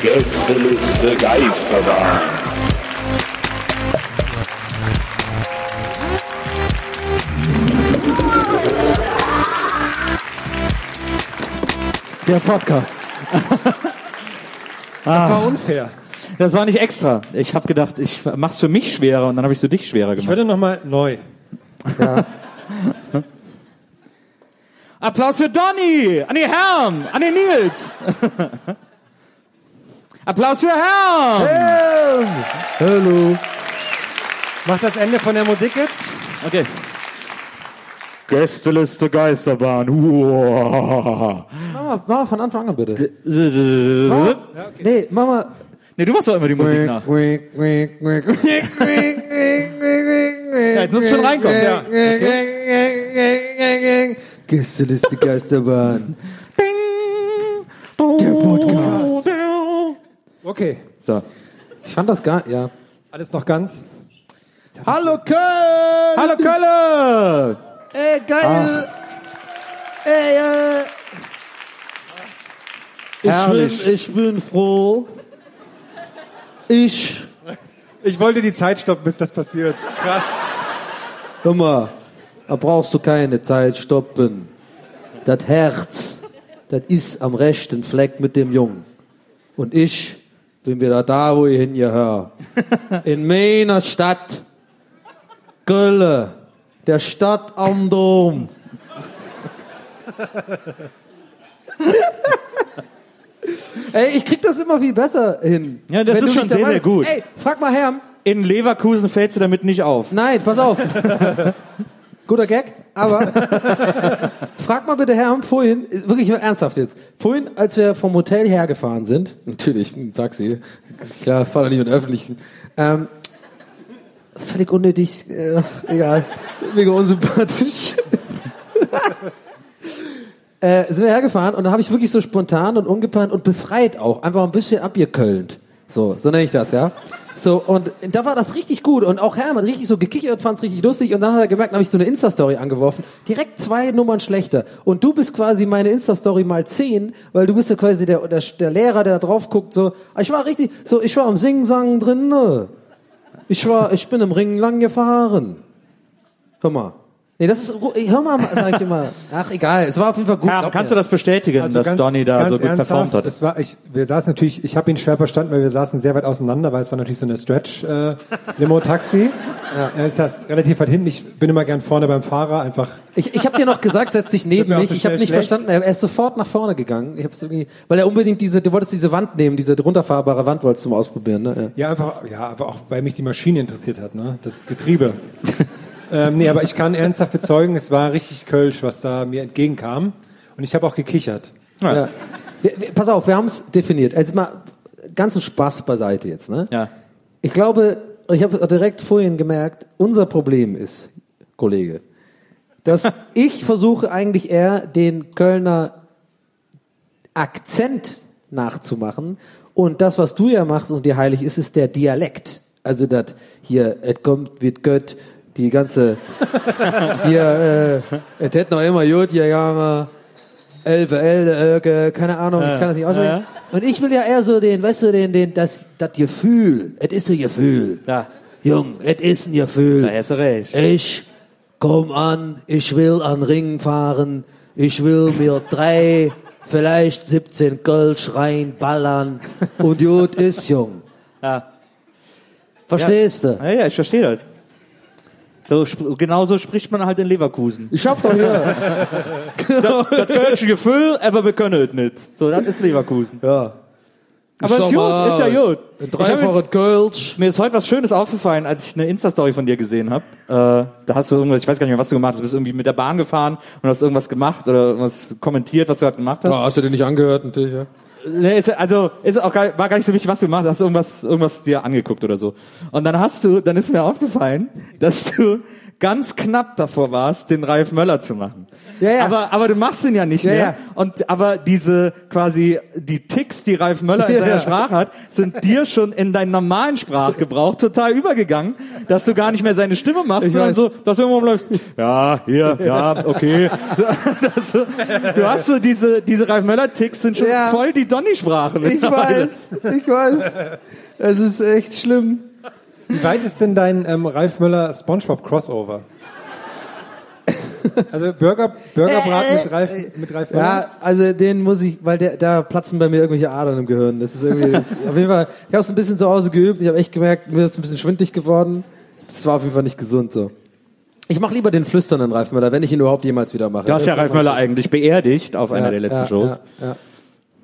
Gästeliste Geisterbahn. Der Podcast. Das war unfair. Das war nicht extra. Ich habe gedacht, ich mach's für mich schwerer und dann habe ich so dich schwerer Ich gemacht. würde nochmal neu. Applaus für Donny, an die Herren, an den Nils. Applaus für Herrn. Hallo. Mach das Ende von der Musik jetzt. Okay. Gästeliste Geisterbahn. Uah. Mach mal, mach mal von Anfang an bitte. Nee, Nee, mach mal. du machst doch immer die Musik nach. Ja, jetzt musst du schon reinkommen. Ja. Gästeliste Geisterbahn. Der Podcast. Okay. So. Ich fand das gar, ja. Alles noch ganz? Hallo Köln! Hallo Kölle! Ey, geil! Ey, äh. Ich bin, ich bin froh. Ich, Ich wollte die Zeit stoppen, bis das passiert. Krass. hör mal, da brauchst du keine Zeit stoppen. Das Herz, das ist am rechten Fleck mit dem Jungen. Und ich bin wieder da, wo ich hingehöre. In meiner Stadt. Köln. Der Stadt am Dom. Ey, ich krieg das immer viel besser hin. Ja, das Wenn ist schon sehr, sehr gut. Ey, frag mal Herm. In Leverkusen fällst du damit nicht auf. Nein, pass auf. Guter Gag, aber frag mal bitte Herrn vorhin, wirklich ernsthaft jetzt. Vorhin, als wir vom Hotel hergefahren sind, natürlich ein Taxi, klar, fahr doch nicht mit öffentlichen, ähm, völlig unnötig, äh, egal, mega unsympathisch. äh, sind wir hergefahren und dann habe ich wirklich so spontan und ungeplant und befreit auch, einfach ein bisschen abgekölnt. So, so nenne ich das, ja. So, und da war das richtig gut. Und auch Hermann richtig so gekichert, fand es richtig lustig. Und dann hat er gemerkt, habe ich so eine Insta-Story angeworfen. Direkt zwei Nummern schlechter. Und du bist quasi meine Insta-Story mal zehn, weil du bist ja quasi der, der, der Lehrer, der da drauf guckt. So, ich war richtig, so, ich war am Singen drin. Ne? Ich war, ich bin im Ring lang gefahren. Hör mal. Nee, das ist, hör mal, sag ich immer. Ach, egal. Es war auf jeden Fall gut. Glaub kannst mir. du das bestätigen, Also dass ganz- Donny da so gut performt hat? Es war, ich, wir saßen natürlich, ich habe ihn schwer verstanden, weil wir saßen sehr weit auseinander, weil es war natürlich so eine Stretch-Limo-Taxi. ja. Ist das relativ weit hinten. Ich bin immer gern vorne beim Fahrer, einfach. Ich, ich habe dir noch gesagt, setz dich neben mich. so Ich habe nicht schlecht. verstanden. Er ist sofort nach vorne gegangen. Ich hab's irgendwie, weil er unbedingt diese, du wolltest diese Wand nehmen, diese runterfahrbare Wand wolltest du mal ausprobieren, ne? Ja, einfach, ja, aber auch, weil mich die Maschine interessiert hat, ne? Das Getriebe. Ähm, nee, aber ich kann ernsthaft bezeugen, es war richtig Kölsch, was da mir entgegenkam. Und ich habe auch gekichert. Ja. Ja. Wir, wir, pass auf, wir haben es definiert. Also mal ganzen Spaß beiseite jetzt, ne? Ja. Ich glaube, ich habe direkt vorhin gemerkt, unser Problem ist, Kollege, dass ich versuche eigentlich eher den Kölner Akzent nachzumachen und das, was du ja machst und dir heilig ist, ist der Dialekt. Also das hier, es kommt, wird Gött, die ganze, hier, äh, es hätte noch immer gut gegangen, Elbe, Elbe, Elke, keine Ahnung, ich kann das nicht aussprechen. Und ich will ja eher so den, weißt du, den, den, das, das Gefühl. Es ist ein Gefühl. Da, Jung, es ist ein Gefühl. da hast du recht. Ich komm an, ich will an Ring fahren, ich will mir drei, vielleicht 17 Kölsch reinballern und gut ist, Jung. Ja. Verstehst du? Ja, ja, ich verstehe das. So, sp- genau so spricht man halt in Leverkusen. Ich hab doch hier. das kölsche Gefühl, aber wir können es nicht. So, das ist Leverkusen. Ja. Aber ist gut, ist ja gut. Ein dreifaches Kölsch. Mir ist heute was Schönes aufgefallen, als ich eine Insta-Story von dir gesehen habe. Äh, da hast du irgendwas, ich weiß gar nicht mehr, was du gemacht hast. Du bist irgendwie mit der Bahn gefahren und hast irgendwas gemacht oder irgendwas kommentiert, was du gerade gemacht hast. Ja, hast du den nicht angehört, natürlich, ja. Also ist auch gar, war gar nicht so wichtig, was du gemacht hast. Hast du irgendwas, irgendwas dir angeguckt oder so. Und dann hast du, dann ist mir aufgefallen, dass du ganz knapp davor warst, den Ralf Möller zu machen. Ja, ja. Aber, aber du machst ihn ja nicht Ja, mehr. ja. Und aber diese quasi die Ticks, die Ralf Möller in Ja, seiner. Sprache hat, sind dir schon in deinen normalen Sprachgebrauch total übergegangen, dass du gar nicht mehr seine Stimme machst, Ich sondern weiß. so, dass du irgendwo läufst. Ja, hier, ja, okay. Das, so- du hast so diese diese Ralf Möller Ticks sind schon voll die Donny-Sprache. Ich weiß, ich weiß. Es ist echt schlimm. Wie weit ist denn dein ähm, Ralf Möller SpongeBob Crossover? Also Burger, Burgerbrat mit Ralf, mit Ralf Möller? Ja, also den muss ich, weil der, da platzen bei mir irgendwelche Adern im Gehirn. Das ist irgendwie, das, auf jeden Fall, ich habe es ein bisschen zu Hause geübt. Ich habe echt gemerkt, mir ist ein bisschen schwindlig geworden. Das war auf jeden Fall nicht gesund so. Ich mache lieber den flüsternden Ralf Möller, wenn ich ihn überhaupt jemals wieder mache. Du hast ja Ralf Möller eigentlich beerdigt auf einer ja, der letzten ja, Shows. Ja, ja.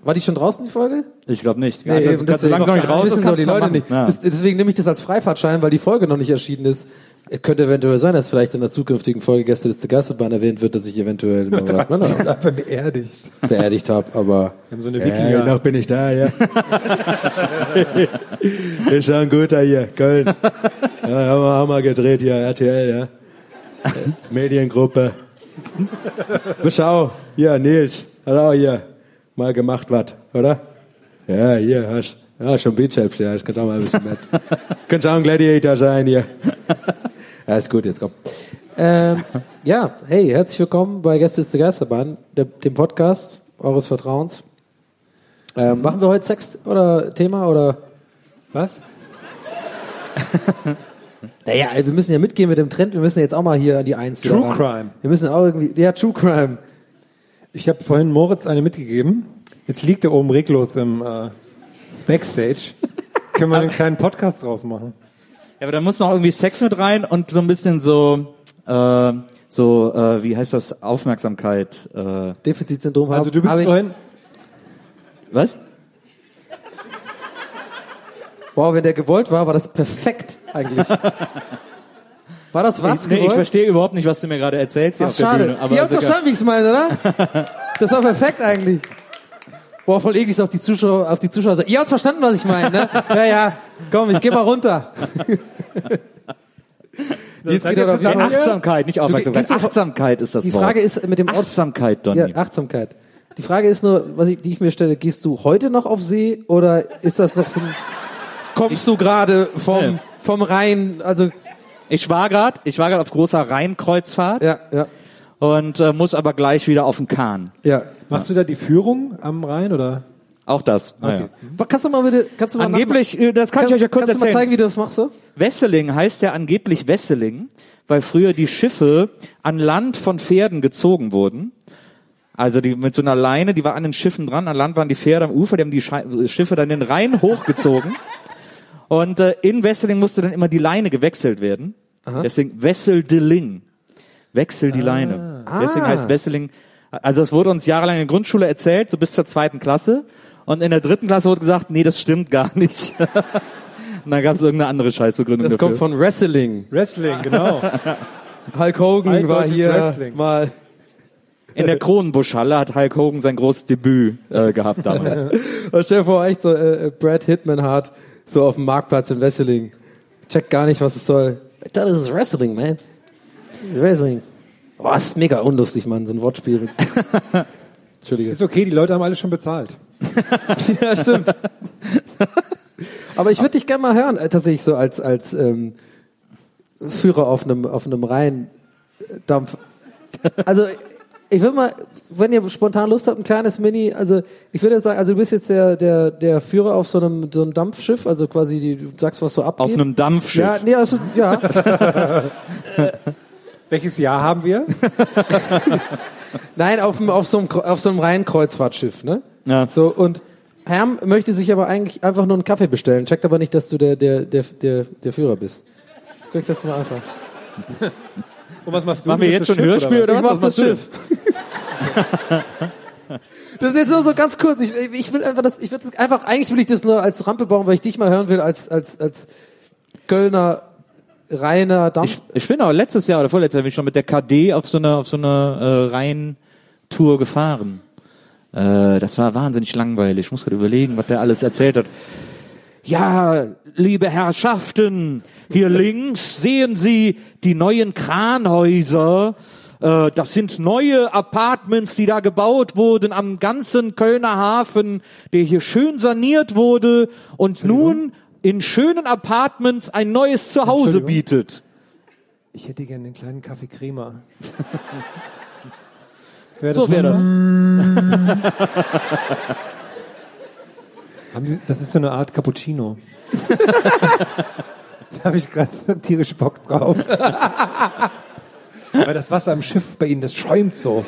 War die schon draußen, die Folge? Ich glaube nicht. Nee, also, eben, kannst du deswegen- langsam nicht raus, wissen doch die Leute machen. nicht. Ja. Das, deswegen nehme ich das als Freifahrtschein, weil die Folge noch nicht erschienen ist. Es könnte eventuell sein, dass vielleicht in der zukünftigen Folge Gäste des Gastebahn erwähnt wird, dass ich eventuell Ralf Möller Aber beerdigt. beerdigt habe, aber Wir haben so eine Ja, Wikinger. noch bin ich da, ja. ist schon ein guter hier, Köln. Ja, haben wir, haben wir gedreht hier, RTL, ja. Mediengruppe. Beschau, hier, Nils, auch hier mal gemacht was, oder? Ja, hier, hast, ja, schon Bizeps, ja, das kann auch mal ein bisschen mit. Könnte auch ein Gladiator sein hier. Ja, ist gut, jetzt komm. Ähm, ja, hey, herzlich willkommen bei Gäste ist der Geisterbahn, dem Podcast eures Vertrauens. Ähm, machen wir heute Sex oder Thema oder? Was? Naja, wir müssen ja mitgehen mit dem Trend. Wir müssen jetzt auch mal hier an die Eins True. Crime. Wir müssen auch irgendwie, ja, True Crime. Ich habe vorhin Moritz eine mitgegeben. Jetzt liegt er oben reglos im äh, Backstage. Können wir einen kleinen Podcast draus machen? Ja, aber da muss noch irgendwie Sex mit rein und so ein bisschen so, äh, so, äh, wie heißt das, Aufmerksamkeit. Äh, Defizitsyndrom Also du bist vorhin, was? Wow, wenn der gewollt war, war das perfekt eigentlich. War das was nee, ich verstehe überhaupt nicht, was du mir gerade erzählst hier Ach, auf der schade. Bühne. Aber Ihr habt verstanden, wie ich es meine, oder? Das war perfekt eigentlich. Boah, voll eklig auf die Zuschauer, auf die Zuschauer. Ihr habt verstanden, was ich meine, ne? Ja, ja. Komm, ich geh mal runter. Jetzt geht er jetzt wieder- Achtsamkeit, nicht Aufmerksamkeit. doch- Achtsamkeit ist das Die Wort. Frage ist mit dem Ort- Achtsamkeit, Donny. Ja, Achtsamkeit. Die Frage ist nur, was ich, die ich mir stelle, gehst du heute noch auf See oder ist das noch so ein, kommst du gerade vom, vom Rhein, also, Ich war gerade, ich war gerade auf großer Rheinkreuzfahrt ja, ja, und äh, muss aber gleich wieder auf den Kahn. ja. machst du da die Führung am Rhein oder? Auch das. Naja. Kannst du mal bitte, kannst du mal Angeblich, äh, das kann kannst, ich euch ja kurz kannst du mal erzählen. zeigen, wie du das machst so? Wesseling heißt ja angeblich Wesseling, weil früher die Schiffe an Land von Pferden gezogen wurden. Also die mit so einer Leine, die war an den Schiffen dran, an Land waren die Pferde am Ufer, die haben die Schiffe dann den Rhein hochgezogen. Und äh, in Wesseling musste dann immer die Leine gewechselt werden. Deswegen Wesseldeling. Wechsel die Leine. Deswegen Ah. heißt Wesseling, also das wurde uns jahrelang in der Grundschule erzählt, so bis zur zweiten Klasse. Und in der dritten Klasse wurde gesagt, nee, das stimmt gar nicht. Und dann gab es irgendeine andere Scheißbegründung Das dafür. kommt von Wrestling. Wrestling, genau. Hulk Hogan Alldeutsches war hier Wrestling. mal. In der Kronenbuschhalle hat Hulk Hogan sein großes Debüt äh, gehabt damals. Stell dir vor, echt so äh, Brad Hitman hat so auf dem Marktplatz in Wrestling. Checkt gar nicht, was es soll. Das ist Wrestling, man. Wrestling. Boah, ist mega unlustig, Mann, so ein Wortspiel. Entschuldige. Ist okay, die Leute haben alle schon bezahlt. ja, stimmt. Aber ich würde dich gerne mal hören, äh, tatsächlich so als, als ähm, Führer auf einem, auf einem Rheindampf. Also, ich würde mal, wenn ihr spontan Lust habt, ein kleines Mini, also ich würde sagen, also du bist jetzt der, der, der Führer auf so einem, so einem Dampfschiff, also quasi die, du sagst, was so abgeht. Auf einem Dampfschiff. Ja, nee, das ist, ja. Welches Jahr haben wir? Nein, auf, dem, auf so einem, auf so einem reinen Kreuzfahrtschiff, ne? Ja. So, und Herm möchte sich aber eigentlich einfach nur einen Kaffee bestellen, checkt aber nicht, dass du der, der, der, der, der Führer bist. Guck das mal einfach. Und was machst du? Machen wir jetzt schon Schiff, Hörspiel oder oder Ich was? mach Was das? Schiff. Das ist jetzt nur so ganz kurz. Ich, ich will einfach das, ich will das einfach, eigentlich will ich das nur als Rampe bauen, weil ich dich mal hören will als, als, als Kölner reiner Dampf. Ich, ich bin auch letztes Jahr oder vorletztes Jahr bin ich schon mit der KD auf so einer auf so einer äh, Rheintour gefahren. Äh, das war wahnsinnig langweilig. Ich muss gerade überlegen, was der alles erzählt hat. Ja, liebe Herrschaften, hier links sehen Sie die neuen Kranhäuser. Äh, Das sind neue Apartments, die da gebaut wurden am ganzen Kölner Hafen, der hier schön saniert wurde und nun in schönen Apartments ein neues Zuhause bietet. Ich hätte gerne einen kleinen Kaffee Crema. So wäre das. Sie, das ist so eine Art Cappuccino. da habe ich gerade so tierisch Bock drauf. Weil das Wasser im Schiff bei Ihnen, das schäumt so.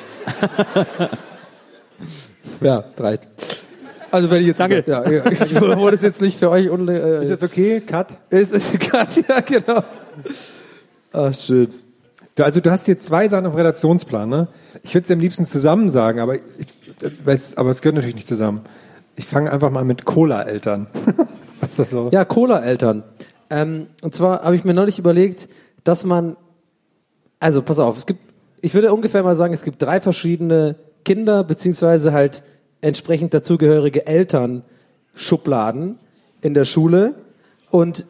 Ja, drei. Also wenn ich jetzt, Danke. Ja, ja, ich wollte es jetzt nicht für euch unle äh, Ist das okay? Cut? ist, ist gerade, ja, genau. Ah, shit. Du, also du hast hier zwei Sachen auf Redaktionsplan, ne? Ich würde es am liebsten zusammen sagen, aber ich, weiß, aber es gehört natürlich nicht zusammen. Ich fange einfach mal mit Cola-Eltern. Ist das so? Ja, Cola-Eltern. Ähm, und zwar habe ich mir neulich überlegt, dass man, also pass auf, es gibt, ich würde ungefähr mal sagen, es gibt drei verschiedene Kinder beziehungsweise halt entsprechend dazugehörige Eltern-Schubladen in der Schule und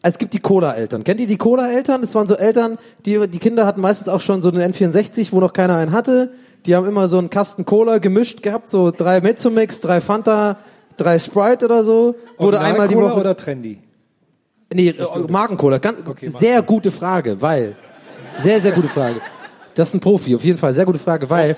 es gibt die Cola-Eltern. Kennt ihr die Cola-Eltern? Das waren so Eltern, die, die Kinder hatten meistens auch schon so einen N64, wo noch keiner einen hatte. Die haben immer so einen Kasten Cola gemischt gehabt, so drei Mezzomix, drei Fanta, drei Sprite oder so. Wurde einmal die Woche. oder Trendy? Nee, äh, Markencola. Ganz, Okay, sehr gute Frage, weil. Sehr, sehr gute Frage. Das ist ein Profi, auf jeden Fall. Sehr gute Frage, weil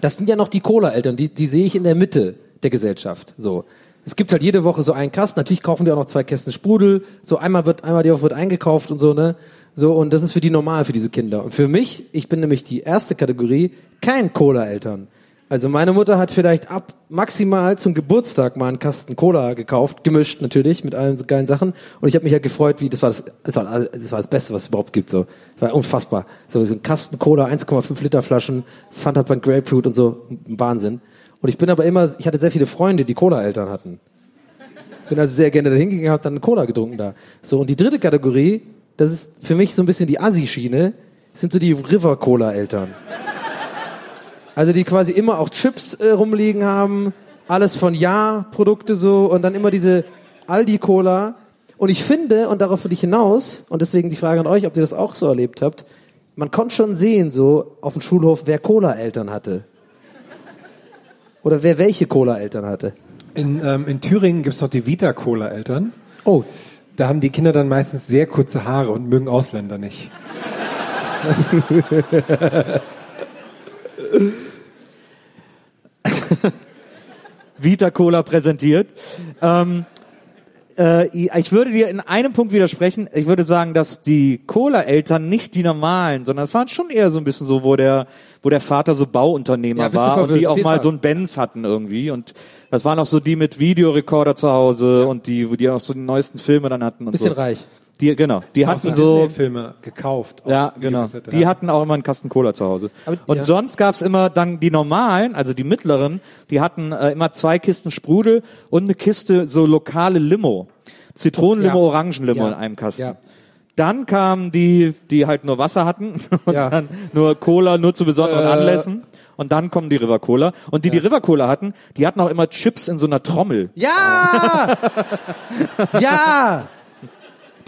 das sind ja noch die Cola-Eltern, die, die sehe ich in der Mitte der Gesellschaft. So. Es gibt halt jede Woche so einen Kasten. Natürlich kaufen die auch noch zwei Kästen Sprudel. So einmal wird, einmal die Woche wird eingekauft und so, ne? So, und das ist für die normal, für diese Kinder. Und für mich, ich bin nämlich die erste Kategorie, kein Cola-Eltern. Also meine Mutter hat vielleicht ab maximal zum Geburtstag mal einen Kasten Cola gekauft, gemischt natürlich mit allen so geilen Sachen. Und ich habe mich halt gefreut, wie das war das, das war das war das Beste, was es überhaupt gibt. So, war unfassbar. So, so ein Kasten Cola, 1,5 Liter Flaschen, Fanta Punk Grapefruit und so, Wahnsinn. Und ich bin aber immer, ich hatte sehr viele Freunde, die Cola-Eltern hatten. Bin also sehr gerne dahin gegangen, habe dann Cola getrunken da. So und die dritte Kategorie, das ist für mich so ein bisschen die Assi-Schiene, sind so die River Cola-Eltern. Also die quasi immer auch Chips äh, rumliegen haben, alles von Ja, Produkte so und dann immer diese Aldi Cola. Und ich finde, und darauf will ich hinaus, und deswegen die Frage an euch, ob ihr das auch so erlebt habt, man konnte schon sehen, so auf dem Schulhof, wer Cola-Eltern hatte. Oder wer welche Cola-Eltern hatte. In, ähm, in Thüringen gibt's noch die Vita-Cola-Eltern. Oh, Da haben die Kinder dann meistens sehr kurze Haare und mögen Ausländer nicht. Vita Cola präsentiert. Ähm, äh, ich würde dir in einem Punkt widersprechen. Ich würde sagen, dass die Cola-Eltern nicht die normalen, sondern es waren schon eher so ein bisschen so, wo der, wo der Vater so Bauunternehmer Ja, war und die auch mal Fall. so einen Benz hatten irgendwie. Und das waren auch so die mit Videorekorder zu Hause und die, wo die auch so die neuesten Filme dann hatten und bisschen so. reich. Die, genau, die hatten so, Disney-Filme gekauft. auf ja, genau. Videokassette. Die hatten auch immer einen Kasten Cola zu Hause. Aber- und ja. sonst gab's immer dann die normalen, also die mittleren, die hatten äh, immer zwei Kisten Sprudel und eine Kiste so lokale Limo. Zitronenlimo, Ja. Orangenlimo Ja. in einem Kasten. Ja. Dann kamen die, die halt nur Wasser hatten und Ja. dann nur Cola, nur zu besonderen Äh. Anlässen. Und dann kommen die River Cola. Und die, die River Cola hatten, die hatten auch immer Chips in so einer Trommel. Ja! ja!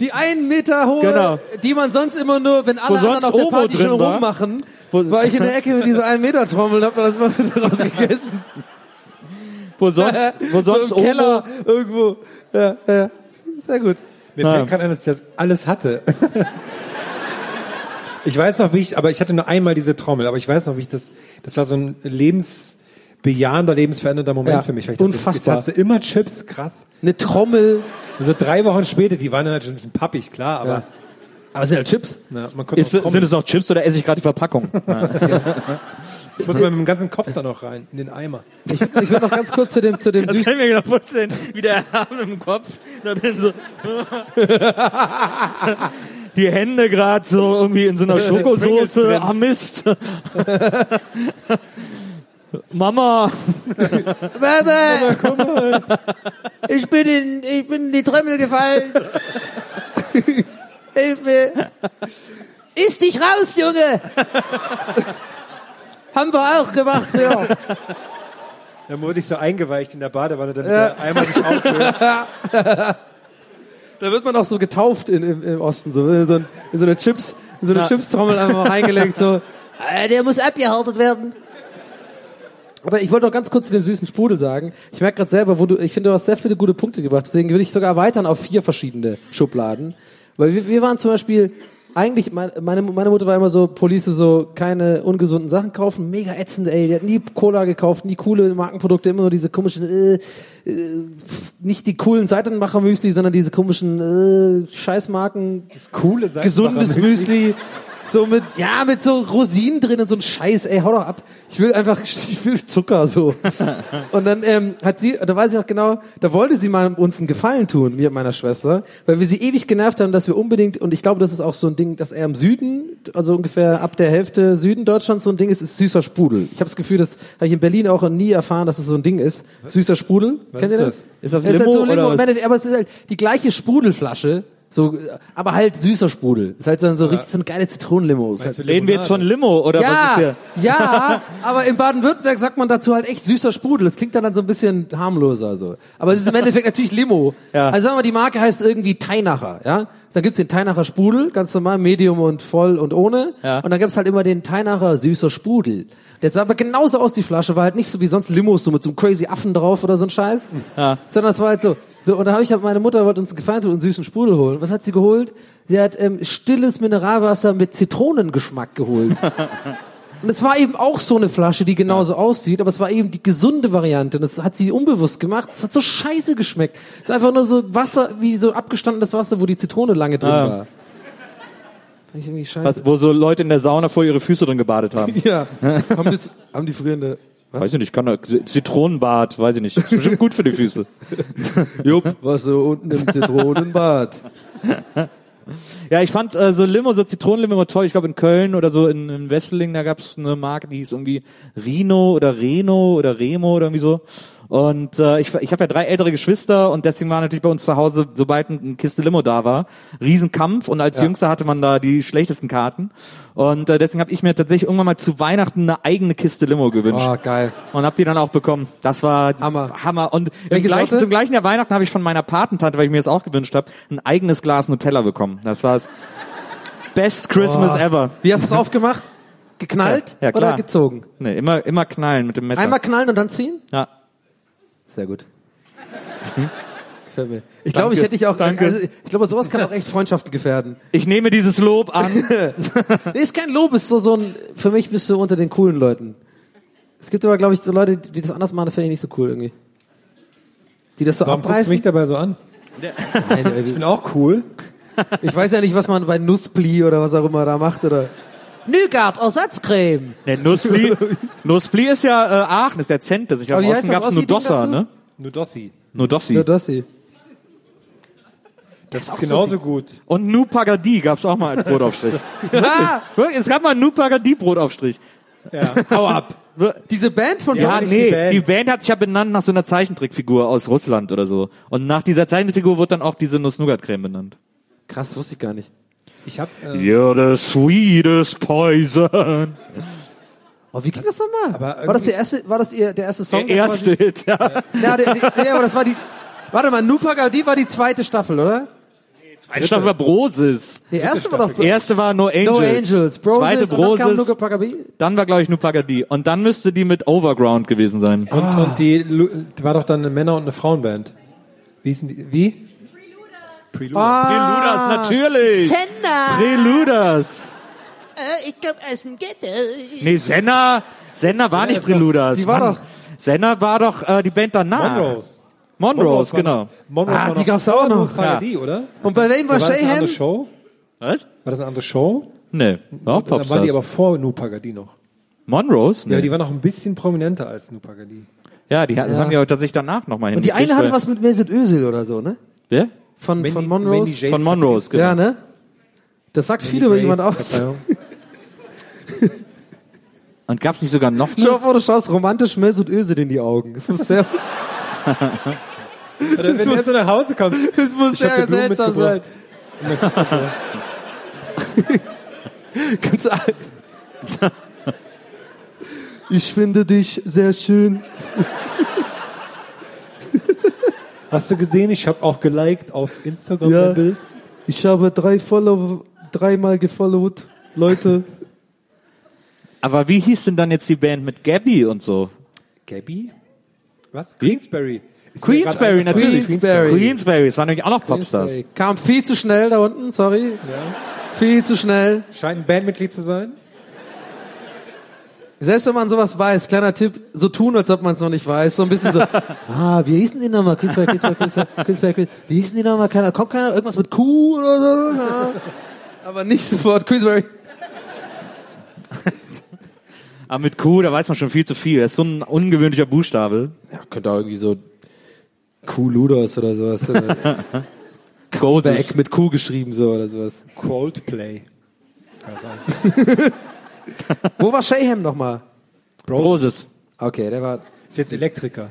Die einen Meter hohe, Genau. die man sonst immer nur, wenn alle anderen auf der Omo Party schon war. rummachen, war ich in der Ecke mit dieser 1 Meter Trommel und hab mir das mal so draus gegessen. Wo sonst, wo sonst so im Keller Omo, irgendwo. Ja, ja. Sehr gut. Mir fällt gerade ein, dass ich das alles hatte. Ich weiß noch, wie ich, aber ich hatte nur einmal diese Trommel, aber ich weiß noch, wie ich das, das war so ein lebensbejahender, lebensverändernder Moment Ja, für mich. Weil ich dachte, unfassbar. Jetzt hast du immer Chips, krass. Eine Trommel. Und so drei Wochen später, die waren dann natürlich ein bisschen pappig, klar, aber Ja. Aber es sind halt Chips. konnte Ist, sind es noch Chips oder esse ich gerade die Verpackung? Ich muss mal mit dem ganzen Kopf da noch rein, in den Eimer. Ich, ich würde noch ganz kurz zu dem, zu dem Das kann ich mir genau vorstellen, wie der Arm im Kopf da drin so. Die Hände gerade so irgendwie in so einer Schokosoße. Ah Mist. Mama. Mama, ich bin in, ich bin in die Trommel gefallen. Hilf mir. Iss dich raus, Junge. Haben wir auch gemacht früher. Dann wurde ich so eingeweicht in der Badewanne, damit der Eimer sich auflöst. Da wird man auch so getauft in, im, im Osten, so in so, ein, in so eine Chips, in so eine Ja. Chips-Trommel einfach mal reingelegt, so. Äh, Der muss abgehärtet werden. Aber ich wollte noch ganz kurz zu dem süßen Sprudel sagen. Ich merke gerade selber, wo du, ich finde, du hast sehr viele gute Punkte gebracht. Deswegen würde ich sogar erweitern auf vier verschiedene Schubladen. Weil wir, wir waren zum Beispiel, eigentlich, mein- meine, meine Mutter war immer so, Police so, keine ungesunden Sachen kaufen, mega ätzend, ey. Die hat nie Cola gekauft, nie coole Markenprodukte, immer nur diese komischen, äh, äh, nicht die coolen Seitenmacher-Müsli, sondern diese komischen, äh, Scheißmarken, Coole Sache. gesundes Müsli. So mit, ja, mit so Rosinen drin und so ein Scheiß, ey, hau doch ab. Ich will einfach, ich will Zucker, so. Und dann, ähm, hat sie, da weiß ich noch genau, da wollte sie mal uns einen Gefallen tun, mir und meiner Schwester, weil wir sie ewig genervt haben, dass wir unbedingt, und ich glaube, das ist auch so ein Ding, dass er im Süden, also ungefähr ab der Hälfte Süden Deutschlands so ein Ding ist, ist süßer Sprudel. Ich habe das Gefühl, das habe ich in Berlin auch nie erfahren, dass es so ein Ding ist. Süßer Sprudel. Kennt ist ihr das? das? Ist das Limo halt so oder Limo, was? im Endeffekt, aber es ist halt die gleiche Sprudelflasche, so, aber halt süßer Sprudel. Ist halt dann so richtig so eine geile Zitronenlimo. Ist halt, Reden wir jetzt von Limo oder was ist ja, hier? ja, aber in Baden-Württemberg sagt man dazu halt echt süßer Sprudel. Das klingt dann, dann so ein bisschen harmloser so. Aber es ist im Endeffekt natürlich Limo. Ja. Also sagen wir, die Marke heißt irgendwie Teinacher, ja? Dann gibt's den Teinacher Sprudel, ganz normal, Medium und voll und ohne. Ja. Und dann gibt's halt immer den Teinacher süßer Sprudel. Der sah aber genauso aus, die Flasche, war halt nicht so wie sonst Limos, so mit so einem crazy Affen drauf oder so ein Scheiß. Ja. Sondern es war halt so. So, und da habe ich halt, meine Mutter wollte uns einen Gefallen tun und einen süßen Sprudel holen. Was hat sie geholt? Sie hat ähm, stilles Mineralwasser mit Zitronengeschmack geholt. Und es war eben auch so eine Flasche, die genauso aussieht, aber es war eben die gesunde Variante. Und das hat sie unbewusst gemacht. Es hat so scheiße geschmeckt. Es ist einfach nur so Wasser, wie so abgestandenes Wasser, wo die Zitrone lange drin Ah. war. Fand ich irgendwie scheiße. Was, wo so Leute in der Sauna vor ihre Füße drin gebadet haben. Ja. haben, jetzt, haben die früher eine... Weiß ich nicht, kann Zitronenbad, weiß ich nicht. Ist bestimmt gut für die Füße. Jupp, was so unten im Zitronenbad. Ja, ich fand äh, so Limo, so Zitronenlimo immer toll. Ich glaube in Köln oder so in, in Wesseling, da gab's eine Marke, die hieß irgendwie Rino oder Reno oder Remo oder irgendwie so. Und äh, ich, ich habe ja drei ältere Geschwister und deswegen war natürlich bei uns zu Hause, sobald ein- eine Kiste Limo da war, Riesenkampf und als Jüngster hatte man da die schlechtesten Karten. Und äh, deswegen habe ich mir tatsächlich irgendwann mal zu Weihnachten eine eigene Kiste Limo gewünscht. Oh, geil. Und hab die dann auch bekommen. Das war Hammer. Hammer. Und gleichen, zum gleichen Jahr Weihnachten habe ich von meiner Patentante, weil ich mir das auch gewünscht habe, ein eigenes Glas Nutella bekommen. Das war das Best Christmas Oh. ever. Wie hast du es aufgemacht? Geknallt Ja, ja, klar. oder gezogen? Nee, immer, immer knallen mit dem Messer. Einmal knallen und dann ziehen? ja. Sehr gut. Gefällt mir. Ich glaube, ich hätte dich auch. Danke. Also, ich glaube, sowas kann auch echt Freundschaften gefährden. Ich nehme dieses Lob an. Nee, ist kein Lob, ist so, so ein. Für mich bist du unter den coolen Leuten. Es gibt aber, glaube ich, so Leute, die das anders machen, das finde ich nicht so cool irgendwie. Die das so Warum guckst du abreißen. mich dabei so an? Nein, Ich bin auch cool. ich weiß ja nicht, was man bei Nusspli oder was auch immer da macht oder. Nügard, Ersatzcreme. Der Nussbli, Nussbli ist ja äh, Aachen, ist der Zentes. Ich glaube, im Osten Ossi-Ding Nudosser, dazu? ne? Nudossi. Nudossi. Nur das. Das ist genauso gut. Und Nupagadi gab's auch mal als Brotaufstrich. Ah, Wirklich, es gab mal Nupagadi Brotaufstrich. Ja, hau ab. diese Band von Ja, nee, die Band. die Band hat sich ja benannt nach so einer Zeichentrickfigur aus Russland oder so. Und nach dieser Zeichentrickfigur wird dann auch diese Nuss-Nougat-Creme benannt. Krass, wusste ich gar nicht. Ich hab, äh, You're the sweetest poison. Oh, wie ging das nochmal? War das der erste, war das ihr, der erste Song? Der erste Hit, ja. Ja, der, der, ja, aber das war die, warte mal, Nupagadi war die zweite Staffel, oder? Zweite Staffel war Brosis. Die erste war doch Erste war No Angels. No Angels, Broses, Zweite und dann kam Brosis. Dann war, glaube ich, Nupagadi. Und dann müsste die mit Overground gewesen sein. und, und die, die war doch dann eine Männer- und eine Frauenband. Wie hießen die? Wie? Prelude. Ah. Preluders, natürlich. Sender! Preluders. ich komm aus dem Ghetto. Nee, Senna, Senna war nicht Preluders. die war Mann. doch- Senna war doch äh, die Band danach. Monrose. Monrose, war genau. Monrose Ah, war die gab's auch noch. Paradis, oder? Und bei wem war War das eine Shayham? andere Show? Was? War das eine andere Show? Nee, war auch Dann waren die aber Popstars. vor Nu Pagadi noch. Monrose? Nee. Ja, die war noch ein bisschen prominenter als Nu Pagadi. Ja, die, das haben die aber tatsächlich danach nochmal Und die eine hatte was mit Mesut Özil oder so, ne? Wer? Von, Mandy- von Mandy Monrose. Von Monrose, genau. Ja, ne? Das sagt viel über jemand aus. Und gab's nicht sogar noch Schau eine? vor, du schaust romantisch Mesut Özil in die Augen. Das muss sehr, Oder wenn er so nach Hause kommt. das muss Ich sehr seltsam sein. mitgebracht. Ganz alt. Ich finde dich sehr schön. Hast du gesehen, ich habe auch geliked auf Instagram Ja. dein Bild. Ich habe drei Follow, dreimal gefollowt. Leute. Aber wie hieß denn dann jetzt die Band mit Gabby und so? Gabby? Was? Queensberry. Ist Queensberry, natürlich. Queensberry. Queensberry, das waren nämlich auch noch Popstars. Kam viel zu schnell da unten, sorry. Viel zu schnell. Scheint ein Bandmitglied zu sein. Selbst wenn man sowas weiß, kleiner Tipp, so tun, als ob man es noch nicht weiß. So ein bisschen so, ah, wie hießen die nochmal? Queensberry, Queensberry, Queensberry, Queensberry, Queensberry. Wie hießen die nochmal? Keiner, kommt keiner? Irgendwas mit Q oder so? Aber nicht sofort Queensberry. Aber mit Q, da weiß man schon viel zu viel. Das ist so ein ungewöhnlicher Buchstabe. Ja, könnte auch irgendwie so Q Ludos oder sowas. Oder Großes. Back mit Q geschrieben so oder sowas. Coldplay. Kann sein. Wo war Shayham nochmal? Großes. Okay, der war. Ist jetzt Elektriker.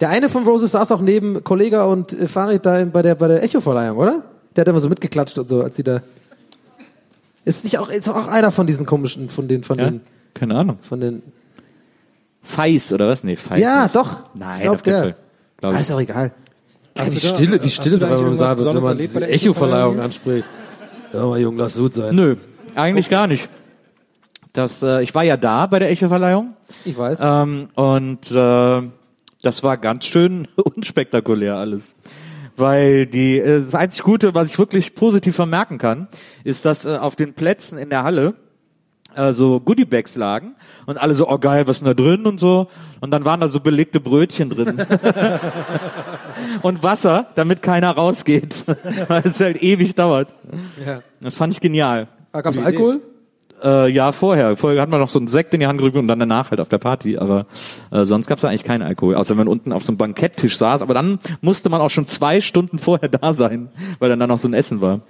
Der eine von Roses saß auch neben Kollega und äh, Farid da bei der, bei der Echo-Verleihung, oder? Der hat immer so mitgeklatscht und so, als sie da. Ist nicht auch, ist auch einer von diesen komischen, von den, von Ja? den, Keine Ahnung. von den. Feis oder was? Nee, Feis. Ja, nicht. doch. Nein, ich glaub, auf jeden der. Fall. Glaub Ah, ich. ist auch egal. Hast wie stille, wie stille es beim Saal wird, wenn man die Echo-Verleihung anspricht. Hör mal, Jung, lass gut sein. Nö, eigentlich gar nicht. Das, äh, ich war ja da bei der Echo-Verleihung Ich weiß. ähm, und äh, das war ganz schön unspektakulär alles. Weil die, äh, das einzig Gute, was ich wirklich positiv vermerken kann, ist, dass äh, auf den Plätzen in der Halle äh, so Goodiebags lagen und alle so, oh geil, was ist denn da drin und so. Und dann waren da so belegte Brötchen drin. und Wasser, damit keiner rausgeht, weil es halt ewig dauert. Ja. Das fand ich genial. Ah, Gab's Alkohol? Äh, ja, vorher. Vorher hat man noch so einen Sekt in die Hand gedrückt und dann danach halt auf der Party. Aber äh, sonst gab's da eigentlich keinen Alkohol. Außer wenn man unten auf so einem Banketttisch saß. Aber dann musste man auch schon zwei Stunden vorher da sein, weil dann da noch so ein Essen war.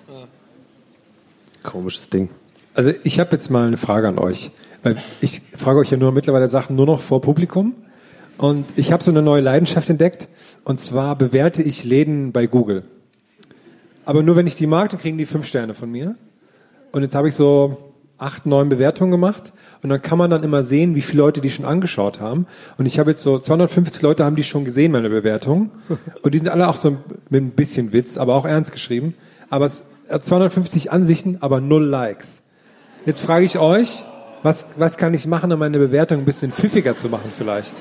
Komisches Ding. Also ich habe jetzt mal eine Frage an euch. Weil ich frage euch ja nur mittlerweile Sachen nur noch vor Publikum. Und ich habe so eine neue Leidenschaft entdeckt. Und zwar bewerte ich Läden bei Google. Aber nur wenn ich die mag, dann kriegen die fünf Sterne von mir. Und jetzt habe ich so acht, neun Bewertungen gemacht. Und dann kann man dann immer sehen, wie viele Leute die schon angeschaut haben. Und ich habe jetzt so 250 Leute haben die schon gesehen, meine Bewertung. Und die sind alle auch so mit ein bisschen Witz, aber auch ernst geschrieben. Aber es hat 250 Ansichten, aber null Likes. Jetzt frage ich euch, was, was kann ich machen, um meine Bewertung ein bisschen pfiffiger zu machen vielleicht?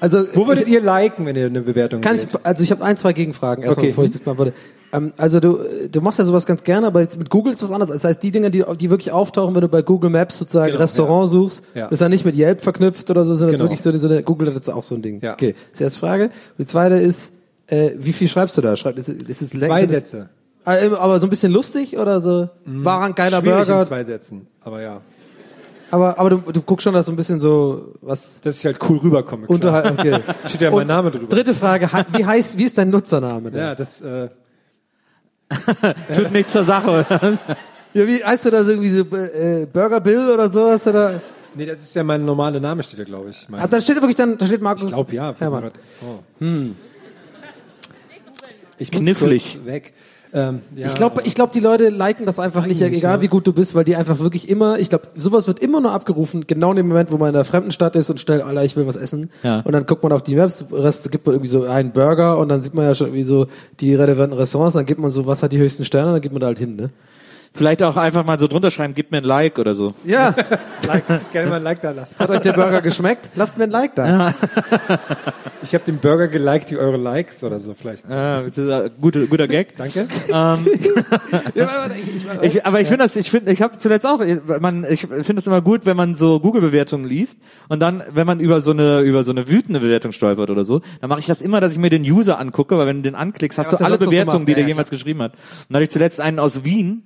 Also, Wo würdet ich, ihr liken, wenn ihr eine Bewertung kann ich, seht? also ich habe ein, zwei Gegenfragen erstmal, Okay. bevor ich das beantworte. Ähm, also du, du machst ja sowas ganz gerne, aber jetzt mit Google ist was anderes. Das heißt, die Dinge, die, die wirklich auftauchen, wenn du bei Google Maps sozusagen Genau, Restaurant suchst, Ja. ist ja nicht mit Yelp verknüpft oder so, sondern Genau. ist wirklich so, so eine, Google hat jetzt auch so ein Ding. Ja. Okay, das ist die erste Frage. Die zweite ist, äh, wie viel schreibst du da? Schreib, ist, es- ist es Zwei Sätze. Ah, Aber so ein bisschen lustig oder so? War ein geiler Schwierig in Burger. zwei Sätzen, aber ja. Aber, aber du, du guckst schon, dass so ein bisschen so was Dass ich halt cool rüberkomme. klar. unterhalb. Okay. Steht ja mein Name drüber. Dritte Frage, wie heißt, wie ist dein Nutzername? denn? Ja, das, äh, Tut nichts zur Sache. Ja, wie heißt du da so irgendwie so äh, Burger Bill oder sowas? Oder? nee, das ist ja mein normaler Name, steht da, glaube ich. Mein, Ah, da steht wirklich dann, da steht Markus. ich glaube, ja. Hermann. Oh. Ich muss Knifflig. kurz weg. Ähm, ja. Ich glaube, ich glaub, die Leute liken das einfach nicht, nicht, egal ne? wie gut du bist, weil die einfach wirklich immer, ich glaube, sowas wird immer nur abgerufen, genau in dem Moment, wo man in einer fremden Stadt ist und schnell, Alter, ich will was essen. Ja. Und dann guckt man auf die Maps, Rest gibt man irgendwie so einen Burger und dann sieht man ja schon irgendwie so die relevanten Restaurants, dann gibt man so, was hat die höchsten Sterne, dann geht man da halt hin, ne? Vielleicht auch einfach mal so drunter schreiben, gib mir ein Like oder so. Ja, Like, gerne mal ein Like da lassen. hat euch der Burger geschmeckt? Lasst mir ein Like da. Ich habe den Burger geliked wie eure Likes oder so vielleicht. Ja, das ist ein guter, guter Gag. Danke. Ich, aber ich finde das, ich finde, ich habe zuletzt auch, man, ich finde es immer gut, wenn man so Google-Bewertungen liest und dann, wenn man über so eine über so eine wütende Bewertung stolpert oder so, dann mache ich das immer, dass ich mir den User angucke, weil wenn du den anklickst, hast was du alle so Bewertungen, macht. die Ja, der ja, jemals geschrieben hat. Und da hatte ich zuletzt einen aus Wien,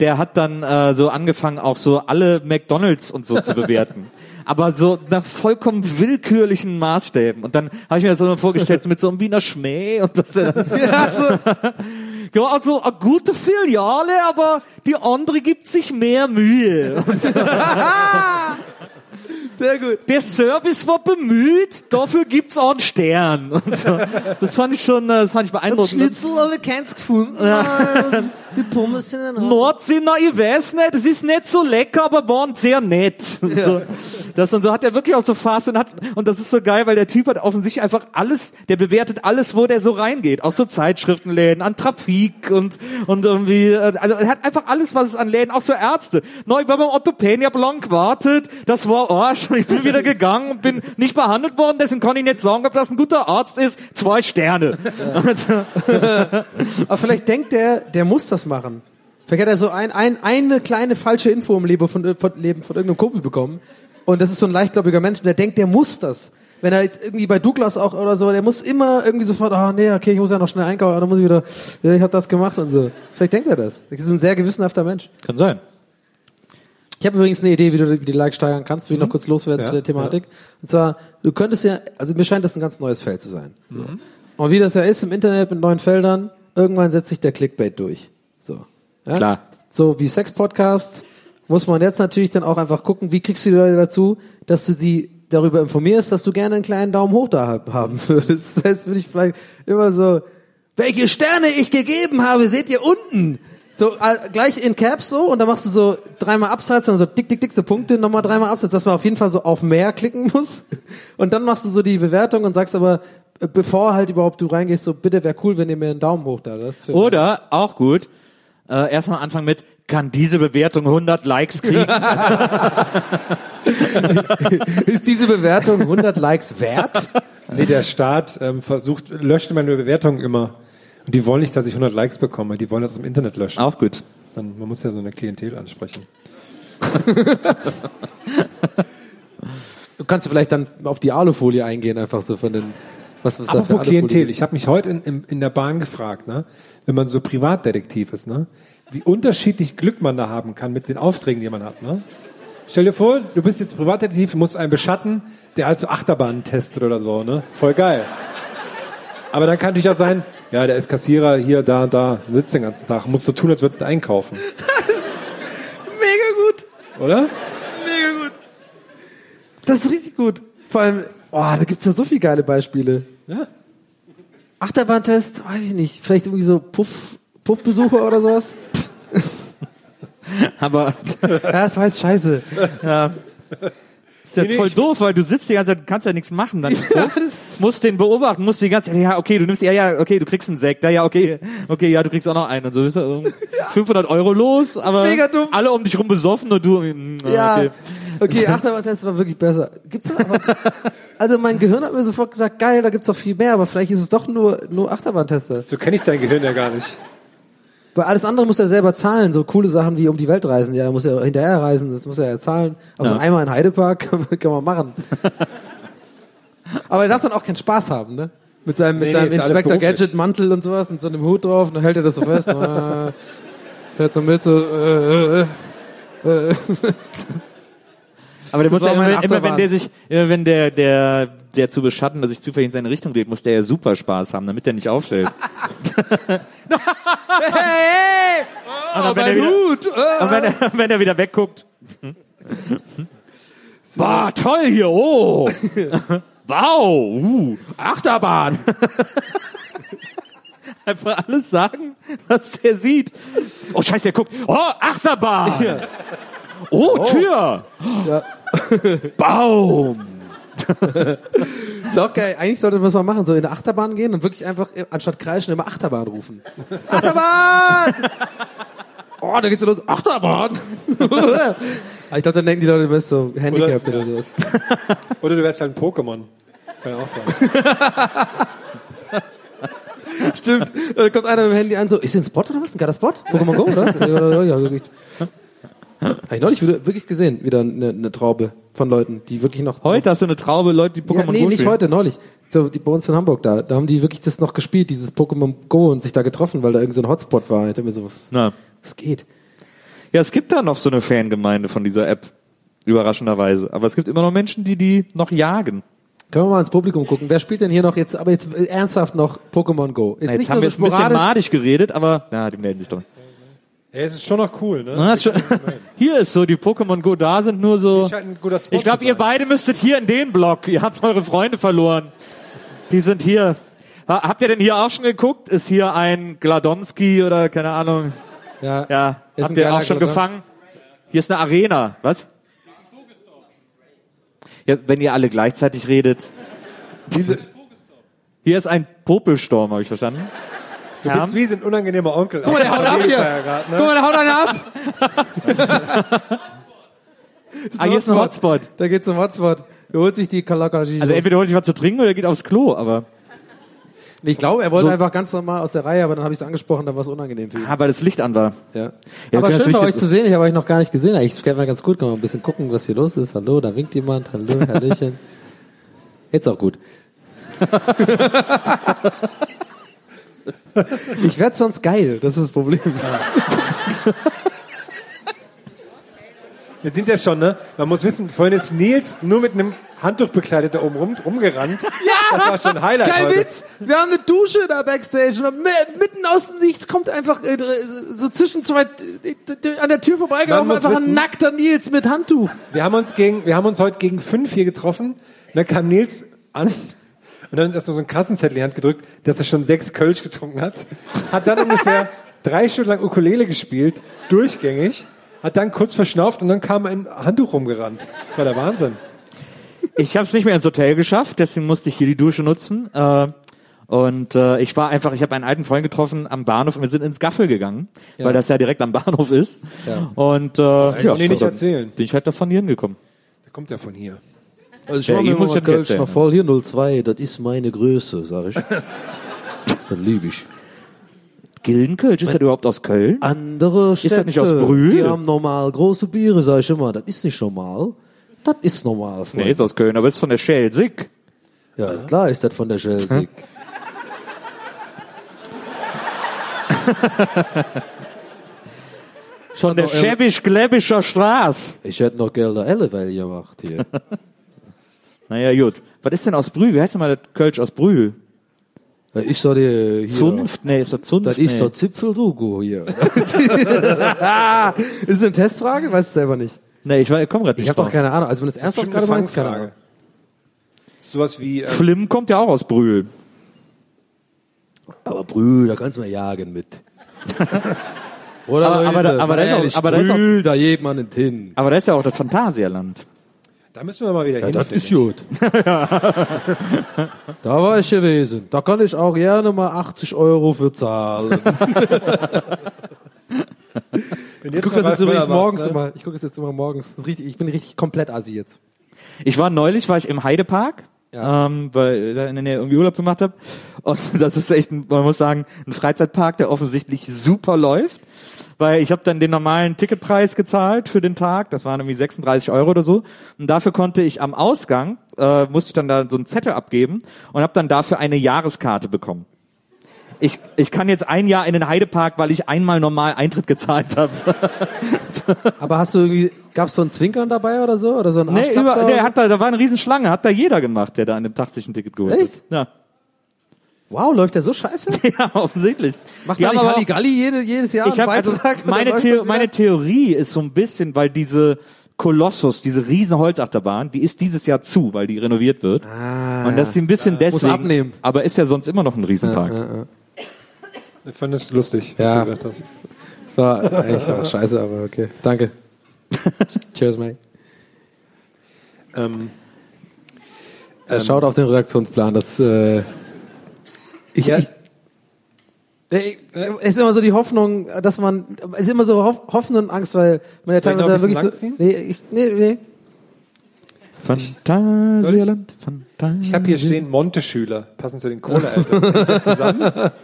der hat dann äh, so angefangen, auch so alle McDonalds und so zu bewerten. Aber so nach vollkommen willkürlichen Maßstäben. Und dann habe ich mir das so vorgestellt, so mit so einem Wiener Schmäh und das ja, so, ja, also eine gute Filiale, aber die andere gibt sich mehr Mühe. Und Sehr gut. der Service war bemüht, dafür gibt's auch einen Stern. Und so. Das fand ich schon, äh, das fand ich beeindruckend. habe ich keins gefunden. Die Pommes sind in Nordsee, na, ich weiß nicht, es ist nicht so lecker, aber waren sehr nett. So, das und so hat er wirklich auch so Phase und hat, und das ist so geil, weil der Typ hat offensichtlich einfach alles, der bewertet alles, wo der so reingeht. Auch so Zeitschriftenläden, an Trafik und, und irgendwie, also er hat einfach alles, was es an Läden, auch so Ärzte. Neu, ich war beim Orthopäden, ich hab lang gewartet, das war Arsch, ich bin wieder gegangen und bin nicht behandelt worden, deswegen kann ich nicht sagen, ob das ein guter Arzt ist. Zwei Sterne. Aber vielleicht denkt der, der muss das machen. Vielleicht hat er so ein, ein, eine kleine falsche Info im Leben von, von, Leben von irgendeinem Kumpel bekommen. Und das ist so ein leichtgläubiger Mensch, der denkt, der muss das. Wenn er jetzt irgendwie bei Douglas auch oder so, der muss immer irgendwie sofort, ah nee, okay, ich muss ja noch schnell einkaufen, dann muss ich wieder, ja, ich habe das gemacht und so. Vielleicht denkt er das. Das ist ein sehr gewissenhafter Mensch. Kann sein. Ich habe übrigens eine Idee, wie du wie die Likes steigern kannst, will ich noch kurz loswerden Ja, zu der Thematik. Und zwar, du könntest ja, also mir scheint das ein ganz neues Feld zu sein. So. Und wie das ja ist im Internet mit neuen Feldern, irgendwann setzt sich der Clickbait durch. So. Ja? Klar. So wie Sex-Podcasts muss man jetzt natürlich dann auch einfach gucken, wie kriegst du die Leute dazu, dass du sie darüber informierst, dass du gerne einen kleinen Daumen hoch da hab- haben würdest. Das heißt, würde ich vielleicht immer so, welche Sterne ich gegeben habe, seht ihr unten. So, äh, gleich in Caps so, und dann machst du so dreimal Absatz, dann so dick, dick, dick, so Punkte, nochmal dreimal Absatz, dass man auf jeden Fall so auf mehr klicken muss. Und dann machst du so die Bewertung und sagst aber, äh, bevor halt überhaupt du reingehst, so, bitte wäre cool, wenn ihr mir einen Daumen hoch da lasst. Oder, auch gut, äh, erstmal anfangen mit, kann diese Bewertung 100 Likes kriegen? Ist diese Bewertung 100 Likes wert? Nee, der Staat ähm, versucht, löscht meine Bewertungen immer. Und die wollen nicht, dass ich 100 Likes bekomme. Die wollen das im Internet löschen. auch gut. Dann, man muss ja so eine Klientel ansprechen. Du kannst vielleicht dann auf die Alufolie eingehen, einfach so von den, was, was Apropos Klientel, ich habe mich heute in, in, in der Bahn gefragt, ne, wenn man so Privatdetektiv ist, ne, wie unterschiedlich Glück man da haben kann mit den Aufträgen, die man hat. Ne? Stell dir vor, du bist jetzt Privatdetektiv, musst einen beschatten, der halt so Achterbahnen testet oder so. Ne? Voll geil. Aber dann kann natürlich auch sein, ja, der ist Kassierer hier, da, da, sitzt den ganzen Tag, musst so tun, als würdest du einkaufen. Mega gut. Oder? Mega gut. Das ist richtig gut. Vor allem, oh, da gibt's ja so viele geile Beispiele. Ja. Achterbahntest, weiß ich nicht. Vielleicht irgendwie so Puff, Puffbesucher oder sowas. Aber Ja, das war jetzt scheiße. ist jetzt voll doof, weil du sitzt die ganze Zeit, kannst ja nichts machen. Dann musst den beobachten, musst die ganze Zeit, ja, okay, du nimmst, ja, ja, okay, du kriegst einen Sekt, ja, ja, okay, okay, ja, du kriegst auch noch einen und so. Ist ja irgendwie 500 Euro los, aber alle um dich rum besoffen und du, mm, Ja. okay. Okay, Achterbahntest war wirklich besser. Gibt's das aber? Also mein Gehirn hat mir sofort gesagt, geil, da gibt's doch viel mehr, aber vielleicht ist es doch nur, nur Achterbahntester. So kenne ich dein Gehirn ja gar nicht. Weil alles andere muss er selber zahlen, so coole Sachen wie um die Welt reisen. Ja, er muss ja hinterher reisen, das muss er ja zahlen. Aber so Ja. einmal in Heidepark kann man, kann man machen. Aber er darf dann auch keinen Spaß haben, ne? Mit seinem, mit Nee, seinem nee, Inspector. Gadget Mantel und sowas und so einem Hut drauf und dann hält er das so fest. äh, hört so mit, so, äh, äh, äh. Aber der muss ja immer, immer, wenn der sich, immer wenn der, der, der zu beschatten, dass sich zufällig in seine Richtung dreht, muss der ja super Spaß haben, damit der nicht auffällt. Hey, Aber wenn, er wieder, und wenn, er, wenn er wieder wegguckt. War toll hier, oh. Wow, uh, Achterbahn. Einfach alles sagen, was der sieht. Oh, scheiße, der guckt. Oh, Achterbahn. Oh, Tür. Baum. Ist auch geil. Eigentlich sollte man das mal machen, so in eine Achterbahn gehen und wirklich einfach äh, anstatt kreischen immer Achterbahn rufen. Achterbahn! Oh, oh, da geht's los, Achterbahn. ich glaube, dann denken die Leute, du bist so handicapped oder, sowas. Oder du wärst halt ein Pokémon. Kann auch sein. Stimmt. Da kommt einer mit dem Handy an, so, ist das ein Spot oder was? Ein geiler Spot? Pokémon Go, oder? ja, ja, ja, wirklich. Habe ich neulich wieder, wirklich gesehen, wieder eine, eine Traube von Leuten, die wirklich noch... Heute hast du eine Traube Leute, die Pokémon ja, nee, Go nicht spielen. heute, neulich. So, die bei uns in Hamburg da, da haben die wirklich das noch gespielt, dieses Pokémon Go und sich da getroffen, weil da irgend so ein Hotspot war. Ich dachte mir so, was, Na. was geht? Ja, es gibt da noch so eine Fangemeinde von dieser App. Überraschenderweise. Aber es gibt immer noch Menschen, die die noch jagen. Können wir mal ins Publikum gucken. Wer spielt denn hier noch jetzt, aber jetzt ernsthaft noch Pokémon Go? Jetzt Na, jetzt nicht haben wir so jetzt ein bisschen madig geredet, aber na, die melden sich doch. Ja, es ist schon noch cool, ne? Na, ist schon, hier ist so, die Pokémon Go da sind nur so. Spot Ich glaube, ihr beide müsstet hier in den Block. Ihr habt eure Freunde verloren. Die sind hier. Ha- Habt ihr denn hier auch schon geguckt? Ist hier ein Gladonski oder keine Ahnung? Ja. Ja, habt ihr auch schon Gladon. gefangen? Hier ist eine Arena. Was? Ja, wenn ihr alle gleichzeitig redet. Diese, hier ist ein Popelstorm, habe ich verstanden. Du bist wie so ein unangenehmer Onkel. Guck mal, der haut ab hier. Grad, ne? Guck mal, der haut einen ab. Ah, hier ist ein Hotspot. Da geht's zum Hotspot. Er holt sich die Kalakashi. Also entweder holt sich was zu trinken oder geht aufs Klo, aber. ich glaube, er wollte so- einfach ganz normal aus der Reihe, aber dann habe ich es angesprochen, da war es unangenehm für ihn. Ah, weil das Licht an war. Ja. Ja, aber schön bei euch zu sehen. Ich habe euch noch gar nicht gesehen. Ich fällt mir ganz gut. Kann man ein bisschen gucken, was hier los ist. Hallo, da winkt jemand. Hallo, Hallöchen. Jetzt auch gut. ich werde sonst geil. Das ist das Problem. Wir sind ja schon, ne? Man muss wissen, vorhin ist Nils nur mit einem Handtuch bekleidet da oben rum, rumgerannt. Ja! Das war schon ein Highlight Kein heute. Witz. Wir haben eine Dusche da backstage und mi- mitten aus dem Nichts kommt einfach äh, so zwischen zwei äh, an der Tür vorbeigelaufen Man muss einfach ein wissen- nackter Nils mit Handtuch. Wir haben uns gegen, wir haben uns heute gegen fünf hier getroffen. Dann kam Nils an und dann uns erstmal so einen Kassenzettel in die Hand gedrückt, dass er schon sechs Kölsch getrunken hat. Hat dann ungefähr drei Stunden lang Ukulele gespielt, durchgängig. Hat dann kurz verschnauft und dann kam ein Handtuch rumgerannt. Das war der Wahnsinn. Ich habe es nicht mehr ins Hotel geschafft, deswegen musste ich hier die Dusche nutzen. Äh, und äh, ich war einfach, ich habe einen alten Freund getroffen am Bahnhof und wir sind ins Gaffel gegangen, weil das ja direkt am Bahnhof ist. Und äh, ja, mir nicht erzählen. bin ich halt davon hier hingekommen. Der kommt ja von hier. Also Ja, ich muss ja nicht erzählen. voll. Hier 02, das ist meine Größe, sag ich. das liebe ich. Gildenkölsch, ist das überhaupt aus Köln? Andere Städte, das nicht aus Brühl? die haben normal große Biere, sag ich immer. Das ist nicht normal. Das ist normal, Freunde. Nee, ist aus Köln, aber ist von der Schelsig. Ja, klar ist das von der Schelsig. Von der Schäbisch-Gläbischer Straße. Ich hätte noch Gelder Ellevel gemacht hier. Naja, gut. Was ist denn aus Brühl? Wie heißt denn mal das Kölsch aus Brühl? Das ist so die hier. Zunft? Nee, ist das Zunft? Das nee. ist so Zipfeldugo hier. ist das eine Testfrage? Weiß ich selber nicht. Nee, ich, war- ich komm gerade nicht Ich habe doch keine Ahnung. Also wenn das ernsthaft gerade meinst, keine Ahnung. Sowas wie, äh, Flim kommt ja auch aus Brühl. Aber Brühl, da kannst du mal jagen mit. Oder Aber- aber da- aber da ist auch- aber da ist auch- Brühl, da geht man nicht hin. Aber das ist ja auch das Phantasialand. Da müssen wir mal wieder Ja, hin. das ist gut. da war ich gewesen. Da kann ich auch gerne mal 80 Euro für zahlen. Ich gucke das jetzt übrigens morgens immer. Ich gucke das jetzt immer morgens. Richtig, ich bin richtig komplett assi jetzt. Ich war neulich, war ich im Heidepark, Ja. ähm, weil ich da in der Nähe irgendwie Urlaub gemacht habe. Und das ist echt, ein, man muss sagen, ein Freizeitpark, der offensichtlich super läuft. Weil ich habe dann den normalen Ticketpreis gezahlt für den Tag, das waren irgendwie 36 Euro oder so. Und dafür konnte ich am Ausgang, äh, musste ich dann da so einen Zettel abgeben und habe dann dafür eine Jahreskarte bekommen. Ich, ich kann jetzt ein Jahr in den Heidepark, weil ich einmal normal Eintritt gezahlt habe. Aber hast du irgendwie, gab's so ein Zwinkern dabei oder so? Oder so ein Nee, über, so? hat da, da war eine Riesenschlange, hat da jeder gemacht, der da an dem Tag sich ein Ticket geholt hat. Echt? Ja. Wow, läuft der so scheiße? Ja, offensichtlich. Macht da haben nicht aber auch- Halligalli jede, jedes Jahr Ich einen habe also Beitrag? oder meine, Theo meine Theorie ist so ein bisschen, weil diese Kolossus, diese riesen Holzachterbahn, die ist dieses Jahr zu, weil die renoviert wird. Und das ist ein bisschen deswegen. abnehmen. Aber ist ja sonst immer noch ein Riesenpark. Ich fand es lustig, was Ja. du gesagt hast. Das war echt auch scheiße, aber okay. Danke. Cheers, Mike. Ähm, Äh, Schaut auf den Redaktionsplan, das, äh, ich, Ja. ich, Ey, Es ist immer so die Hoffnung, dass man, es ist immer so Hoff- Hoffnung und Angst, weil man ja ich teilweise ein wirklich so, nee, ich, nee, nee. Phantasialand, Phantasialand. Ich habe hier stehen Monte-Schüler, passend zu den Kohleeltern. zusammen.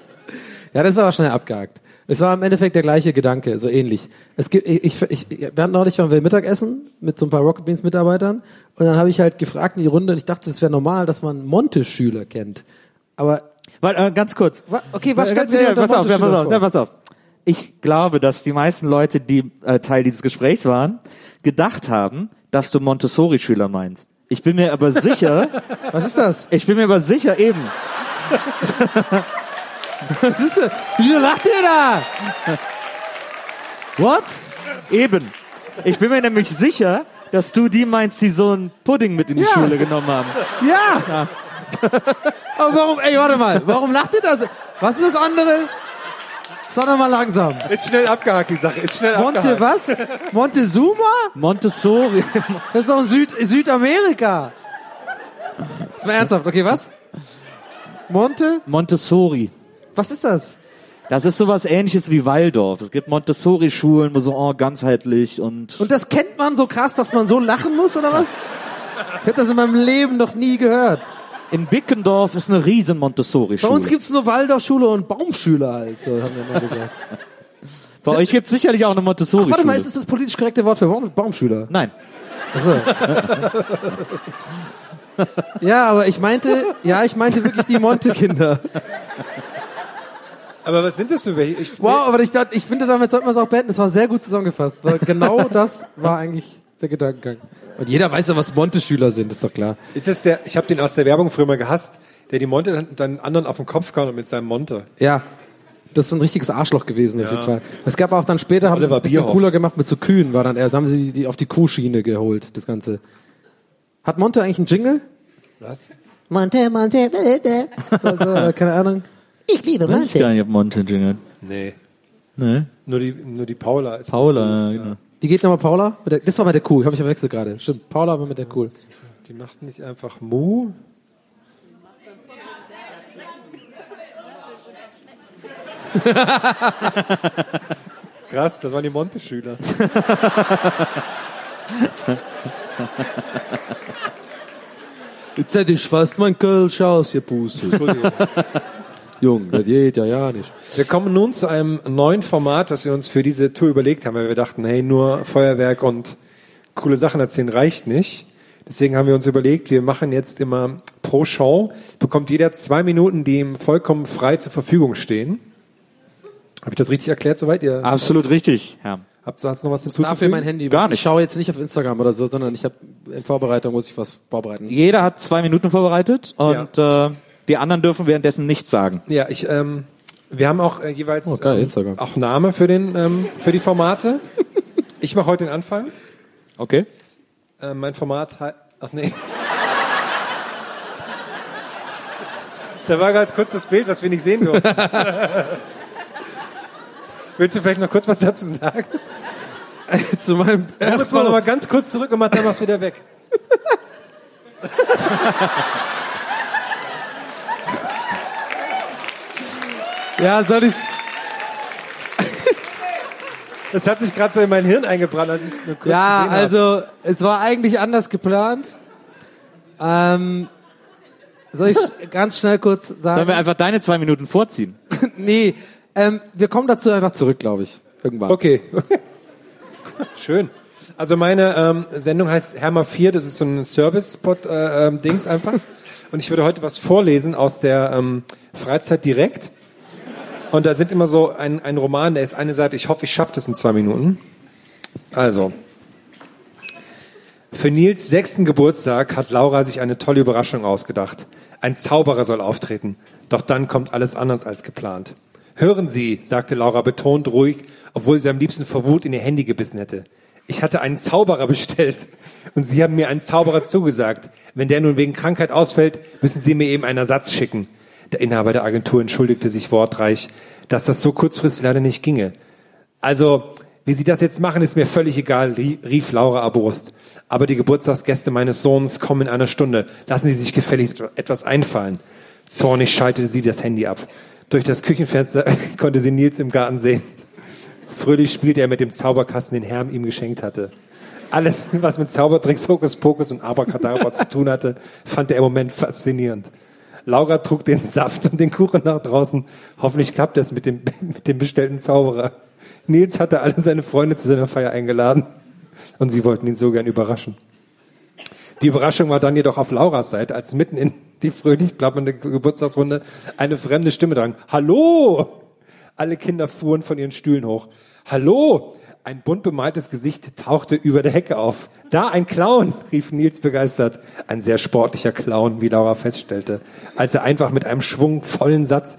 Ja, das ist aber schnell abgehakt. Es war im Endeffekt der gleiche Gedanke, so ähnlich. Es gibt, ich, ich, ich, wir hatten neulich waren wir Mittagessen mit so ein paar Rocket Beans Mitarbeitern und dann habe ich halt gefragt in die Runde und ich dachte, es wäre normal, dass man Monte-Schüler kennt. Aber Warte, äh, ganz kurz. Okay, was Äh, stellst du dir ja, pass auf, ja, pass auf, ja, pass auf. Ich glaube, dass die meisten Leute, die äh, Teil dieses Gesprächs waren, gedacht haben, dass du Montessori-Schüler meinst. Ich bin mir aber sicher, was ist das? ich bin mir aber sicher eben. Was ist das? Wieso lacht ihr da? What? Eben. Ich bin mir nämlich sicher, dass du die meinst, die so einen Pudding mit in die Ja. Schule genommen haben. Ja. Aber warum, ey, warte mal, warum lacht ihr da? Was ist das andere? Sag doch mal langsam. Ist schnell abgehakt, die Sache. Ist schnell Monte abgehakt. was? Montezuma? Montessori. Das ist doch in Süd Südamerika. Jetzt mal ernsthaft, okay, was? Monte? Montessori. Was ist das? Das ist sowas ähnliches wie Waldorf. Es gibt Montessori-Schulen, wo so oh, ganzheitlich und Und das kennt man so krass, dass man so lachen muss, oder was? Ich hab das in meinem Leben noch nie gehört. In Bickendorf ist eine riesen Bei Montessori-Schule. uns gibt's nur Waldorfschule und Baumschüler halt, so haben wir immer gesagt. Bei euch gibt's sicherlich auch eine Ach, Montessori-Schule. warte mal, ist das das politisch korrekte Wort für Baum Baumschüler? Nein. Ja, aber ich meinte, ja, ich meinte wirklich die Monte-Kinder. Aber was sind das für welche? Ich, Wow, aber ich, dachte, ich finde, damit sollten wir es auch beenden. Das war sehr gut zusammengefasst. Weil genau das war eigentlich der Gedankengang. Und jeder weiß ja, was Monte-Schüler sind, ist doch klar. Ist das der, ich habe den aus der Werbung früher mal gehasst, der die Monte dann, dann anderen auf den Kopf kam mit seinem Monte. Ja. Das ist ein richtiges Arschloch gewesen, auf jeden Fall. Es gab auch dann später, haben sie es ein bisschen cooler gemacht mit so Kühen, war dann eher, das haben sie die auf die Kuhschiene geholt, das Ganze. Hat Monte eigentlich einen Jingle? Was? Monte, Monte, Monte. Also, keine Ahnung. Ich liebe Weiß ich gar nicht, ob Monte jingelt. Nee. Ne? Nur die, nur die Paula ist. Paula, ja, genau. Wie geht nochmal Paula? Mit der, das war mit der Kuh, habe ich verwechselt gerade. Stimmt, Paula war mit der Kuh. Die macht nicht einfach Mu. Krass, das waren die Monte-Schüler. Jetzt hätte ich fast mein Kölsch ausgepustet. Entschuldigung. Jung, das geht ja ja nicht. Wir kommen nun zu einem neuen Format, das wir uns für diese Tour überlegt haben, weil wir dachten, hey, nur Feuerwerk und coole Sachen erzählen reicht nicht. Deswegen haben wir uns überlegt, wir machen jetzt immer pro Show, bekommt jeder zwei Minuten, die ihm vollkommen frei zur Verfügung stehen. Habe ich das richtig erklärt soweit? Ihr Absolut richtig, ja. habt hast noch was hinzuzufügen? Dafür mein Handy. Gar Ich nicht. schaue jetzt nicht auf Instagram oder so, sondern ich habe in Vorbereitung muss ich was vorbereiten. Jeder hat zwei Minuten vorbereitet und äh, die anderen dürfen währenddessen nichts sagen. Ja, ich, ähm, wir haben auch äh, jeweils Oh, geil, ähm, auch Name für den ähm, für die Formate. Ich mache heute den Anfang. Okay? Äh, mein Format heißt. Ach nee. Da war gerade kurz das Bild, was wir nicht sehen durften. Willst du vielleicht noch kurz was dazu sagen? Zu meinem mal noch mal ganz kurz zurück und mach dann was wieder weg. Ja, soll ich's? Das hat sich gerade so in mein Hirn eingebrannt, als ich es nur kurz Ja, also es war eigentlich anders geplant. Ähm, soll ich ganz schnell kurz Sollen sagen? wir einfach deine zwei Minuten vorziehen? nee, ähm, wir kommen dazu einfach zurück, glaube ich. Irgendwann. Okay. Schön. Also meine ähm, Sendung heißt Herma 4, das ist so ein Service-Spot-Dings äh, ähm, Dings einfach. Und ich würde heute was vorlesen aus der ähm, Freizeit direkt. Und da sind immer so ein, ein Roman, der ist eine Seite, ich hoffe, ich schaffe das in zwei Minuten. Also. Für Nils sechsten Geburtstag hat Laura sich eine tolle Überraschung ausgedacht. Ein Zauberer soll auftreten. Doch dann kommt alles anders als geplant. Hören Sie, sagte Laura betont ruhig, obwohl sie am liebsten vor Wut in ihr Handy gebissen hätte. Ich hatte einen Zauberer bestellt und Sie haben mir einen Zauberer zugesagt. Wenn der nun wegen Krankheit ausfällt, müssen Sie mir eben einen Ersatz schicken. Der Inhaber der Agentur entschuldigte sich wortreich, dass das so kurzfristig leider nicht ginge. Also, wie Sie das jetzt machen, ist mir völlig egal, rie- rief Laura erbost. Aber die Geburtstagsgäste meines Sohnes kommen in einer Stunde. Lassen Sie sich gefälligst etwas einfallen. Zornig schaltete sie das Handy ab. Durch das Küchenfenster konnte sie Nils im Garten sehen. Fröhlich spielte er mit dem Zauberkasten, den Herm ihm geschenkt hatte. Alles, was mit Zaubertricks, Hokuspokus und Abracadabra zu tun hatte, fand er im Moment faszinierend. Laura trug den Saft und den Kuchen nach draußen. Hoffentlich klappt es mit dem, mit dem bestellten Zauberer. Nils hatte alle seine Freunde zu seiner Feier eingeladen und sie wollten ihn so gern überraschen. Die Überraschung war dann jedoch auf Lauras Seite, als mitten in die fröhlich klappernde Geburtstagsrunde eine fremde Stimme drang. Hallo! Alle Kinder fuhren von ihren Stühlen hoch. Hallo! Ein bunt bemaltes Gesicht tauchte über der Hecke auf. Da ein Clown, rief Nils begeistert. Ein sehr sportlicher Clown, wie Laura feststellte, als er einfach mit einem schwungvollen Satz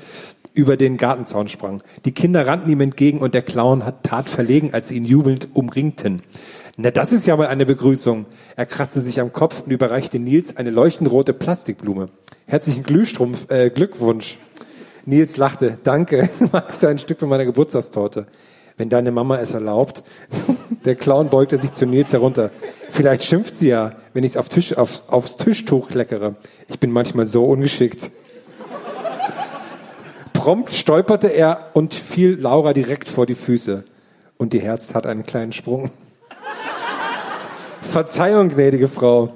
über den Gartenzaun sprang. Die Kinder rannten ihm entgegen und der Clown tat verlegen, als sie ihn jubelnd umringten. Na, das ist ja mal eine Begrüßung. Er kratzte sich am Kopf und überreichte Nils eine leuchtend rote Plastikblume. Herzlichen Glühstrumpf, äh, Glückwunsch. Nils lachte. Danke. Magst du ein Stück von meiner Geburtstagstorte? Wenn deine Mama es erlaubt. Der Clown beugte sich zu Nils herunter. Vielleicht schimpft sie ja, wenn ich es auf Tisch, aufs, aufs Tischtuch kleckere. Ich bin manchmal so ungeschickt. Prompt stolperte er und fiel Laura direkt vor die Füße. Und die Herz tat einen kleinen Sprung. Verzeihung, gnädige Frau.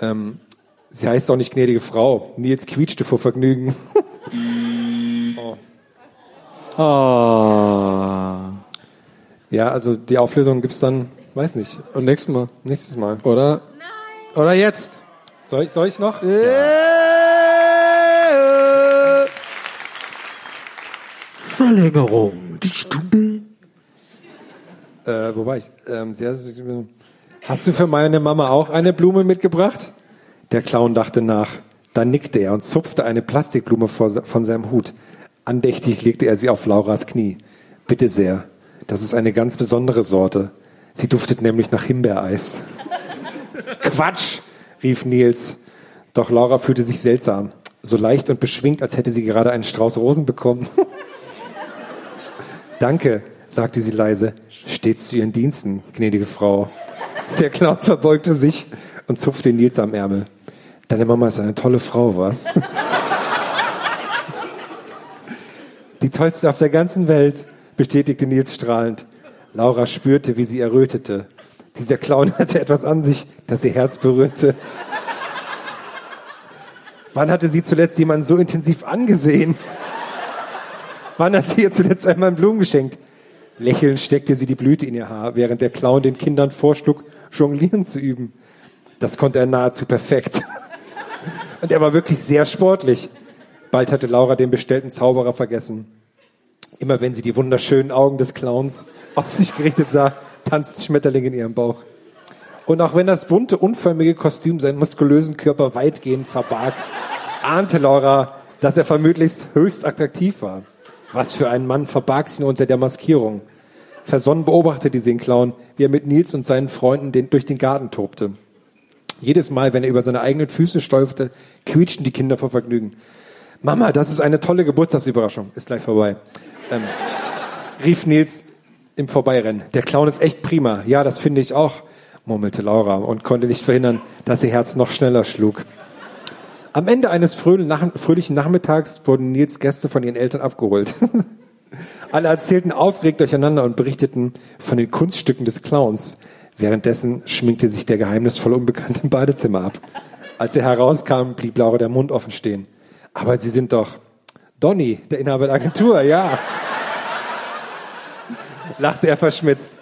Ähm, sie heißt auch nicht gnädige Frau. Nils quietschte vor Vergnügen. oh. Oh. Ja, also die Auflösung gibt's dann, weiß nicht, Und nächstes Mal. nächstes Mal. Oder? Oder jetzt? Soll ich, soll ich noch? Verlängerung. Die Stunde. Äh, wo war ich? Ähm, sehr, hast du für meine Mama auch eine Blume mitgebracht? Der Clown dachte nach. Dann nickte er und zupfte eine Plastikblume vor, von seinem Hut. Andächtig legte er sie auf Lauras Knie. Bitte sehr. Das ist eine ganz besondere Sorte. Sie duftet nämlich nach Himbeereis. Quatsch, rief Nils. Doch Laura fühlte sich seltsam. So leicht und beschwingt, als hätte sie gerade einen Strauß Rosen bekommen. Danke, sagte sie leise. Stets zu Ihren Diensten, gnädige Frau. Der Clown verbeugte sich und zupfte Nils am Ärmel. Deine Mama ist eine tolle Frau, was? Die tollste auf der ganzen Welt, bestätigte Nils strahlend. Laura spürte, wie sie errötete. Dieser Clown hatte etwas an sich, das ihr Herz berührte. Wann hatte sie zuletzt jemanden so intensiv angesehen? Wann hat sie ihr zuletzt einmal Blumen geschenkt? Lächelnd steckte sie die Blüte in ihr Haar, während der Clown den Kindern vorschlug, jonglieren zu üben. Das konnte er nahezu perfekt. Und er war wirklich sehr sportlich. Bald hatte Laura den bestellten Zauberer vergessen. Immer wenn sie die wunderschönen Augen des Clowns auf sich gerichtet sah, tanzten Schmetterlinge in ihrem Bauch. Und auch wenn das bunte, unförmige Kostüm seinen muskulösen Körper weitgehend verbarg, ahnte Laura, dass er vermutlich höchst attraktiv war. Was für ein Mann verbarg sie unter der Maskierung. Versonnen beobachtete sie den Clown, wie er mit Nils und seinen Freunden den, durch den Garten tobte. Jedes Mal, wenn er über seine eigenen Füße stolperte, quietschten die Kinder vor Vergnügen. Mama, das ist eine tolle Geburtstagsüberraschung. Ist gleich vorbei. Ähm, rief Nils im Vorbeirennen. Der Clown ist echt prima. Ja, das finde ich auch, murmelte Laura und konnte nicht verhindern, dass ihr Herz noch schneller schlug. Am Ende eines fröhlichen Nachmittags wurden Nils Gäste von ihren Eltern abgeholt. Alle erzählten aufgeregt durcheinander und berichteten von den Kunststücken des Clowns. Währenddessen schminkte sich der geheimnisvolle Unbekannte im Badezimmer ab. Als er herauskam, blieb Laura der Mund offen stehen. Aber Sie sind doch Donny, der Inhaber der Agentur, ja. Lachte er verschmitzt.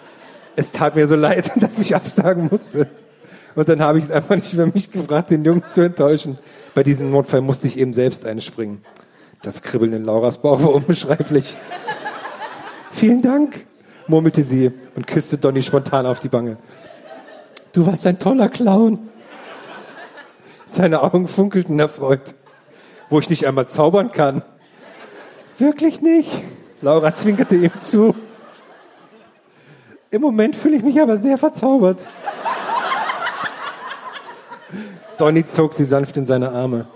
Es tat mir so leid, dass ich absagen musste. Und dann habe ich es einfach nicht für mich gebracht, den Jungen zu enttäuschen. Bei diesem Notfall musste ich eben selbst einspringen. Das Kribbeln in Lauras Bauch war unbeschreiblich. Vielen Dank, murmelte sie und küsste Donny spontan auf die Wange. Du warst ein toller Clown. Seine Augen funkelten erfreut. Wo ich nicht einmal zaubern kann. Wirklich nicht? Laura zwinkerte ihm zu. Im Moment fühle ich mich aber sehr verzaubert. Donny zog sie sanft in seine Arme.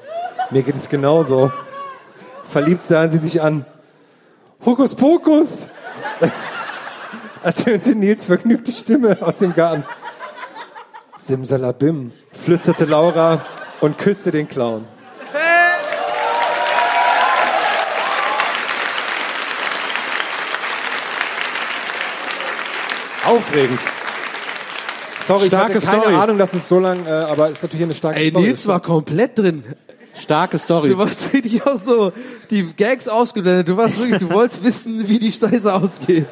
Mir geht es genauso. Verliebt sahen sie sich an. Hokus Pokus! ertönte Nils vergnügte Stimme aus dem Garten. Simsalabim, flüsterte Laura und küsste den Clown. Aufregend. Sorry, Starke ich hatte keine Story. Ahnung, dass es so lang, äh, aber es ist natürlich eine starke Ey, Story. Nils war komplett drin. Starke Story. Du warst richtig auch so, die Gags ausgeblendet. Du warst wirklich, du wolltest wissen, wie die Scheiße ausgeht.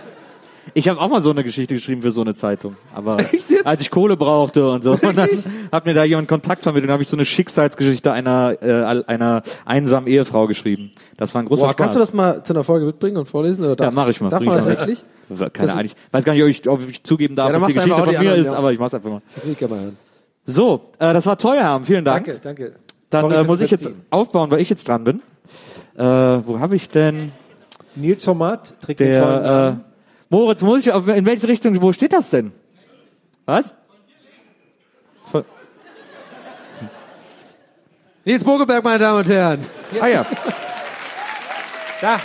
Ich habe auch mal so eine Geschichte geschrieben für so eine Zeitung. Aber Echt jetzt? als ich Kohle brauchte und so. Und dann Wirklich? hat mir da jemand Kontakt vermittelt und habe ich so eine Schicksalsgeschichte einer, äh, einer einsamen Ehefrau geschrieben. Das war ein großer Boah, Spaß. kannst du das mal zu einer Folge mitbringen und vorlesen? Oder ja, mache ich mal. Darf man das eigentlich? Keine Ahnung. Ich weiß gar nicht, ob ich, ob ich zugeben darf, Ja, dass die Geschichte von die mir anderen, ist, ja. aber ich mach's einfach mal. Ich gerne mal hören. So, äh, das war teuer, Herr. Vielen Dank. Danke, danke. Dann Sorry äh, muss ich jetzt Überziehen. aufbauen, weil ich jetzt dran bin. Äh, wo habe ich denn Nils Format trägt den tollen der äh, Namen. Moritz, muss ich auf, in welche Richtung, wo steht das denn? Was? Von- Nils Bogeberg, meine Damen und Herren. Ah ja. Da.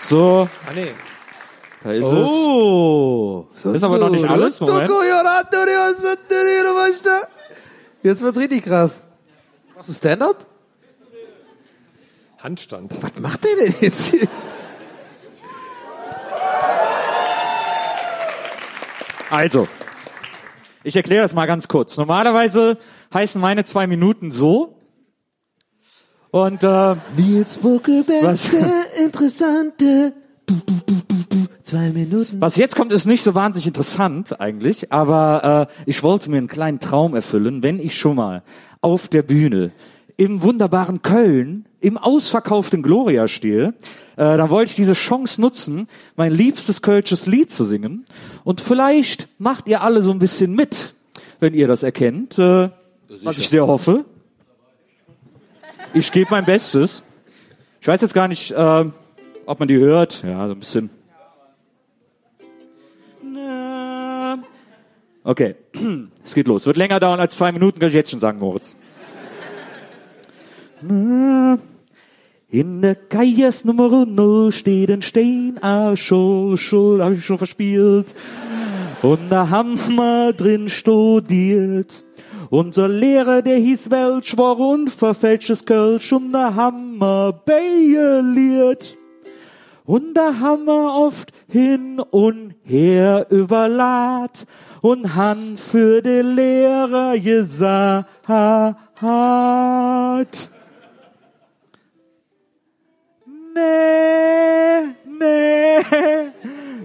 So, Ah, nee. da ist es. Oh. Ist aber noch nicht alles, Moment. Jetzt wird's richtig krass. Machst du Stand-up? Handstand. Was macht der denn jetzt hier? Also, ich erkläre das mal ganz kurz. Normalerweise heißen meine zwei Minuten so. Und äh, Nils Was? sehr interessante. Du, du, du, du, du. Zwei Minuten. was jetzt kommt, ist nicht so wahnsinnig interessant eigentlich, aber äh, ich wollte mir einen kleinen Traum erfüllen, wenn ich schon mal auf der Bühne im wunderbaren Köln im ausverkauften Gloria stehe, äh, dann wollte ich diese Chance nutzen, mein liebstes kölsches Lied zu singen. Und vielleicht macht ihr alle so ein bisschen mit, wenn ihr das erkennt, äh, was ich sehr hoffe. Ich gebe mein Bestes. Ich weiß jetzt gar nicht, äh, ob man die hört. Ja, so ein bisschen. Okay, es geht los. Wird länger dauern als zwei Minuten, kann ich jetzt schon sagen, Moritz. In der Kajers Nummer 0 steht ein Stein, ah, Schul, Schul, hab ich schon verspielt. Und da haben wir drin studiert. Unser Lehrer, der hieß Welsch, war unverfälschtes Kölsch und da haben wir beieliert. Und da haben wir oft hin und her überlad und han für de Lehrer gesagt. Nee, nee,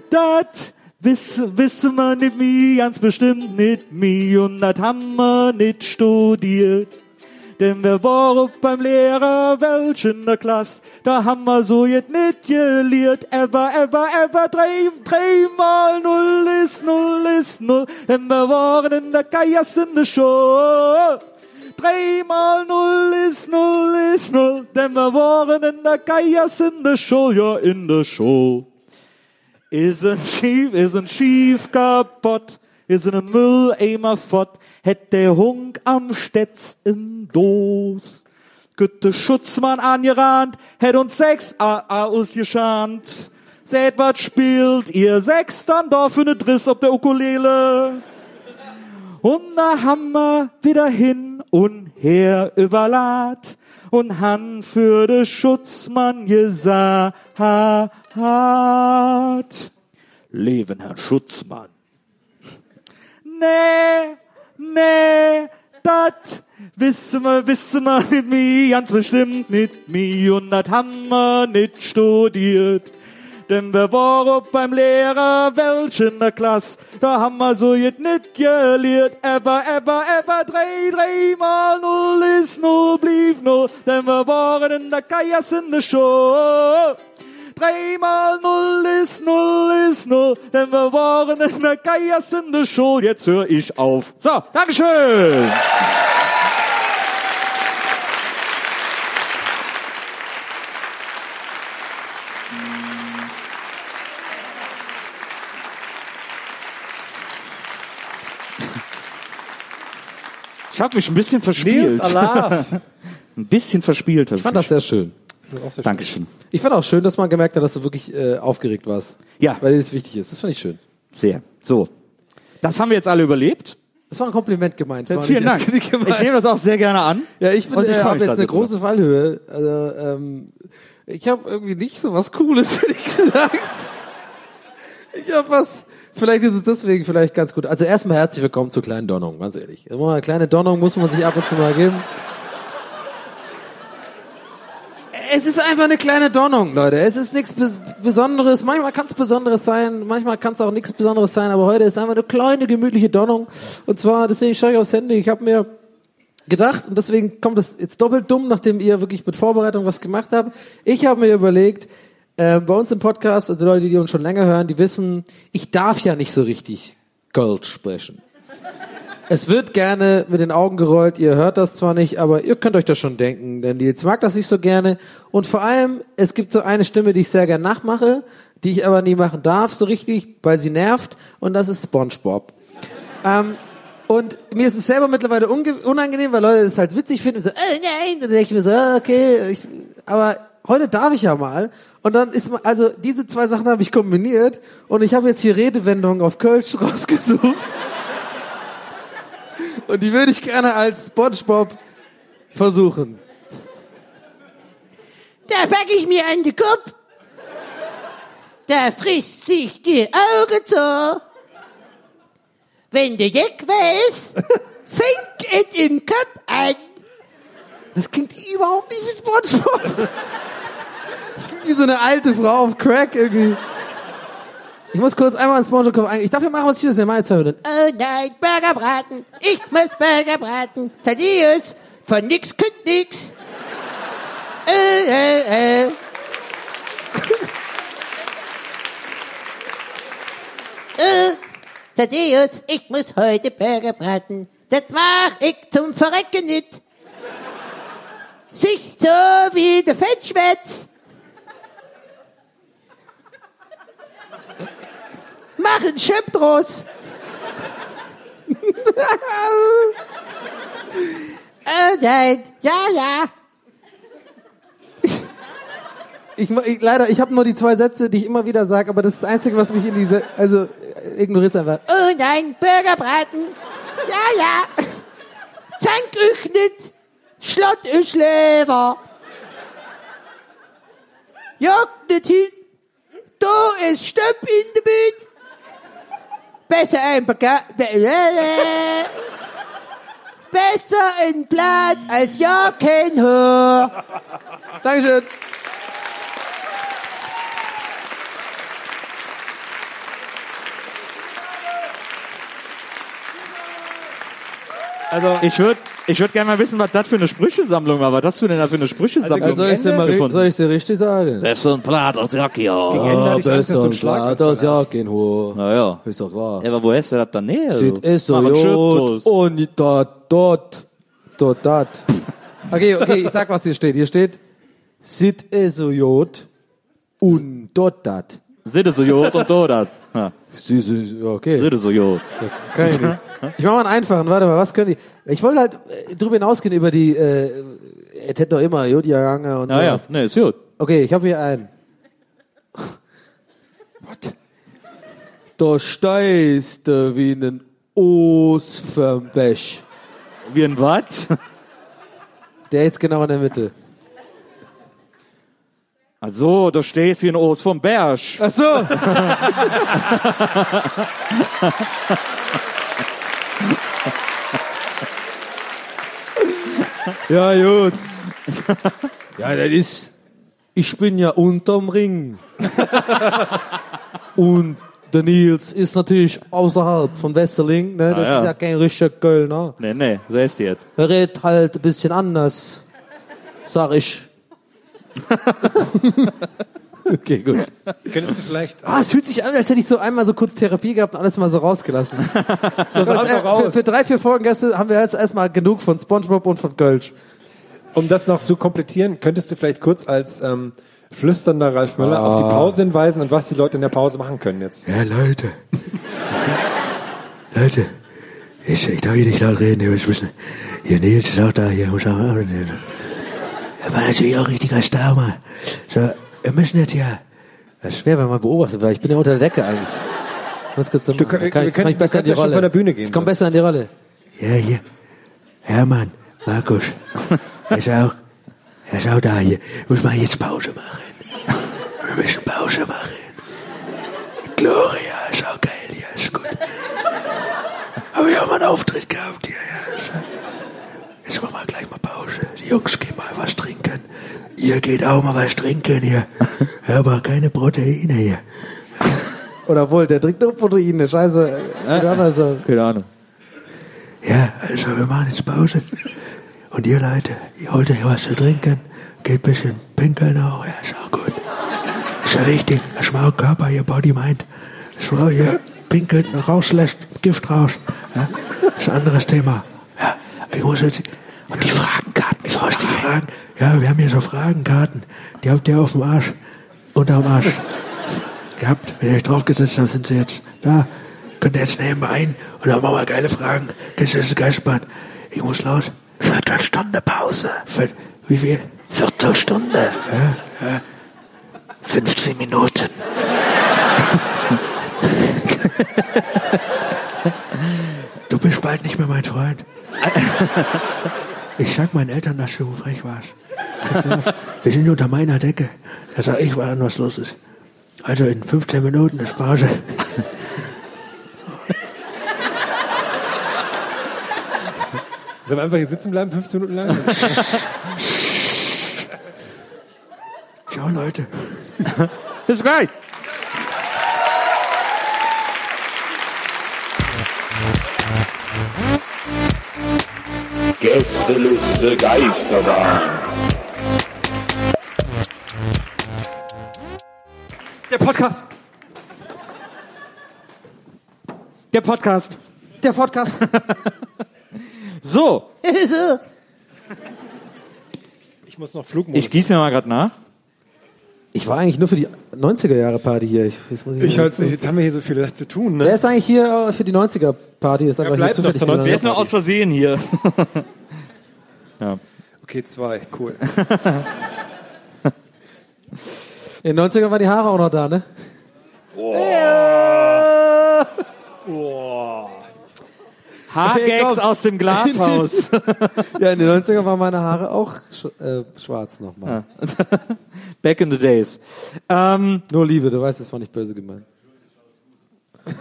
dat wissen wir nicht mi, ganz bestimmt nicht mi und dat haben wir nicht studiert. Denn wir waren beim Lehrer welch in der Klasse, da haben wir so jetzt nicht gelehrt. Ever, ever, ever, drei, dreimal null ist null ist null. Denn wir waren in der Kajas in der Show. Dreimal null ist null ist null. Denn wir waren in der Kajas in der Show, ja in der Show. Ist ein Schief, ist ein Schief kaputt, ist ein Mülleimer fort, hätt der Hunk am Stetz in Dos. Gütte Schutzmann angerannt, hätt uns sechs AA ausgeschant. Seht wat spielt ihr sechs dann da für ne Driss auf der Ukulele. Und da haben wieder hin und her überlad und han für de Schutzmann gesagt. Leben, Herr Schutzmann. Nee, nee, dat wissen wir, wissen wir nicht mi, ganz bestimmt nicht mi und dat haben wir nicht studiert. Denn wir waren beim Lehrer welch in der Klasse, da haben wir so jetzt nicht gelehrt. Ever, ever, ever, drei, dreimal null ist null, blieb null. Denn wir waren in der Kajas in der Show. Dreimal null ist null ist null, denn wir waren in der Kajas in der Show. Jetzt höre ich auf. So, Dankeschön. Ich habe mich ein bisschen verspielt. Ein bisschen verspielt. Ich fand das sehr schön. Dankeschön. Ich fand auch schön, dass man gemerkt hat, dass du wirklich äh, aufgeregt warst. Ja. Weil dir das wichtig ist. Das fand ich schön. Sehr. So. Das haben wir jetzt alle überlebt. Das war ein Kompliment gemeint. Das Vielen Dank. gemeint. Ich nehme das auch sehr gerne an. Ja, ich bin, Und ich äh, habe jetzt eine große Fallhöhe. Also, ähm, ich habe irgendwie nicht so was Cooles, ehrlich gesagt. Ich habe was vielleicht ist es deswegen vielleicht ganz gut. Also erstmal herzlich willkommen zur kleinen Donnung, ganz ehrlich. Eine kleine Donnung muss man sich ab und zu mal geben. Es ist einfach eine kleine Donnung, Leute. Es ist nichts Bes Besonderes. Manchmal kann es Besonderes sein, manchmal kann es auch nichts Besonderes sein, aber heute ist einfach eine kleine, gemütliche Donnung. Und zwar, deswegen schaue ich aufs Handy. Ich habe mir gedacht, und deswegen kommt es jetzt doppelt dumm, nachdem ihr wirklich mit Vorbereitung was gemacht habt. Ich habe mir überlegt, äh, bei uns im Podcast, also Leute, die uns schon länger hören, die wissen, ich darf ja nicht so richtig Gold sprechen. Es wird gerne mit den Augen gerollt, ihr hört das zwar nicht, aber ihr könnt euch das schon denken, denn Nils mag das nicht so gerne. Und vor allem, es gibt so eine Stimme, die ich sehr gerne nachmache, die ich aber nie machen darf, so richtig, weil sie nervt, und das ist SpongeBob. Ähm, und mir ist es selber mittlerweile unangenehm, weil Leute das halt witzig finden und so, äh, nein, dann denke ich mir so, okay, ich, aber heute darf ich ja mal. Und dann ist mal, also diese zwei Sachen habe ich kombiniert und ich habe jetzt hier Redewendungen auf Kölsch rausgesucht. Und die würde ich gerne als SpongeBob versuchen. Da pack ich mir an den Kopf. Da frisst sich die Augen zu. Wenn der Jack weiß, fängt es im Kopf an. Das klingt überhaupt nicht wie SpongeBob. Das klingt wie so eine alte Frau auf Crack irgendwie. Ich muss kurz einmal ins SpongeBob ein. Ich darf ja machen, was ich will. Das ist ja meine. Oh nein, Burgerbraten. Ich muss Burger braten. Thaddeus, von nix kommt nix. Äh, äh, äh. äh, Thaddeus, ich muss heute Burger braten. Das mach ich zum Verrecken nicht. Sich so wie der Fettschwätz. Mach einen Schöpf draus. oh nein, ja, ja. Ich, ich, leider, ich habe nur die zwei Sätze, die ich immer wieder sage, aber das ist das Einzige, was mich in diese, also äh, ignoriert einfach. Oh nein, Burgerbraten. Ja, ja. Zank euch nicht. Schlott euch Leber. Jagt nicht hin. Da ist Stopp in der Bühne. Besser ein Baga Besser ein Blatt als ja kein Haar. Dankeschön. Also ich würde ich würd gerne mal wissen, was das für eine Sprüchesammlung war. Was hast du denn da für eine Sprüchesammlung Also soll ich dir mal, soll ich dir richtig sagen? Besser ein Blatt als Jacke, ja. Ich Angst, dass du einen Schlag als ja. Ist doch klar. Ja, aber wo du das dann her? Sieht es so einen gut Schüttels. und dort, dort, dort, dort. Okay, okay, ich sag, was hier steht. Hier steht, sieht es so gut und dort, dort. Sitte so jod und do das. Ja, Sie- sie- Okay. Sitte so jod. Kann ich nicht. Ich mach mal einen einfachen, warte mal, was können die? Ich wollte halt äh, drüber hinausgehen über die, äh, es hätte doch immer Jodia Gange und Naja, sowas. nee, ist gut. Okay, ich habe hier einen. What? Da steist du wie ein Os vom Bech. Wie ein was? Der jetzt genau in der Mitte. Ach so, da stehst wie ein Os vom Berg. Ach so. ja, gut. Ja, das ist. Ich bin ja unterm Ring. Und der Nils ist natürlich außerhalb von Wesseling. Ne? Das Ah, ja. ist ja kein richtiger Kölner. Nee, nee, so ist die jetzt. Er redet halt ein bisschen anders. Sag ich. Okay, gut. Könntest du vielleicht Ah, es fühlt sich an, als hätte ich so einmal so kurz Therapie gehabt und alles mal so rausgelassen. so alles äh, auch raus. für, für drei, vier Folgen Gäste haben wir jetzt erstmal genug von Spongebob und von Kölsch. Um das noch zu komplettieren, könntest du vielleicht kurz als ähm, flüsternder Ralf Möller auf die Pause hinweisen und was die Leute in der Pause machen können jetzt. Ja, Leute. Leute, ich, ich darf hier nicht laut reden, ich muss, hier Nils ist auch da, hier muss auch reden. Er war natürlich auch ein richtiger Star, Mann. So, wir müssen jetzt ja, Das ist schwer, wenn man beobachtet wird. Ich bin ja unter der Decke eigentlich. Was kannst du machen? kann- kann ich, kann ich besser in die ja Rolle. von der Bühne gehen, Ich komme besser in die Rolle. ja, hier, Hermann, Markus, er ist auch, er ist auch da, hier, muss man jetzt Pause machen. Wir müssen Pause machen. Gloria ist auch geil hier. Habe ich auch mal einen Auftritt gehabt hier, ja. Jetzt machen wir gleich mal Pause. Die Jungs gehen mal was trinken. Ihr geht auch mal was trinken hier. Ja, aber keine Proteine hier. Oder wohl, der trinkt nur Proteine. Scheiße. Äh, also. Keine Ahnung. Ja, also wir machen jetzt Pause. Und ihr Leute, ihr holt euch was zu trinken, geht ein bisschen pinkeln auch, ja, ist auch gut. Ist ja wichtig, dass man auch Körper, ihr Body meint, dass man auch hier pinkelt und rauslässt, Gift raus. Ja, ist ein anderes Thema. Ja, ich muss jetzt... Und die Fragenkarten, ich muss die Fragen... Ja, wir haben hier so Fragenkarten, die habt ihr auf dem Arsch, unterm Arsch gehabt. Wenn ihr euch draufgesetzt habt, sind sie jetzt da. Könnt ihr jetzt nehmen ein und dann machen wir geile Fragen. Das ist Geistbahn. Ich muss los. Viertelstunde Pause. Viert, wie viel? Viertelstunde. Ja, ja. 15 Minuten. du bist bald nicht mehr mein Freund. Ich sag meinen Eltern, dass du frech warst. Wir sind unter meiner Decke. Da sag ich, was was los ist. Also in 15 Minuten ist Pause. Sollen wir einfach hier sitzen bleiben, 15 Minuten lang? Ciao, Leute. Bis gleich. Gästeliste Geisterbahn. Der Podcast. Der Podcast. Der Podcast. So, Ich muss noch Flugmodus. ich gieße mir mal gerade nach. Ich war eigentlich nur für die 90er-Jahre-Party hier. Ich, jetzt, muss ich Ich halt, jetzt haben wir hier so viel zu tun, Wer ne? ist eigentlich hier äh, für die 90er-Party? Ist einfach hier bleibt noch zufällig zur gelandet. 90er. Wer ist nur aus Versehen hier? ja. Okay, zwei, cool. In den 90er waren die Haare auch noch da, ne? Haargags komm. aus dem Glashaus. Ja, in den 90er waren meine Haare auch sch äh, schwarz nochmal. Back in the days. Ähm, Nur Liebe, du weißt, das war nicht böse gemeint.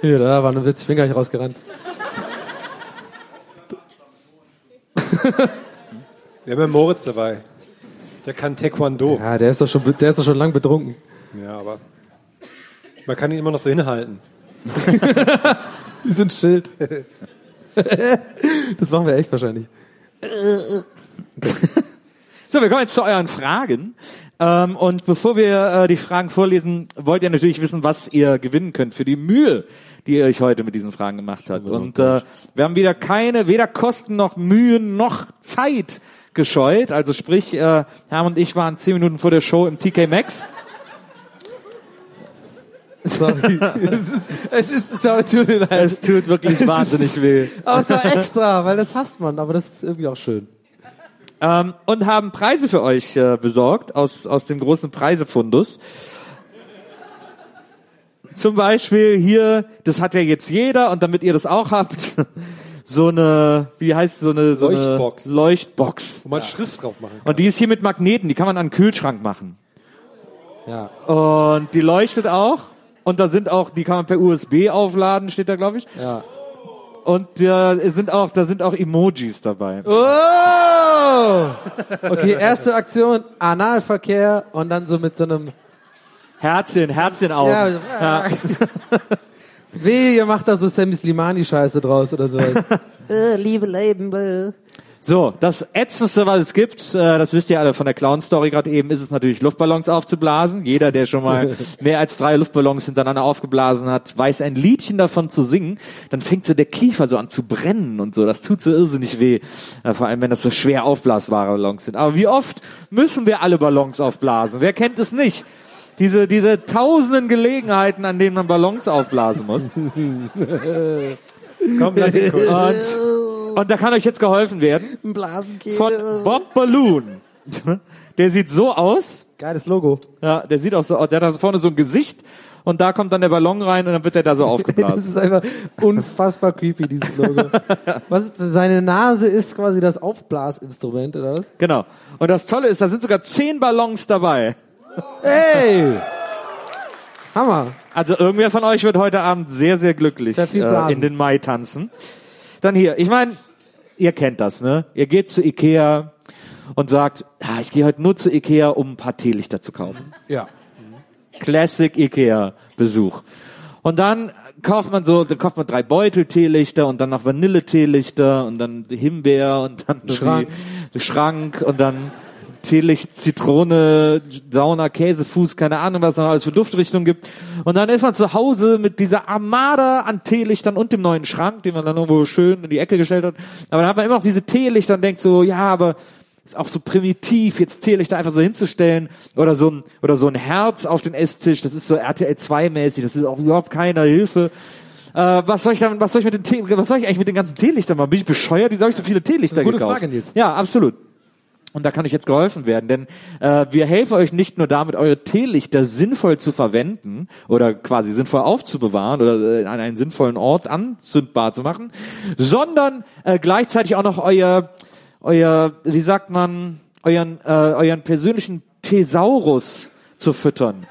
Hier, da war ein Witz, ich bin gar nicht rausgerannt. Wir haben ja Moritz dabei. Der kann Taekwondo. Ja, der ist doch schon, der ist doch schon lang betrunken. Ja, aber man kann ihn immer noch so hinhalten. Wie so ein Schild. das machen wir echt wahrscheinlich. so, wir kommen jetzt zu euren Fragen. Ähm, und bevor wir äh, die Fragen vorlesen, wollt ihr natürlich wissen, was ihr gewinnen könnt für die Mühe, die ihr euch heute mit diesen Fragen gemacht habt. Und äh, wir haben wieder keine, weder Kosten noch Mühen noch Zeit gescheut. Also sprich, äh, Herm und ich waren zehn Minuten vor der Show im TK Maxx. Sorry. es ist, es ist, sorry, tut mir leid. Es tut wirklich wahnsinnig weh. Aber es war extra, weil das hasst man, aber das ist irgendwie auch schön. ähm, und haben Preise für euch äh, besorgt aus, aus dem großen Preisefundus. Zum Beispiel hier, das hat ja jetzt jeder und damit ihr das auch habt, so eine, wie heißt so eine, so Leuchtbox. eine Leuchtbox. Wo man Schrift drauf machen kann. Und die ist hier mit Magneten, die kann man an den Kühlschrank machen. Ja. Und die leuchtet auch. Und da sind auch, die kann man per USB aufladen, steht da, glaube ich. Ja. Und äh, sind auch, da sind auch Emojis dabei. Oh! Okay, erste Aktion, Analverkehr und dann so mit so einem Herzchen, Herzchenaugen. Ja, Ja. Weh, ihr macht da so Sammy Slimani-Scheiße draus oder sowas. äh, Liebe Leben, bläh. So, das ätzendste, was es gibt, äh, das wisst ihr alle von der Clown-Story gerade eben, ist es natürlich Luftballons aufzublasen. Jeder, der schon mal mehr als drei Luftballons hintereinander aufgeblasen hat, weiß ein Liedchen davon zu singen. Dann fängt so der Kiefer so an zu brennen und so. Das tut so irrsinnig weh. Äh, vor allem, wenn das so schwer aufblasbare Ballons sind. Aber wie oft müssen wir alle Ballons aufblasen? Wer kennt es nicht? Diese, diese tausenden Gelegenheiten, an denen man Ballons aufblasen muss. Komm, lass ihn kurz. Und, und da kann euch jetzt geholfen werden. Von Bob Balloon. Der sieht so aus. Geiles Logo. Ja, der sieht auch so aus. Der hat da vorne so ein Gesicht und da kommt dann der Ballon rein und dann wird der da so Das aufgeblasen. ist einfach unfassbar creepy, dieses Logo. Was ist, seine Nase ist quasi das Aufblasinstrument, oder was? genau. Und das Tolle ist, da sind sogar zehn Ballons dabei. Ey! Hammer. Also irgendwer von euch wird heute Abend sehr, sehr glücklich äh, in den Mai tanzen. Dann hier, ich meine, ihr kennt das, ne? Ihr geht zu Ikea und sagt, ah, ich gehe heute nur zu Ikea, um ein paar Teelichter zu kaufen. Ja. Classic Ikea Besuch. Und dann kauft man so, dann kauft man drei Beutel Teelichter und dann noch Vanille Teelichter und dann Himbeer und dann Schrank. Schrank und dann Teelicht, Zitrone, Sauna, Käsefuß, keine Ahnung, was es noch alles für Duftrichtungen gibt. Und dann ist man zu Hause mit dieser Armada an Teelichtern und dem neuen Schrank, den man dann irgendwo schön in die Ecke gestellt hat. Aber dann hat man immer noch diese Teelichter und denkt so, ja, aber ist auch so primitiv, jetzt Teelichter einfach so hinzustellen oder so ein, oder so ein Herz auf den Esstisch, das ist so RTL 2 mäßig, das ist auch überhaupt keiner Hilfe. Äh, was soll ich dann, was soll ich mit den Tee, was soll ich eigentlich mit den ganzen Teelichtern machen? Bin ich bescheuert? Wie soll ich so viele Teelichter Gute gekauft? Frage, Nils. Ja, absolut. Und da kann euch jetzt geholfen werden, denn äh, wir helfen euch nicht nur damit, eure Teelichter sinnvoll zu verwenden oder quasi sinnvoll aufzubewahren oder äh, an einen sinnvollen Ort anzündbar zu machen, sondern äh, gleichzeitig auch noch euer, euer, wie sagt man, euren, äh, euren persönlichen Thesaurus zu füttern.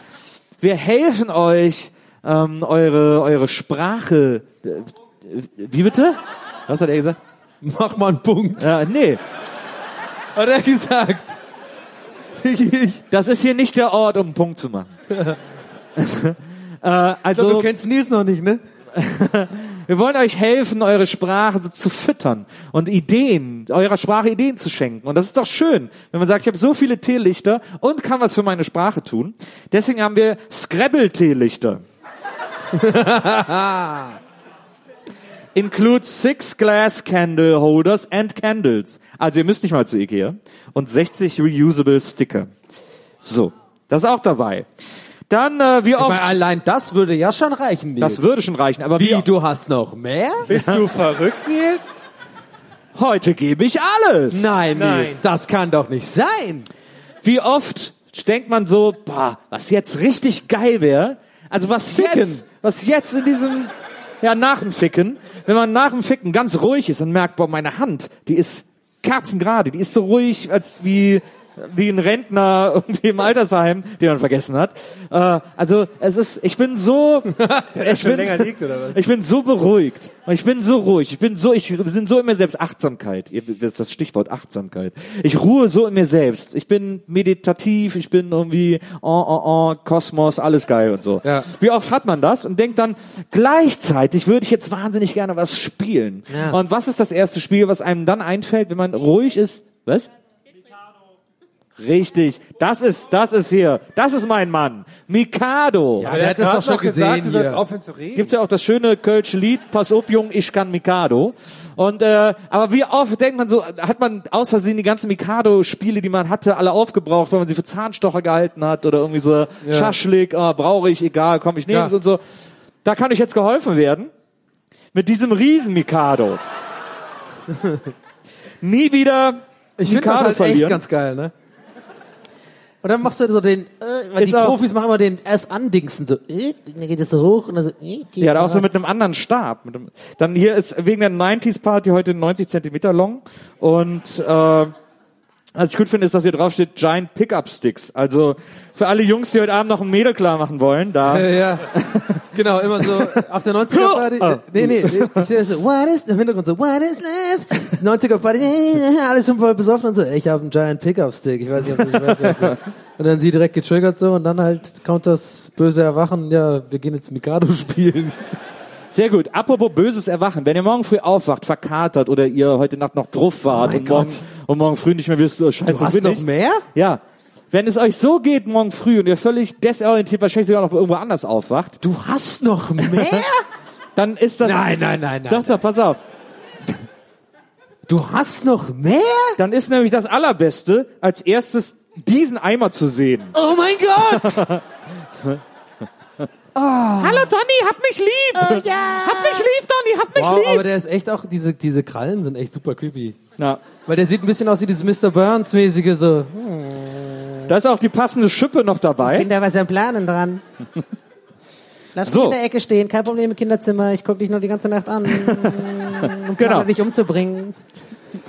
Wir helfen euch, ähm, eure, eure Sprache, äh, wie bitte? Was hat er gesagt? Mach mal einen Punkt. Ja, nee. Hat er gesagt. Das ist hier nicht der Ort, um einen Punkt zu machen. äh, also, du kennst Nils noch nicht, ne? wir wollen euch helfen, eure Sprache so zu füttern und Ideen, eurer Sprache Ideen zu schenken. Und das ist doch schön, wenn man sagt, ich habe so viele Teelichter und kann was für meine Sprache tun. Deswegen haben wir Scrabble-Teelichter. Includes six glass candle holders and candles. Also ihr müsst nicht mal zu Ikea. Und 60 reusable Sticker. So, das ist auch dabei. Dann, äh, wie oft... Aber allein das würde ja schon reichen, Nils. Das würde schon reichen, aber Wie, wie, du hast noch mehr? Bist du verrückt, Nils? heute gebe ich alles. Nein, Nein. Nils, das kann doch nicht sein. Wie oft denkt man so, boah, was jetzt richtig geil wäre, also was Ficken. jetzt, was jetzt in diesem, ja, nach dem Ficken, wenn man nach dem Ficken ganz ruhig ist und merkt, boah, meine Hand, die ist kerzengerade, die ist so ruhig, als wie, wie ein Rentner irgendwie im Altersheim, den man vergessen hat. Äh, also es ist, ich bin so, ich bin, liegt, ich bin so beruhigt. Ich bin so ruhig. Ich bin so, ich sind so in mir selbst. Achtsamkeit. Das ist das Stichwort Achtsamkeit. Ich ruhe so in mir selbst. Ich bin meditativ. Ich bin irgendwie, oh, oh, oh, Kosmos, alles geil und so. Ja. Wie oft hat man das und denkt dann, gleichzeitig würde ich jetzt wahnsinnig gerne was spielen. Ja. Und was ist das erste Spiel, was einem dann einfällt, wenn man ruhig ist? Was? Richtig, das ist, das ist hier, das ist mein Mann, Mikado. Ja, der hat das doch schon gesehen du sollst hier. aufhören zu reden. Gibt's ja auch das schöne Kölsche Lied, Pass up, Jung, ich kann Mikado. Und äh, aber wie oft denkt man so, hat man aus Versehen die ganzen Mikado-Spiele, die man hatte, alle aufgebraucht, weil man sie für Zahnstocher gehalten hat oder irgendwie so Schaschlik, ah, brauche ich, egal, komm, ich nehme es Ja. und so. Da kann euch jetzt geholfen werden mit diesem riesen Mikado. Nie wieder Ich finde das halt echt verlieren. ganz geil, ne? Und dann machst du so den, äh, weil Ist die auch- Profis machen immer den erst andingsen, so, äh, dann geht es so hoch und dann so, äh, geht Ja, auch so mit einem anderen Stab. Mit einem, dann hier ist wegen der 90s Party heute ein 90 Zentimeter long. Und äh, was ich gut finde, ist, dass hier drauf steht Giant Pickup Sticks. Also für alle Jungs, die heute Abend noch ein Mädel klar machen wollen, da. Ja, ja. genau, immer so auf der 90er Party. Ah. nee, nee, ich sehe das so, what is, im Hintergrund so, what is left? 90er Party, äh, alles schon voll besoffen und so, ich habe einen Giant Pickup Stick, ich weiß nicht, ob du dich weißt. Und dann sie direkt getriggert so und dann halt kommt das böse Erwachen, ja, wir gehen jetzt Mikado spielen. Sehr gut. Apropos böses Erwachen. Wenn ihr morgen früh aufwacht, verkatert oder ihr heute Nacht noch drauf wart mein und morgen, und morgen früh nicht mehr wisst, oh, scheiße, Du hast bin noch ich? mehr? Ja. Wenn es euch so geht morgen früh und ihr völlig desorientiert, wahrscheinlich sogar noch irgendwo anders aufwacht, Du hast noch mehr? dann ist das... nein, nein, nein, nein. Doch, doch, pass auf. Du hast noch mehr? Dann ist nämlich das Allerbeste, als erstes diesen Eimer zu sehen. Oh mein Gott! Hallo Donny, hab mich lieb! Oh ja. Hab mich lieb, Donny, hab mich Wow, aber lieb! der ist echt auch, diese, diese Krallen sind echt super creepy. Na, Weil der sieht ein bisschen aus wie dieses Mr. Burns-mäßige so. da ist auch die passende Schippe noch dabei. Bin da was am Planen dran. Lass So. mich in der Ecke stehen, kein Problem im Kinderzimmer, ich gucke dich noch die ganze Nacht an, um Genau. dich umzubringen.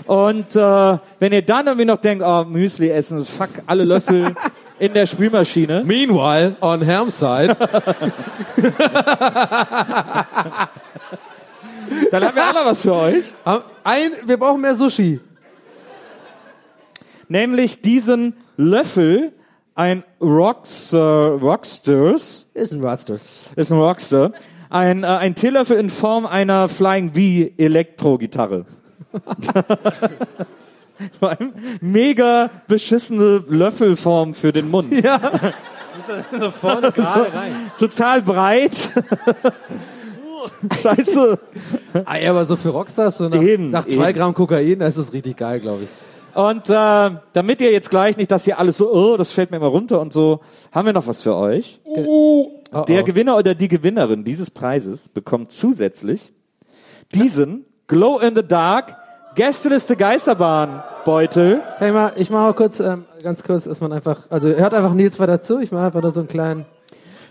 Und äh, wenn ihr dann irgendwie noch denkt, oh, Müsli essen, fuck, alle Löffel in der Spülmaschine. Meanwhile, on Herm's side, Dann haben wir auch noch was für euch. ein, wir brauchen mehr Sushi. Nämlich diesen Löffel, ein Rocks, äh, Rockstars, Ist ein Rodster. ist ein Rockster, ein, äh, ein Teelöffel in Form einer Flying V Elektrogitarre. Vor allem mega beschissene Löffelform für den Mund. Ja. Vorne gerade rein. Total breit. Scheiße. Ah, ja, aber so für Rockstars, so nach, Eben, nach zwei eben. Gramm Kokain, da ist es richtig geil, glaube ich. Und äh, damit ihr jetzt gleich nicht, dass hier alles so, oh, das fällt mir immer runter und so, haben wir noch was für euch. Der Gewinner oder die Gewinnerin dieses Preises bekommt zusätzlich diesen Glow in the Dark Gästeliste Geisterbahn Beutel. Ich mal, ich mache mal kurz, ähm, ganz kurz, dass man einfach, also hört einfach Nils weiter zu, ich mache einfach nur so einen kleinen,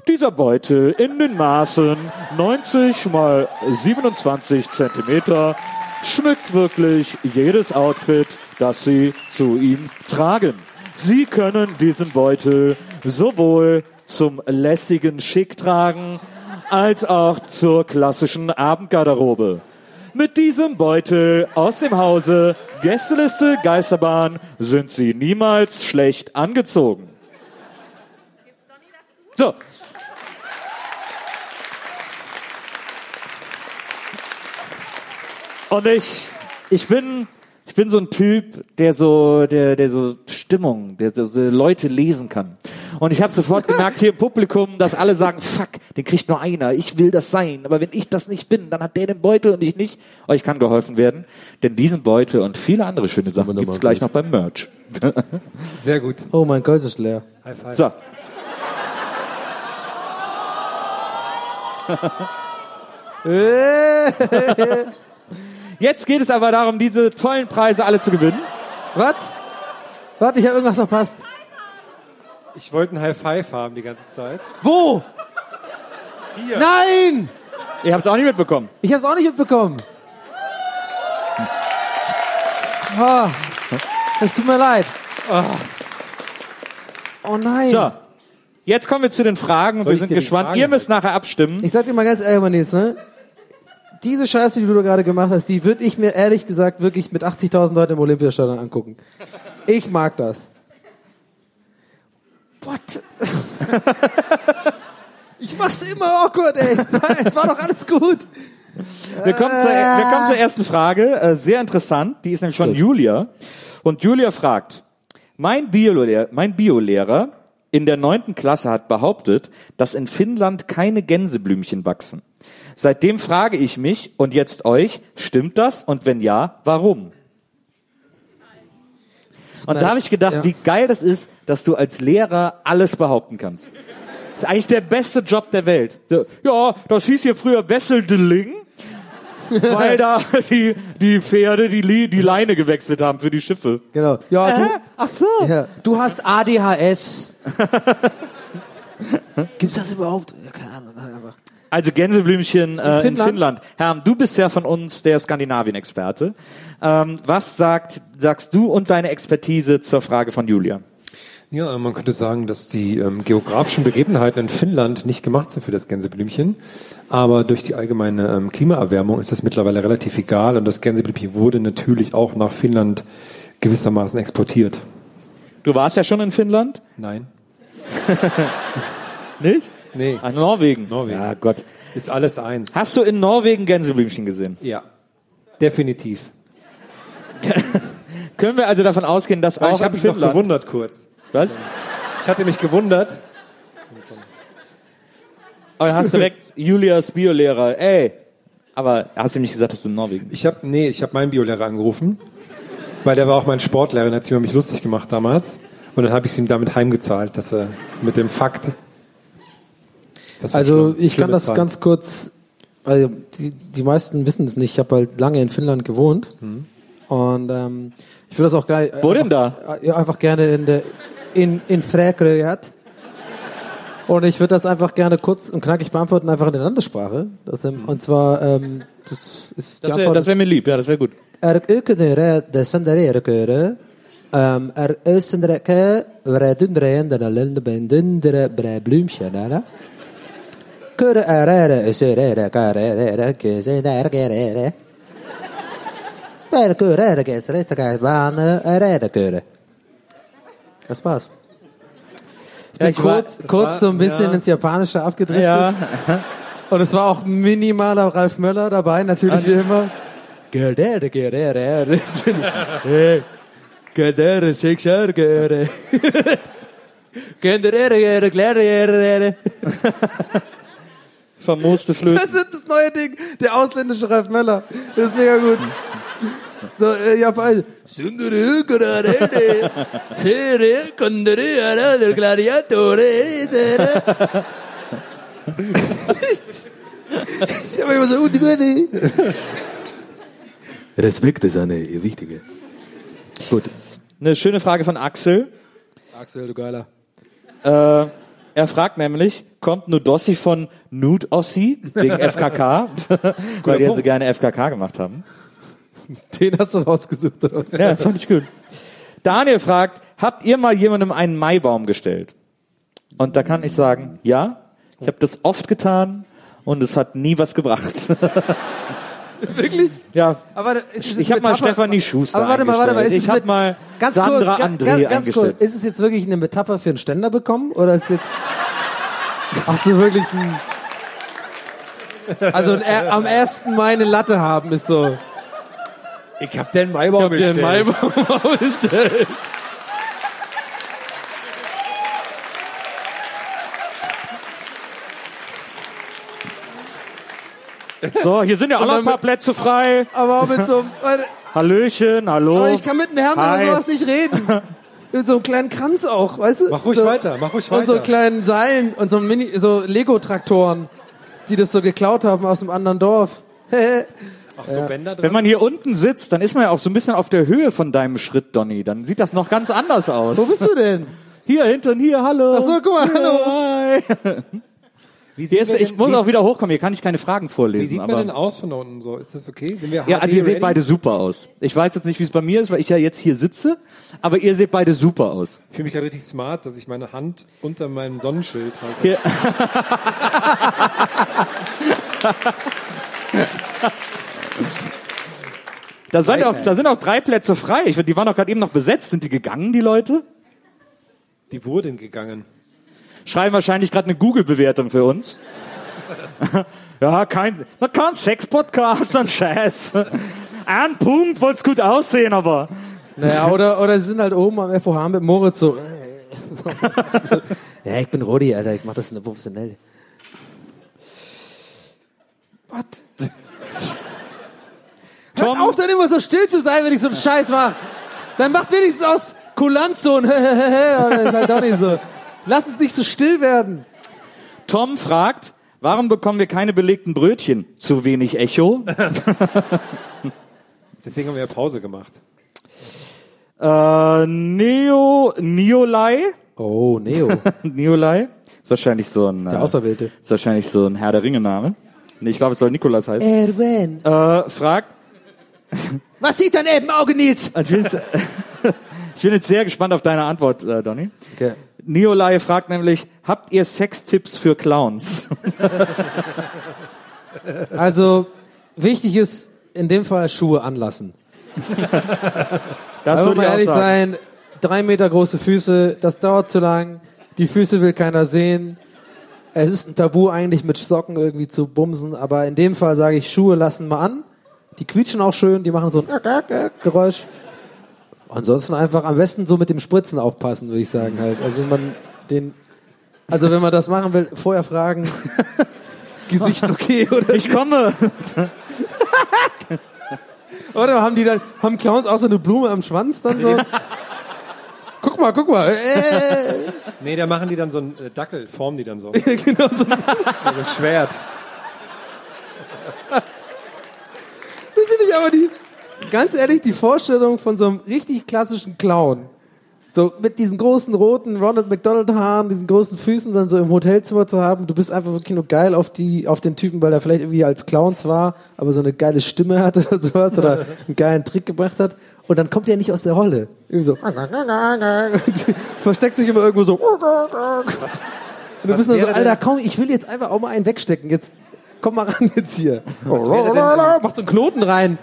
Dieser Beutel in den Maßen 90 mal 27 Zentimeter schmückt wirklich jedes Outfit, das Sie zu ihm tragen. Sie können diesen Beutel sowohl zum lässigen Schick tragen, als auch zur klassischen Abendgarderobe. Mit diesem Beutel aus dem Hause Gästeliste Geisterbahn sind Sie niemals schlecht angezogen. So, Und ich, ich bin, ich bin so ein Typ, der so, der, der so Stimmung, der so, so Leute lesen kann. Und ich habe sofort gemerkt hier im Publikum, dass alle sagen, fuck, den kriegt nur einer, ich will das sein. Aber wenn ich das nicht bin, dann hat der den Beutel und ich nicht. Euch kann geholfen werden, denn diesen Beutel und viele andere schöne Sachen gibt's gleich noch beim Merch. Sehr gut. oh, mein Kölsch ist leer. High five. So. Jetzt geht es aber darum, diese tollen Preise alle zu gewinnen. Was? Warte, ich habe irgendwas verpasst. Ich wollte ein High Five haben die ganze Zeit. Wo? Hier. Nein! Ihr habt es auch nicht mitbekommen. Ich habe es auch nicht mitbekommen. Ah, es tut mir leid. Oh nein. So, jetzt kommen wir zu den Fragen. Soll wir sind gespannt. Ihr müsst nachher abstimmen. Ich sag dir mal ganz ehrlich, ne? Diese Scheiße, die du da gerade gemacht hast, die würde ich mir ehrlich gesagt wirklich mit 80.000 Leuten im Olympiastadion angucken. Ich mag das. What? ich mach's immer awkward, ey. Es war doch alles gut. Wir kommen, zur, wir kommen zur ersten Frage. Äh, sehr interessant. Die ist nämlich von Julia. Und Julia fragt, mein Biolehrer, mein Biolehrer in der neunten Klasse hat behauptet, dass in Finnland keine Gänseblümchen wachsen. Seitdem frage ich mich und jetzt euch, stimmt das? Und wenn ja, warum? Und da habe ich gedacht, Ja. wie geil das ist, dass du als Lehrer alles behaupten kannst. Das ist eigentlich der beste Job der Welt. So, ja, das hieß hier früher Wesseldeling, weil da die, die Pferde die, die Leine gewechselt haben für die Schiffe. Genau. Ja, du, Ach so. ja, du hast ADHS. Gibt's das überhaupt? Ja, keine Ahnung. Einfach. Also Gänseblümchen äh, in, Finnland? Finnland. Herr, du bist ja von uns der Skandinavien-Experte. Ähm, was sagt, sagst du und deine Expertise zur Frage von Julia? Ja, man könnte sagen, dass die ähm, geografischen Begebenheiten in Finnland nicht gemacht sind für das Gänseblümchen. Aber durch die allgemeine ähm, Klimaerwärmung ist das mittlerweile relativ egal. Und das Gänseblümchen wurde natürlich auch nach Finnland gewissermaßen exportiert. Du warst ja schon in Finnland? Nein. Nicht? Nee. Ah, Norwegen. Norwegen. Ja, Gott. Ist alles eins. Hast du in Norwegen Gänseblümchen gesehen? Ja. Definitiv. Können wir also davon ausgehen, dass Aber auch ich habe mich noch gewundert kurz. Was? Ich hatte mich gewundert. Aber hast direkt Julias Biolehrer, ey. Aber hast du nicht gesagt, dass du in Norwegen bist? Ich habe nee, ich habe meinen Biolehrer angerufen, weil der war auch mein Sportlehrer, der hat sich über mich lustig gemacht damals. Und dann habe ich ihm damit heimgezahlt, dass er mit dem Fakt. Also schlimm. ich kann das Zeit. ganz kurz, also die, die meisten wissen es nicht, ich habe halt lange in Finnland gewohnt und ähm, ich würde das auch gleich Wo denn einfach, Ja, einfach gerne in der in in Fräkröjät. Und ich würde das einfach gerne kurz und knackig beantworten, einfach in der Landessprache. Das, ähm, und zwar, ähm, das ist Das wäre wär mir lieb, ja, das wäre gut. Er ökönere de sendere köre. Um, er ösendreke vre dundre de lende ben dundre bre blumchen ala. Das war's. Ich bin Ja, ich war- kurz, das kurz war- so ein bisschen ja. ins Japanische abgedriftet. Ja. Und es war auch minimaler Ralf Möller dabei, natürlich wie immer. Vermooste Flöten. Das wird das neue Ding. Der ausländische Ralf Möller. Das ist mega gut. So, äh. Ja, aber immer so, gute. Respekt ist eine wichtige. Gut. Eine schöne Frage von Axel. Axel, du Geiler. Äh, er fragt nämlich, kommt Nudossi von Nude Ossi wegen FKK? Weil die ja so gerne FKK gemacht haben. Den hast du rausgesucht, oder? Ja, fand ich gut. Daniel fragt, habt ihr mal jemandem einen Maibaum gestellt? Und da kann ich sagen, ja, ich habe das oft getan und es hat nie was gebracht. Wirklich? ja, Aber es ich habe mal Stefanie Schuster Aber warte mal, warte mal. Ist eingestellt. es Ich habe mal ganz Sandra kurz, André ga- ganz eingestellt. kurz. Ist es jetzt wirklich eine Metapher für einen Ständer bekommen? Oder ist es jetzt. Ach so, wirklich ein. Also ein, am 1. Mai eine Latte haben ist so. Ich hab den Maibaum Ich hab bestellt. Maibaum bestellt. So, hier sind ja auch noch ein paar Plätze frei. Aber auch mit so einem. Hallöchen, hallo. Aber ich kann mit einem Herrn Hi. über sowas nicht reden. Mit so einem kleinen Kranz auch, weißt du? Mach ruhig so, weiter, mach ruhig Und so weiter. kleinen Seilen und so Mini, so Lego-Traktoren, die das so geklaut haben aus einem anderen Dorf. Ach so, Bänder dran. Wenn man hier unten sitzt, dann ist man ja auch so ein bisschen auf der Höhe von deinem Schritt, Donny. Dann sieht das noch ganz anders aus. Wo bist du denn? Hier hinten, hier, hallo. Ach so, guck mal, hallo. Hi. Ist, ich denn- muss auch wieder hochkommen. Hier kann ich keine Fragen vorlesen. Wie sieht man aber denn aus von unten so? Ist das okay? Sind wir ja, also ihr HD seht ready? beide super aus. Ich weiß jetzt nicht, wie es bei mir ist, weil ich ja jetzt hier sitze, aber ihr seht beide super aus. Ich fühle mich gerade richtig smart, dass ich meine Hand unter meinem Sonnenschild halte. Hier. Da sind, auch, da sind auch drei Plätze frei. Ich, die waren doch gerade eben noch besetzt. Sind die gegangen, die Leute? Die wurden gegangen. Schreiben wahrscheinlich gerade eine Google-Bewertung für uns. ja, kein, kein Sex-Podcast, ein Scheiß. Ein Punkt, wollt's gut aussehen, aber. Naja, oder, oder sie sind halt oben am FOH mit Moritz so. ja, ich bin Rodi, Alter, ich mach das professionell. Was? Hört auf, dann immer so still zu sein, wenn ich so einen Scheiß mache. Dann macht wenigstens aus Kulanz so ein Oder ist halt doch nicht so. Lass es nicht so still werden. Tom fragt, warum bekommen wir keine belegten Brötchen? Zu wenig Echo? Deswegen haben wir ja Pause gemacht. äh, Neo, Neolai? Oh, Neo, Neolai? Ist wahrscheinlich so ein, der äh, Auserwählte. ist wahrscheinlich so ein Herr der Ringe Name. Nee, ich glaube, es soll Nikolas heißen. Erwin. Äh, fragt, Was sieht dein Elbenauge, Nils? ich bin, jetzt, ich bin jetzt sehr gespannt auf deine Antwort, äh, Donny. Okay. Neolai fragt nämlich, habt ihr Sextipps für Clowns? Also, wichtig ist in dem Fall Schuhe anlassen. Das würde mal ehrlich sein, drei Meter große Füße, das dauert zu lang, die Füße will keiner sehen. Es ist ein Tabu eigentlich mit Socken irgendwie zu bumsen, aber in dem Fall sage ich, Schuhe lassen mal an. Die quietschen auch schön, die machen so ein Geräusch. Ansonsten einfach am besten so mit dem Spritzen aufpassen, würde ich sagen halt. Also wenn man den, also wenn man das machen will, vorher fragen, Gesicht okay oder Ich komme. Oder haben die dann, haben Clowns auch so eine Blume am Schwanz dann so? Guck mal, guck mal. Äh, Nee, da machen die dann so einen äh, Dackel, formen die dann so. genau so. Also ein Schwert. Das finde ich aber die, ganz ehrlich, die Vorstellung von so einem richtig klassischen Clown. So mit diesen großen roten Ronald McDonald Haaren, diesen großen Füßen dann so im Hotelzimmer zu haben. Du bist einfach wirklich nur geil auf die, auf den Typen, weil er vielleicht irgendwie als Clown zwar, aber so eine geile Stimme hatte oder sowas oder einen geilen Trick gebracht hat. Und dann kommt er nicht aus der Rolle. Irgendwie so. Und versteckt sich immer irgendwo so. Und du bist nur so, Alter, komm, ich will jetzt einfach auch mal einen wegstecken. Jetzt komm mal ran jetzt hier. Macht so einen Knoten rein.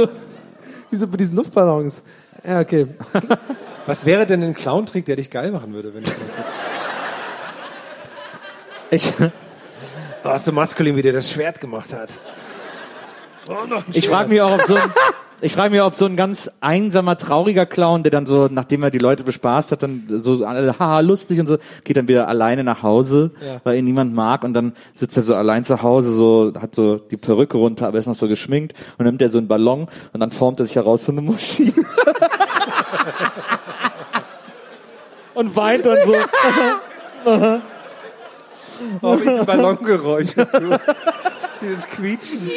Wie so bei diesen Luftballons. Ja, okay. Was wäre denn ein Clown-Trick, der dich geil machen würde, wenn ich jetzt... Ich, Oh, so maskulin, wie der das Schwert gemacht hat. Oh, noch ein ich frage mich auch, ob so ein, ich frage mich, ob so ein ganz einsamer, trauriger Clown, der dann so, nachdem er die Leute bespaßt hat, dann so alle, haha, lustig und so, geht dann wieder alleine nach Hause, Ja. weil ihn niemand mag und dann sitzt er so allein zu Hause, so, hat so die Perücke runter, aber ist noch so geschminkt und nimmt er so einen Ballon und dann formt er sich heraus so eine Muschi. und weint dann so. Oh, wie die Ballongeräusche dazu. Dieses Quietschen.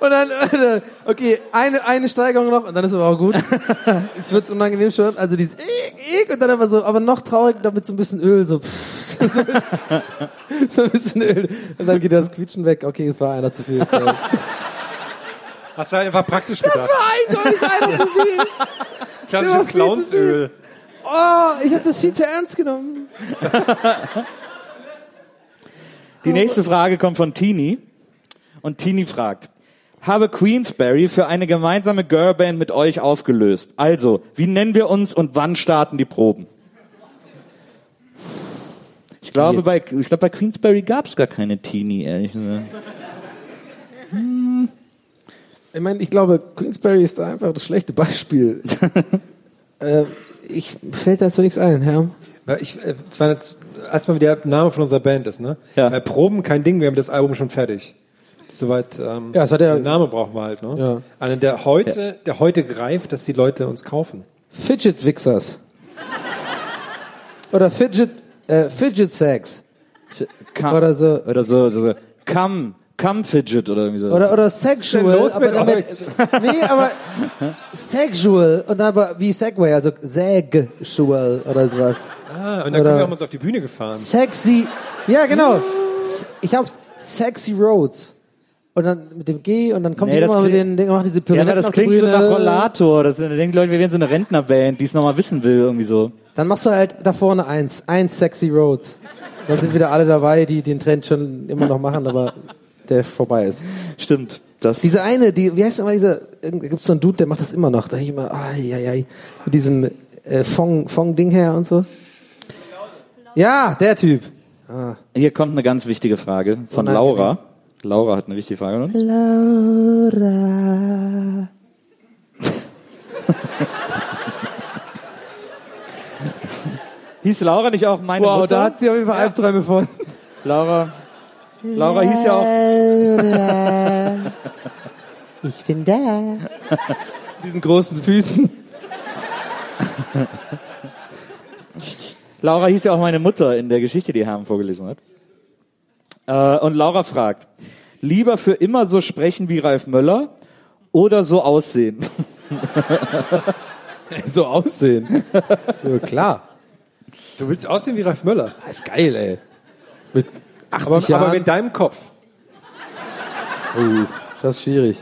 Und dann, okay, eine, eine Steigerung noch und dann ist aber auch gut. Es wird unangenehm schon. Also dieses ik, ik, und dann aber so, aber noch traurig, damit so ein bisschen Öl, so, so, so ein bisschen Öl. Und dann geht das Quietschen weg. Okay, es war einer zu viel. Sorry. Hast du einfach praktisch gedacht. Das war eindeutig einer zu viel. Klassisches Clownsöl. Oh, ich habe das viel zu ernst genommen. Die nächste Frage kommt von Tini. Und Tini fragt, habe Queensberry für eine gemeinsame Girlband mit euch aufgelöst. Also, wie nennen wir uns und wann starten die Proben? Ich glaube, bei, ich glaube, bei Queensberry gab es gar keine Teenie, ehrlich gesagt. Ich meine, ich glaube, Queensberry ist einfach das schlechte Beispiel. äh, ich fällt dazu nichts ein, Herr. Ich, äh, das war jetzt erstmal wie der Name von unserer Band ist, ne? Ja. Äh, Proben kein Ding, wir haben das Album schon fertig. Soweit, ähm, Ja, es hat ja- den Name brauchen wir halt, ne? Ja. Einen, der heute, der heute greift, dass die Leute uns kaufen. Fidget Wixers. Oder Fidget, äh, Fidget Sex. Oder so. Oder so, so, so Come, Come Fidget oder irgendwie so. Oder, oder Sexual. los aber mit damit, nee, aber Sexual und aber wie Segway, also Sexual oder sowas. Ah, und dann Oder- kommen wir haben uns auf die Bühne gefahren. Sexy. Ja, genau. Ich hab's. Sexy Roads. Und dann mit dem G und dann kommt Nee, die immer mit den Dingen, macht diese ja, Pyramiden na, das klingt so nach Rollator. Das da denken Leute, wir wären so eine Rentnerband, die es nochmal wissen will, irgendwie so. Dann machst du halt da vorne eins. Eins Sexy Roads. Dann sind wieder alle dabei, die den Trend schon immer noch machen, aber der vorbei ist. Stimmt. Das, Diese eine, die, wie heißt immer dieser, da gibt's so einen Dude, der macht das immer noch. Da ich immer, ai, ai, ai, mit diesem äh, Fong, Fong-Ding her und so. Ja, der Typ. Hier kommt eine ganz wichtige Frage von Unangenehm. Laura. Laura hat eine wichtige Frage an uns. Laura. Hieß Laura nicht auch meine Wow, Mutter? da hat sie auf jeden Fall Albträume von. Laura. Laura hieß ja auch. Laura. Ich bin da. Diesen großen Füßen. Laura hieß ja auch meine Mutter in der Geschichte, die Herm vorgelesen hat. Äh, und Laura fragt: Lieber für immer so sprechen wie Ralf Möller oder so aussehen? So aussehen. Ja, klar. Du willst aussehen wie Ralf Möller. Das ist geil, ey. Mit 80 Aber, Jahren. aber mit deinem Kopf. Oh, das ist schwierig.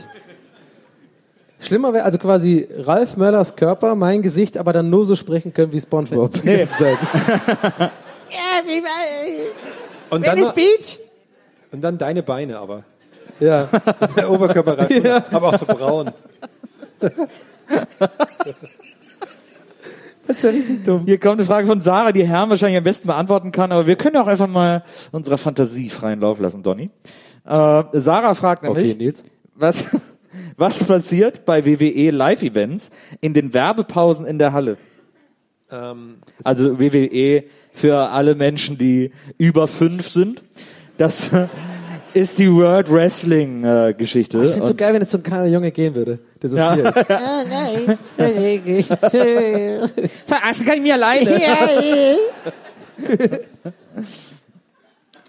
Schlimmer wäre also quasi Ralf Möllers Körper, mein Gesicht, aber dann nur so sprechen können wie Spongebob. Nee. Ja, wie war, Und dann, Venice Beach? Und dann deine Beine aber. ja. Der Oberkörper Ralf Möller, aber auch so braun. Hier kommt eine Frage von Sarah, die Herm wahrscheinlich am besten beantworten kann, aber wir können auch einfach mal unserer Fantasie freien Lauf lassen, Donny. Äh, Sarah fragt nämlich, Okay, Nils. was, was passiert bei WWE Live-Events in den Werbepausen in der Halle? Ähm, Also WWE für alle Menschen, die über fünf sind. Das ist die World Wrestling äh, Geschichte. Ich finde es so geil, wenn jetzt so ein kleiner Junge gehen würde, der so Ja. viel ist. Ah, nein. Ich- Verarschen kann ich mir alleine.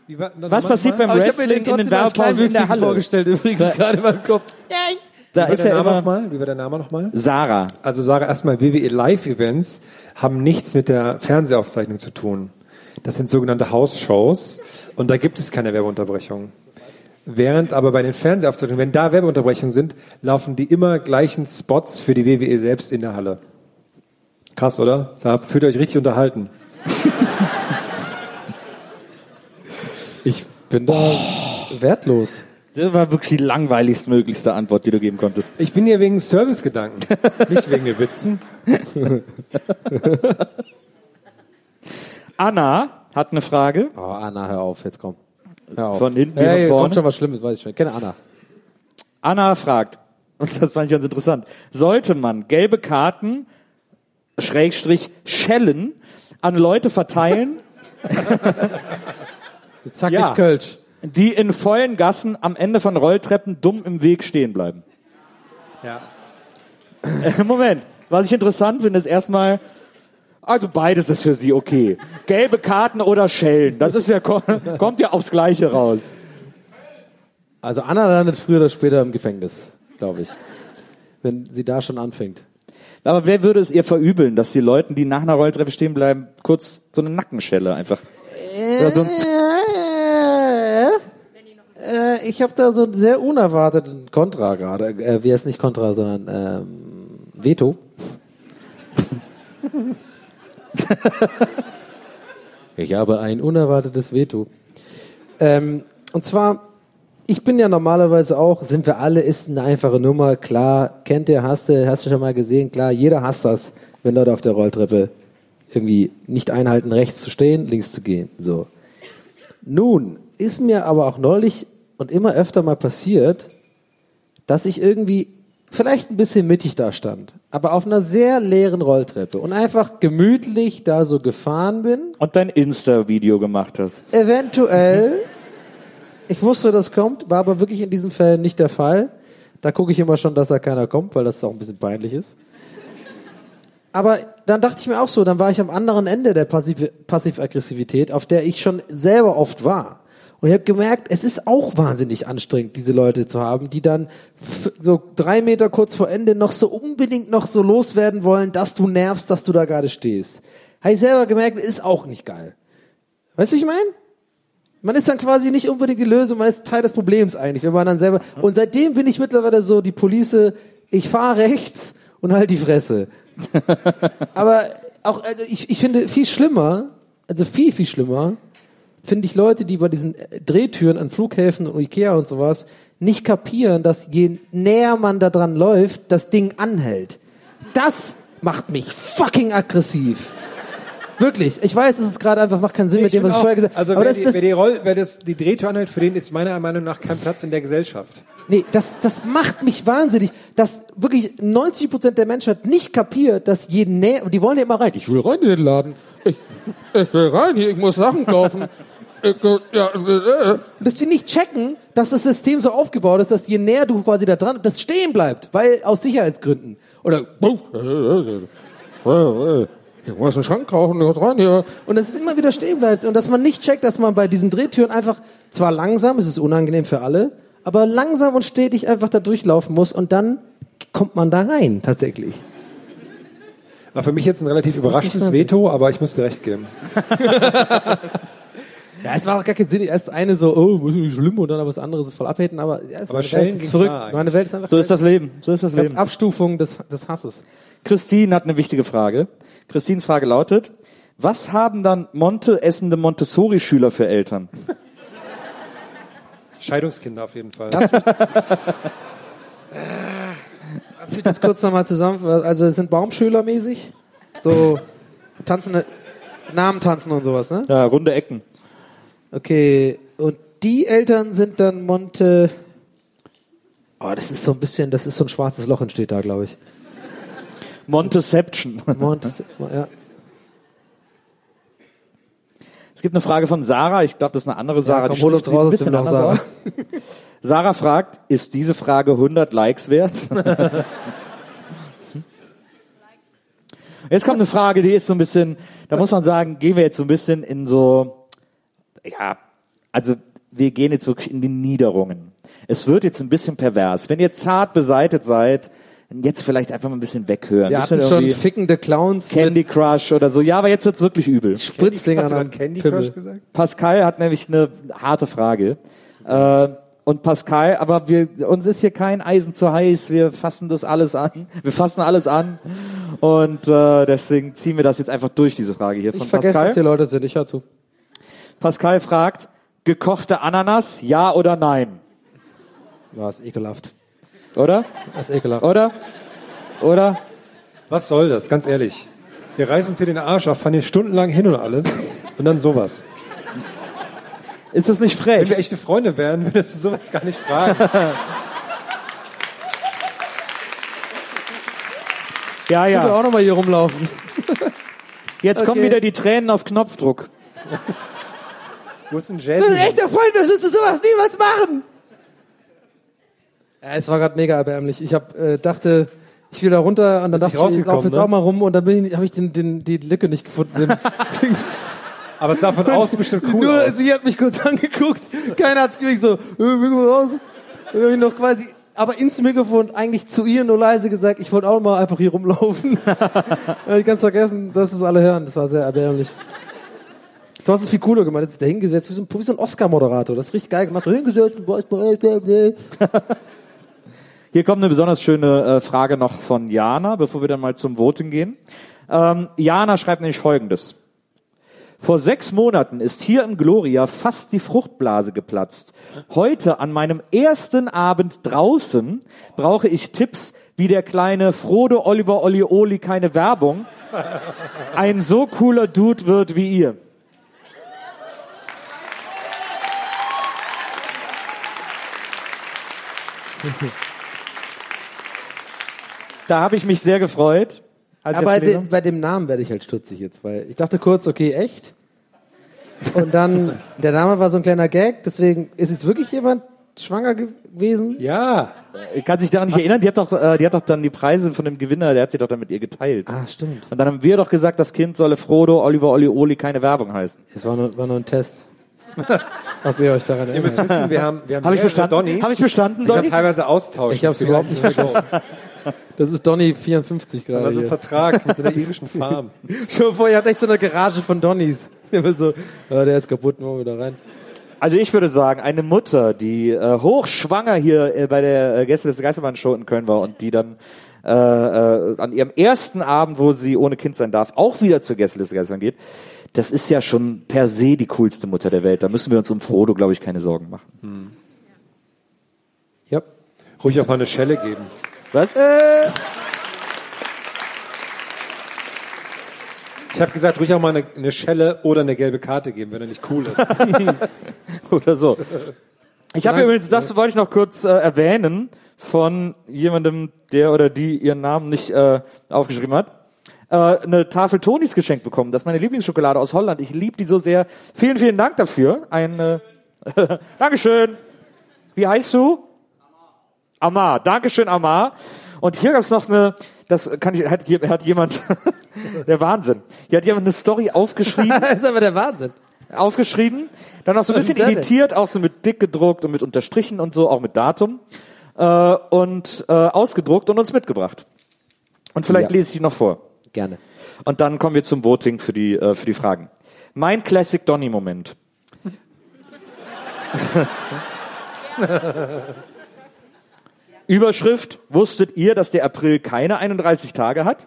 Wie war, Was passiert beim Aber ich habe mir Wrestling den in den Werbepausen in der Halle? vorgestellt, übrigens gerade in meinem Kopf. nein. da ist der ja Name immer nochmal? Wie war der Name nochmal? Sarah. Also Sarah, erstmal WWE Live-Events haben nichts mit der Fernsehaufzeichnung zu tun. Das sind sogenannte House-Shows und da gibt es keine Werbeunterbrechung. Während aber bei den Fernsehaufzeichnungen, wenn da Werbeunterbrechungen sind, laufen die immer gleichen Spots für die WWE selbst in der Halle. Krass, oder? Da fühlt ihr euch richtig unterhalten. Ich bin da wertlos. Das war wirklich die langweiligst möglichste Antwort, die du geben konntest. Ich bin hier wegen Servicegedanken, nicht wegen den Witzen. Anna hat eine Frage. Oh, Anna, hör auf, jetzt komm. Hör auf. Von hinten hey, von vorne? kommt schon was Schlimmes, weiß ich schon. Ich kenne Anna. Anna fragt, und das fand ich ganz interessant, sollte man gelbe Karten, Schrägstrich, Schellen an Leute verteilen, Zack, Ja. ich Kölsch. die in vollen Gassen am Ende von Rolltreppen dumm im Weg stehen bleiben? Ja. Moment, was ich interessant finde, ist erstmal, also beides ist für sie okay. Gelbe Karten oder Schellen, das ist ja, kommt ja aufs Gleiche raus. Also Anna landet früher oder später im Gefängnis, glaube ich. Wenn sie da schon anfängt. Aber wer würde es ihr verübeln, dass die Leuten, die nach einer Rolltreppe stehen bleiben, kurz so eine Nackenschelle einfach. Oder so ein Äh, ich habe da so einen sehr unerwarteten Kontra gerade. Äh, wie heißt nicht Kontra, sondern ähm, Veto. ich habe ein unerwartetes Veto. Ähm, und zwar, ich bin ja normalerweise auch, sind wir alle, ist eine einfache Nummer, klar, kennt ihr, hast du, hast du schon mal gesehen, klar, jeder hasst das, wenn Leute auf der Rolltreppe irgendwie nicht einhalten, rechts zu stehen, links zu gehen, so. Nun ist mir aber auch neulich und immer öfter mal passiert, dass ich irgendwie vielleicht ein bisschen mittig da stand, aber auf einer sehr leeren Rolltreppe und einfach gemütlich da so gefahren bin. und dein Insta-Video gemacht hast. Eventuell, ich wusste, das kommt, war aber wirklich in diesen Fällen nicht der Fall. Da gucke ich immer schon, dass da keiner kommt, weil das auch ein bisschen peinlich ist. Aber dann dachte ich mir auch so, dann war ich am anderen Ende der Passiv- Passiv-Aggressivität, auf der ich schon selber oft war. Und ich habe gemerkt, es ist auch wahnsinnig anstrengend, diese Leute zu haben, die dann so drei Meter kurz vor Ende noch so unbedingt noch so loswerden wollen, dass du nervst, dass du da gerade stehst. Habe ich selber gemerkt, ist auch nicht geil. Weißt du, ich meine? Man ist dann quasi nicht unbedingt die Lösung, man ist Teil des Problems eigentlich, wenn man dann selber. Und seitdem bin ich mittlerweile so die Police, ich fahre rechts und halt die Fresse. Aber auch, also ich, ich finde viel schlimmer, also viel, viel schlimmer, finde ich Leute, die bei diesen äh, Drehtüren an Flughäfen und Ikea und sowas nicht kapieren, dass je näher man da dran läuft, das Ding anhält. Das macht mich fucking aggressiv. Wirklich. Ich weiß, es ist gerade einfach, macht keinen Sinn mit dem, was ich auch, vorher gesagt habe. also aber wer, das, die, das, wer die Roll, wer das die Drehtür anhält, für den ist meiner Meinung nach kein Platz in der Gesellschaft. Nee, das, das macht mich wahnsinnig, dass wirklich 90 Prozent der Menschheit nicht kapiert, dass je näher, die wollen ja immer rein. Ich will rein in den Laden. Ich, ich will rein hier, ich muss Sachen kaufen. Äh, äh, äh. Dass die nicht checken, dass das System so aufgebaut ist, dass je näher du quasi da dran, das stehen bleibt, weil aus Sicherheitsgründen. Oder, ich muss einen Schrank kaufen, muss rein hier. Und dass es immer wieder stehen bleibt und dass man nicht checkt, dass man bei diesen Drehtüren einfach, zwar langsam, es ist unangenehm für alle, aber langsam und stetig einfach da durchlaufen muss und dann kommt man da rein, tatsächlich. War für mich jetzt ein relativ überraschendes Veto, aber ich muss dir recht geben. Ja, es war auch gar kein Sinn. Erst eine so, oh, was ist nicht schlimm und dann aber das andere so voll abhätten, aber ja, es Aber meine Welt ist verrückt. klar. Meine Welt ist einfach So ist das Leben. So ist das Leben. Abstufung des, des Hasses. Christine hat eine wichtige Frage. Christines Frage lautet, was haben dann Monte essende Montessori-Schüler für Eltern? Scheidungskinder auf jeden Fall. Lass mich das kurz nochmal zusammen. Also es sind Baumschüler mäßig. So tanzende Namen tanzen und sowas, ne? Ja, runde Ecken. Okay. Und die Eltern sind dann Monte. Oh, das ist so ein bisschen, das ist so ein schwarzes Loch entsteht da, glaube ich. Monteception. Monte, ja. Es gibt eine Frage von Sarah. Ich glaube, das ist eine andere Sarah. komm, Die hol uns raus ein bisschen anders aus. Sarah fragt, ist diese Frage 100 Likes wert? Jetzt kommt eine Frage, die ist so ein bisschen, da muss man sagen, gehen wir jetzt so ein bisschen in so, ja, also wir gehen jetzt wirklich in die Niederungen. es wird jetzt ein bisschen pervers. Wenn ihr zart beseitet seid, jetzt vielleicht einfach mal ein bisschen weghören. Wir hatten schon fickende Clowns Candy Crush oder so. Ja, aber jetzt wird's wirklich übel. mit Spritzdingern Hast du gerade Candy Pimmel. Crush gesagt? Pascal hat nämlich eine harte Frage. Äh, und Pascal, aber wir, uns ist hier kein Eisen zu heiß. Wir fassen das alles an. Wir fassen alles an. Und äh, deswegen ziehen wir das jetzt einfach durch, diese Frage hier von Ich vergesse, Pascal. dass hier Leute sind. Ich hör zu. Pascal fragt, gekochte Ananas, ja oder nein? Ja, ist ekelhaft. Oder? Das ist ekelhaft. Oder? Oder? Was soll das, ganz ehrlich? Wir reißen uns hier den Arsch auf, fahren hier stundenlang hin und alles. Und dann sowas. Ist das nicht Wenn frech? wir echte Freunde wären, würdest du sowas gar nicht fragen. Ja, Ich will ja. auch noch mal hier rumlaufen. Jetzt kommen Okay. wieder die Tränen auf Knopfdruck. Wo ist ein Ich Jazz? bin ein echter Freund, das würdest du sowas niemals machen. Ja, es war gerade mega erbärmlich. Ich hab, äh, dachte, ich will da runter und dann dachte ich, ich laufe jetzt ne? auch mal rum und dann habe ich den, den, die Lücke nicht gefunden. Aber es sah von außen bestimmt cool Nur aus. sie hat mich kurz angeguckt. Keiner hat's gewusst. So, äh, wir raus. Dann habe ich noch quasi, aber ins Mikrofon eigentlich zu ihr nur leise gesagt, ich wollte auch mal einfach hier rumlaufen. Ich ganz vergessen, dass es alle hören. Das war sehr erbärmlich. Du hast es viel cooler gemacht. Jetzt ist der hingesetzt wie so ein, so ein Oscar-Moderator. Das ist richtig geil gemacht. Hingesetzt. Hier kommt eine besonders schöne äh, Frage noch von Jana, bevor wir dann mal zum Voting gehen. Ähm, Jana schreibt nämlich Folgendes. Vor sechs Monaten ist hier im Gloria fast die Fruchtblase geplatzt. Heute an meinem ersten Abend draußen brauche ich Tipps, wie der kleine Frodo Oliver Olli Oli keine Werbung ein so cooler Dude wird wie ihr. Da habe ich mich sehr gefreut. Als ich Aber das bei, dem, bei dem Namen werde ich halt stutzig jetzt, weil ich dachte kurz, okay, echt? Und dann, der Name war so ein kleiner Gag, deswegen ist jetzt wirklich jemand schwanger gewesen? Ja, habe. Kann sich daran nicht erinnern, die hat doch, äh, die hat doch dann die Preise von dem Gewinner, der hat sie doch dann mit ihr geteilt. Ah, stimmt. Und dann haben wir doch gesagt, das Kind solle Frodo, Oliver, Olli, Oli keine Werbung heißen. Es war nur, war nur ein Test. Ob ihr euch daran ihr müsst erinnert. wissen, wir haben, wir haben Habe ich bestanden? Donny. Habe ich bestanden, Ich habe Donny? teilweise austauschen. Ich die überhaupt nicht verstanden. Das ist Donny 54 gerade Also hier. Vertrag mit so einer irischen Farm. Schon vorher hat echt so eine Garage von Donnys. Immer so, ah, der ist kaputt, machen wir wieder rein. Also ich würde sagen, eine Mutter, die äh, hochschwanger hier äh, bei der äh, Gäste des Geisterbahn-Show in Köln war und die dann äh, äh, an ihrem ersten Abend, wo sie ohne Kind sein darf, auch wieder zur Gäste des Geisterbahn geht, das ist ja schon per se die coolste Mutter der Welt. Da müssen wir uns um Frodo, glaube ich, keine Sorgen machen. Ja. Ruhig auch mal eine Schelle geben. Was? Ich habe gesagt, ruhig auch mal eine, eine Schelle oder eine gelbe Karte geben, wenn er nicht cool ist. Oder so. Ich habe übrigens, das wollte ich noch kurz äh, erwähnen, von jemandem, der oder die ihren Namen nicht äh, aufgeschrieben hat, äh, eine Tafel Tonis geschenkt bekommen. Das ist meine Lieblingsschokolade aus Holland. Ich liebe die so sehr. Vielen, vielen Dank dafür. Ein äh, Dankeschön. Wie heißt du? Amar. Dankeschön, Amar. Und hier gab's noch eine, das kann ich, hat, hat jemand, der Wahnsinn. Hier hat jemand eine Story aufgeschrieben Das ist aber der Wahnsinn. aufgeschrieben, dann auch so ein bisschen editiert, auch so mit dick gedruckt und mit Unterstrichen und so, auch mit Datum äh, und äh, ausgedruckt und uns mitgebracht. Und vielleicht Ja. lese ich die noch vor. Gerne. Und dann kommen wir zum Voting für die, äh, für die Fragen. Mein Classic Donny-Moment. Überschrift, wusstet ihr, dass der April keine 31 Tage hat?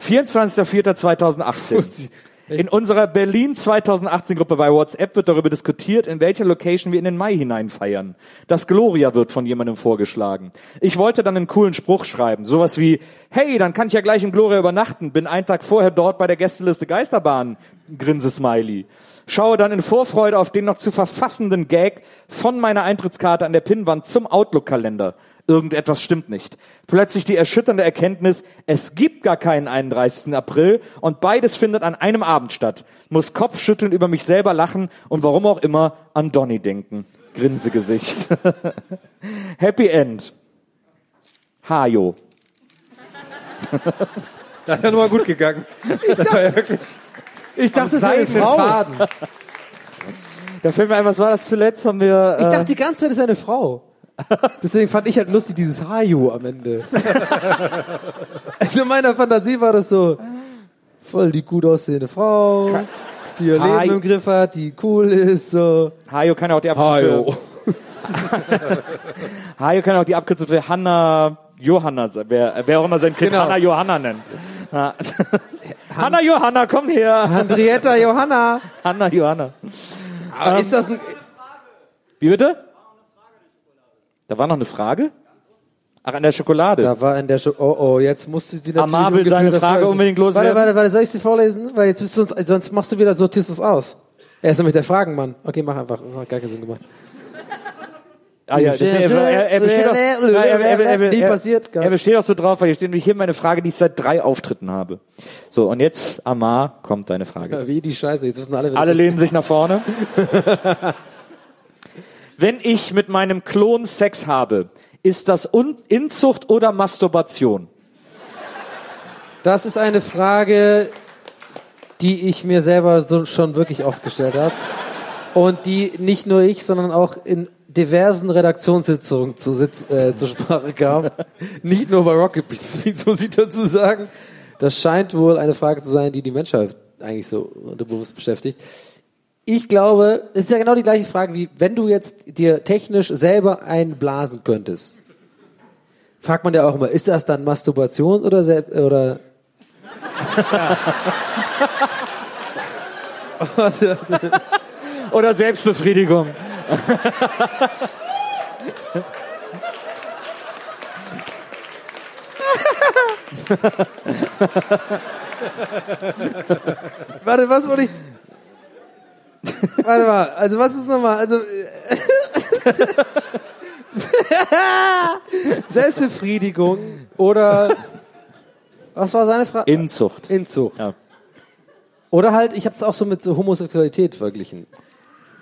24.04.2018. In unserer Berlin 2018 Gruppe bei WhatsApp wird darüber diskutiert, in welcher Location wir in den Mai hinein feiern. Das Gloria wird von jemandem vorgeschlagen. Ich wollte dann einen coolen Spruch schreiben, sowas wie, hey, dann kann ich ja gleich im Gloria übernachten, bin einen Tag vorher dort bei der Gästeliste Geisterbahn, grinse Smiley. Schaue dann in Vorfreude auf den noch zu verfassenden Gag von meiner Eintrittskarte an der Pinnwand zum Outlook-Kalender. Irgendetwas stimmt nicht. Plötzlich die erschütternde Erkenntnis, es gibt gar keinen 31. April und beides findet an einem Abend statt. Muss Kopfschütteln über mich selber lachen und warum auch immer an Donny denken. Grinsegesicht. Happy End. Hajo. Das ist ja nochmal gut gegangen. Das war ja wirklich Ich dachte, das ist eine Frau. Faden. Da fällt mir ein, was war das zuletzt? Haben wir. Ich äh, dachte die ganze Zeit, das ist eine Frau. Deswegen fand ich halt lustig, dieses Haju am Ende. also in meiner Fantasie war das so, voll die gut aussehende Frau, die ihr. Leben im Griff hat, die cool ist, so. Hajo kann auch die Abkürzung. Hajo kann auch die Abkürzung für Hanna Johanna sein. Wer, wer auch immer sein Kind Genau. Hanna Johanna nennt. Hanna Johanna, komm her. Henrietta Johanna. Hanna Johanna. Aber ist das ein, Wie bitte? Da war noch eine Frage? Ach, an der Schokolade. da war in der Show, oh oh, jetzt musst du sie natürlich Amar will seine Frage Folge- unbedingt Warte, loswerden. warte, warte, soll ich sie vorlesen? Weil jetzt bist du uns, sonst machst du wieder, sortierst es aus. Er ist nämlich der Fragenmann. Okay, mach einfach. Das hat gar keinen Sinn gemacht. Ah, ja, das, er, er, er besteht auch, er, besteht auch so drauf, weil hier steht nämlich hier meine Frage, die ich seit drei Auftritten habe. So, und jetzt, Amar, kommt deine Frage. Wie die Scheiße, jetzt wissen alle, wer Alle lehnen sich nach vorne. Wenn ich mit meinem Klon Sex habe, ist das Un Inzucht oder Masturbation? Das ist eine Frage, die ich mir selber so schon wirklich oft gestellt habe. Und die nicht nur ich, sondern auch in diversen Redaktionssitzungen zu Sitz, äh, zur Sprache kam. nicht nur bei Rocket Beans, muss ich dazu sagen. Das scheint wohl eine Frage zu sein, die die Menschheit eigentlich so unterbewusst beschäftigt. Ich glaube, es ist ja genau die gleiche Frage wie, wenn du jetzt dir technisch selber einblasen könntest. Fragt man ja auch immer, ist das dann Masturbation oder, sel- oder Oder Selbstbefriedigung? Warte, was wollte ich. Warte mal, also was ist nochmal? Also. Selbstbefriedigung oder. Was war seine Frage? Inzucht. Inzucht. Ja. Oder halt, ich habe es auch so mit so Homosexualität verglichen.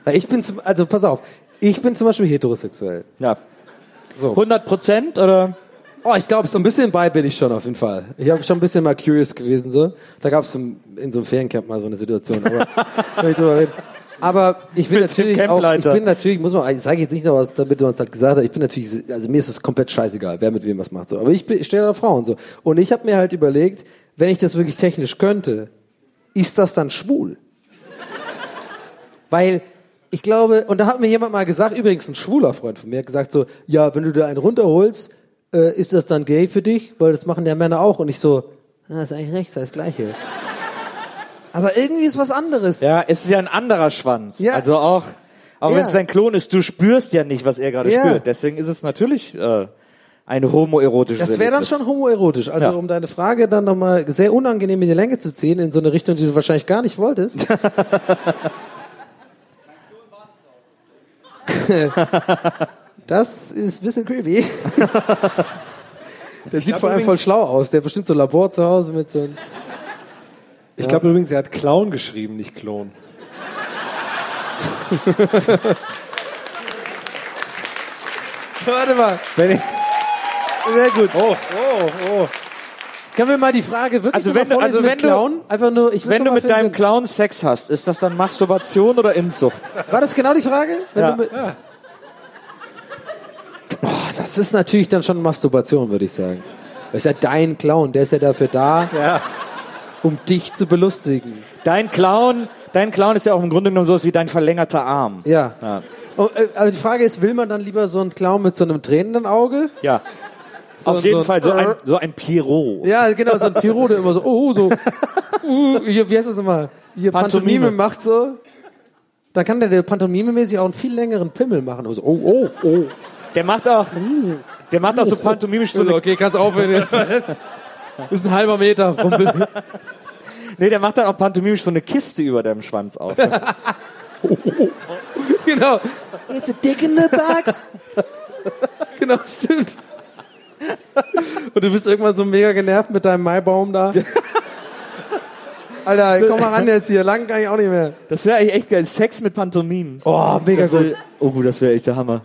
Weil ich bin zum, also pass auf, ich bin zum Beispiel heterosexuell. ja. So. 100 Prozent oder? Oh, ich glaube, so ein bisschen bei bin ich schon auf jeden Fall. Ich habe schon ein bisschen mal curious gewesen so. Da gab es in so einem Feriencamp mal so eine Situation. Aber, ich drüber reden. Aber ich bin natürlich auch, ich bin natürlich, muss man, ich sage jetzt nicht noch was, damit du uns halt gesagt hast, ich bin natürlich, also mir ist es komplett scheißegal, wer mit wem was macht so. Aber ich, ich stehe da Frauen so. Und ich habe mir halt überlegt, wenn ich das wirklich technisch könnte, ist das dann schwul? Weil ich glaube, und da hat mir jemand mal gesagt, übrigens ein schwuler Freund von mir, hat gesagt so, ja, wenn du da einen runterholst, äh, ist das dann gay für dich? Weil das machen ja Männer auch. Und ich so, ja, ist eigentlich recht, das ist das Gleiche. Aber irgendwie ist was anderes. Ja, es ist ja ein anderer Schwanz. Ja. Also auch, auch Ja. wenn es dein Klon ist, du spürst ja nicht, was er gerade Ja. spürt. Deswegen ist es natürlich äh, ein homoerotisches Das wäre dann schon homoerotisch. Also Ja. um deine Frage dann nochmal sehr unangenehm in die Länge zu ziehen, in so eine Richtung, die du wahrscheinlich gar nicht wolltest. das ist ein bisschen creepy. Der sieht glaub vor allem voll schlau aus. Der hat bestimmt so ein Labor zu Hause mit so einem... Ich glaube übrigens, er hat Clown geschrieben, nicht Klon. Warte mal. Sehr gut. oh, oh, oh. Können wir mal die Frage wirklich Also mal wenn du- also mit wenn du- Clown? Einfach nur, ich Wenn du mit für deinem Clown Sex hast, ist das dann Masturbation oder Inzucht? War das genau die Frage? Ja. mit, oh, das ist natürlich dann schon Masturbation, würde ich sagen. Das ist ja dein Clown, der ist ja dafür da, um dich zu belustigen. Dein Clown, dein Clown ist ja auch im Grunde genommen sowas wie dein verlängerter Arm. Ja. Ja. Oh, äh, aber die Frage ist, will man dann lieber so einen Clown mit so einem tränenden Auge? Ja. So- Auf jeden so- Fall so ein, so ein Pierrot. Ja, genau, so ein Piro, der immer so, oh, so, uh, wie heißt das nochmal? Hier Pantomime. Pantomime. macht so. Dann kann der, der Pantomime-mäßig auch einen viel längeren Pimmel machen. Also, oh, oh, oh. Der macht auch, der macht auch so pantomimisch so okay, kannst aufhören jetzt. ist ein halber Meter. Nee, der macht dann auch pantomimisch so eine Kiste über deinem Schwanz auf. genau. It's a dick in the box. genau, stimmt. Und du bist irgendwann so mega genervt mit deinem Maibaum da. Alter, komm mal ran jetzt hier. Lang kann ich auch nicht mehr. Das wäre eigentlich echt geil. Sex mit Pantomimen. Oh, mega Das gut. wär- Oh gut, das wäre echt der Hammer.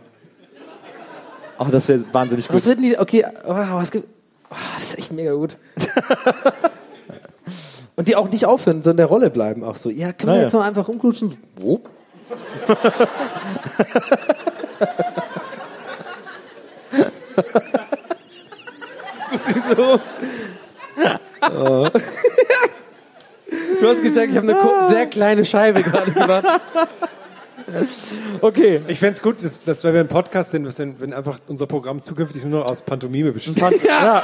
Ach, das wäre wahnsinnig gut. Was wird denn die, okay, oh, was gibt, oh, das ist echt mega gut. Und die auch nicht aufhören, so in der Rolle bleiben auch so. Ja, können wir Naja. jetzt mal einfach umklutschen? Wo? Du hast gecheckt, ich habe eine ko- sehr kleine Scheibe gerade gemacht. Okay. Ich fänd's gut, dass, dass wenn wir ein Podcast sind, dass wenn, wenn einfach unser Programm zukünftig nur noch aus Pantomime besteht. Pan ja.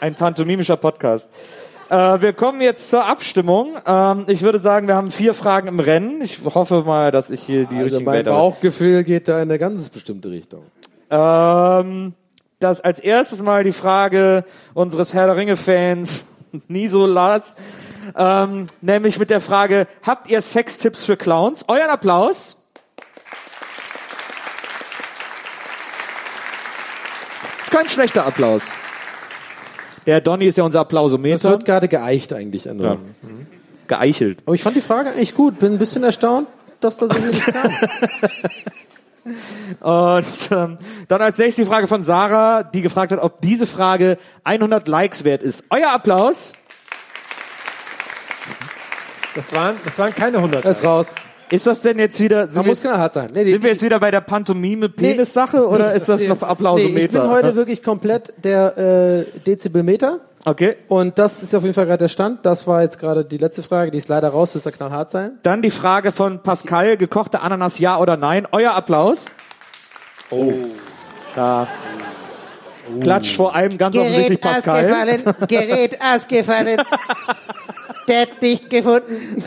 Ein pantomimischer Podcast. Äh, wir kommen jetzt zur Abstimmung. Ähm, ich würde sagen, wir haben vier Fragen im Rennen. Ich hoffe mal, dass ich hier die Also richtigen mein. Bauchgefühl geht da in eine ganz bestimmte Richtung. Ähm, das als erstes mal die Frage unseres Herr der Ringe-Fans, Niso Lars, ähm, nämlich mit der Frage, habt ihr Sextipps für Clowns? Euren Applaus. Ist kein schlechter Applaus. Der Donny ist ja unser Das Applausometer. wird gerade geeicht eigentlich an. Ja. Geeichelt. Aber ich fand die Frage eigentlich gut. Bin ein bisschen erstaunt, dass das so nicht kam. Und ähm, dann als nächstes die Frage von Sarah, die gefragt hat, ob diese Frage 100 Likes wert ist. Euer Applaus. Das waren, das waren keine 100. Er ist raus. Ist das denn jetzt wieder, sind, Man muss jetzt, knallhart sein. Nee, die- sind wir jetzt wieder bei der Pantomime-Penis-Sache oder ist das nee, noch Applausometer? Nee, ich bin heute wirklich komplett der äh, Dezibelmeter. Okay. Und das ist auf jeden Fall gerade der Stand. Das war jetzt gerade die letzte Frage. Die ist leider raus. Wird ja knallhart sein. Dann die Frage von Pascal, gekochte Ananas ja oder nein? Euer Applaus. Oh. Da. Klatscht vor allem ganz offensichtlich Gerät Pascal. ausgefallen, Gerät ausgefallen. Dad nicht gefunden.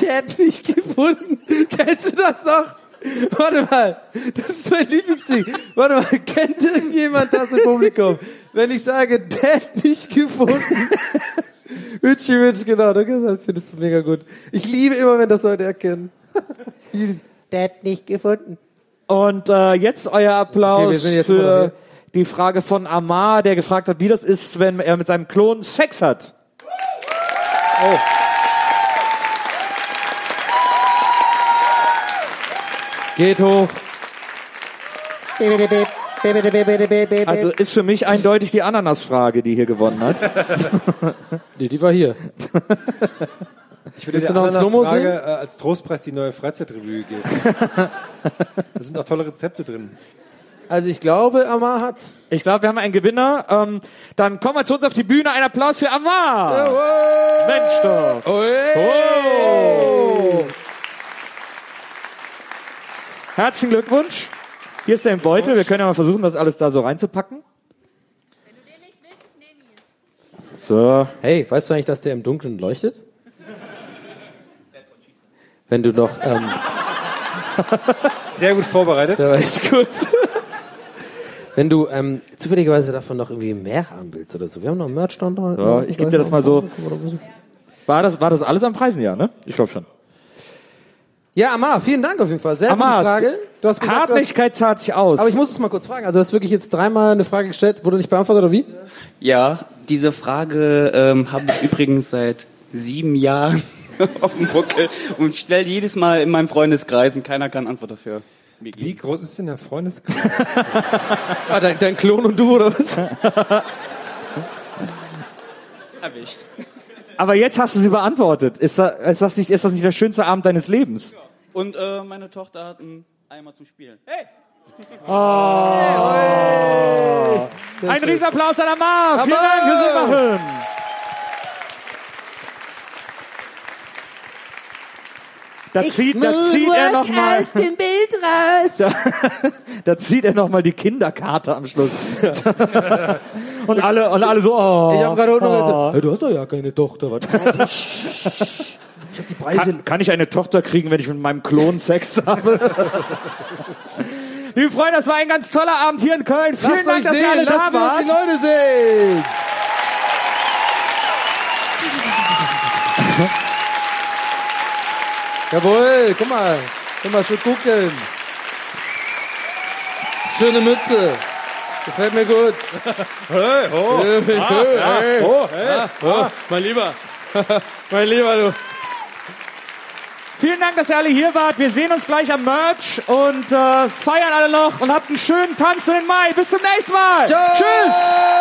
Der hat nicht gefunden. Kennst du das noch? Warte mal, das ist mein Lieblingsding. Warte mal, kennt irgendjemand das im Publikum? Wenn ich sage, der hat nicht gefunden. Richie Rich, genau, das findest du mega gut. Ich liebe immer, wenn das Leute erkennen. Dad nicht gefunden. Und äh, jetzt euer Applaus Okay, jetzt für die Frage von Amar, der gefragt hat, wie das ist, wenn er mit seinem Klon Sex hat. Geht hoch. Also ist für mich eindeutig die Ananas-Frage, die hier gewonnen hat. Nee, die war hier. Ich würde Willst dir du noch ein Ananas Slow-Mo Frage äh, als Trostpreis die neue Freizeitrevue geben. da sind auch tolle Rezepte drin. Also ich glaube, Amar hat's. Ich glaube, wir haben einen Gewinner. Ähm, dann kommen wir zu uns auf die Bühne. Ein Applaus für Amar. Mensch doch. Oh. Herzlichen Glückwunsch. Hier ist dein Beutel. Wir können ja mal versuchen, das alles da so reinzupacken. So. Hey, weißt du eigentlich, dass der im Dunkeln leuchtet? Wenn du noch, ähm, Sehr gut vorbereitet. der war echt gut. Wenn du ähm, zufälligerweise davon noch irgendwie mehr haben willst oder so. Wir haben noch Merch da. Ja, ich geb dir das mal so. War das, war das alles am Preisen, ja, ne? Ich glaube schon. Ja, Amar, vielen Dank auf jeden Fall. Sehr Amar, gute Frage. Du hast gesagt, du hast, zahlt sich aus. aber ich muss es mal kurz fragen. Also, du hast wirklich jetzt dreimal eine Frage gestellt, wurde nicht beantwortet oder wie? Ja, diese Frage ähm, habe ich übrigens seit sieben Jahren auf dem Buckel und stelle jedes Mal in meinem Freundeskreis und keiner kann Antwort dafür mir Wie geben. groß ist denn der Freundeskreis? Ah, dein, dein Klon und du oder was? Erwischt. Aber jetzt hast du sie beantwortet. Ist das, ist das, nicht, ist das nicht der schönste Abend deines Lebens? Und äh, meine Tochter hat einen Eimer zum Spielen. Hey! Ein Riesenapplaus an Amar. Vielen! Dank fürs Mitmachen. Da zieht, da zieht er noch mal, aus dem Bild raus. da zieht er noch mal die Kinderkarte am Schluss. und alle, und alle so, oh. Ich habe gerade unten oh. gesagt, hey, du hast doch ja keine Tochter. Was? Ich hab die Preise. Kann, kann ich eine Tochter kriegen, wenn ich mit meinem Klon Sex habe? Liebe Freunde, das war ein ganz toller Abend hier in Köln. Vielen Lasst Dank, dass ihr sehen, alle lasst da wart. die Leute sehen. Jawohl, guck mal. Guck mal, schön gucken. Schöne Mütze. Gefällt mir gut. Hey, oh, hey, hey, oh, hey, oh, mein Lieber. mein Lieber, du. Vielen Dank, dass ihr alle hier wart. Wir sehen uns gleich am Merch und äh, feiern alle noch und habt einen schönen Tanz in den Mai. Bis zum nächsten Mal. Ciao. Tschüss.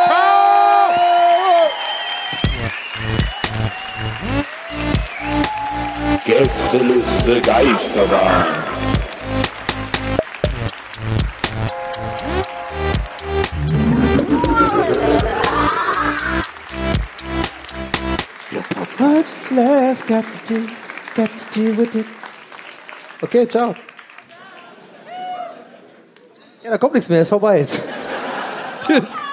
Ciao. Gästeliste Geisterbahn. What's love got to do, got to do with it? Okay, ciao. Ja, da kommt nichts mehr, ist vorbei jetzt. Tschüss.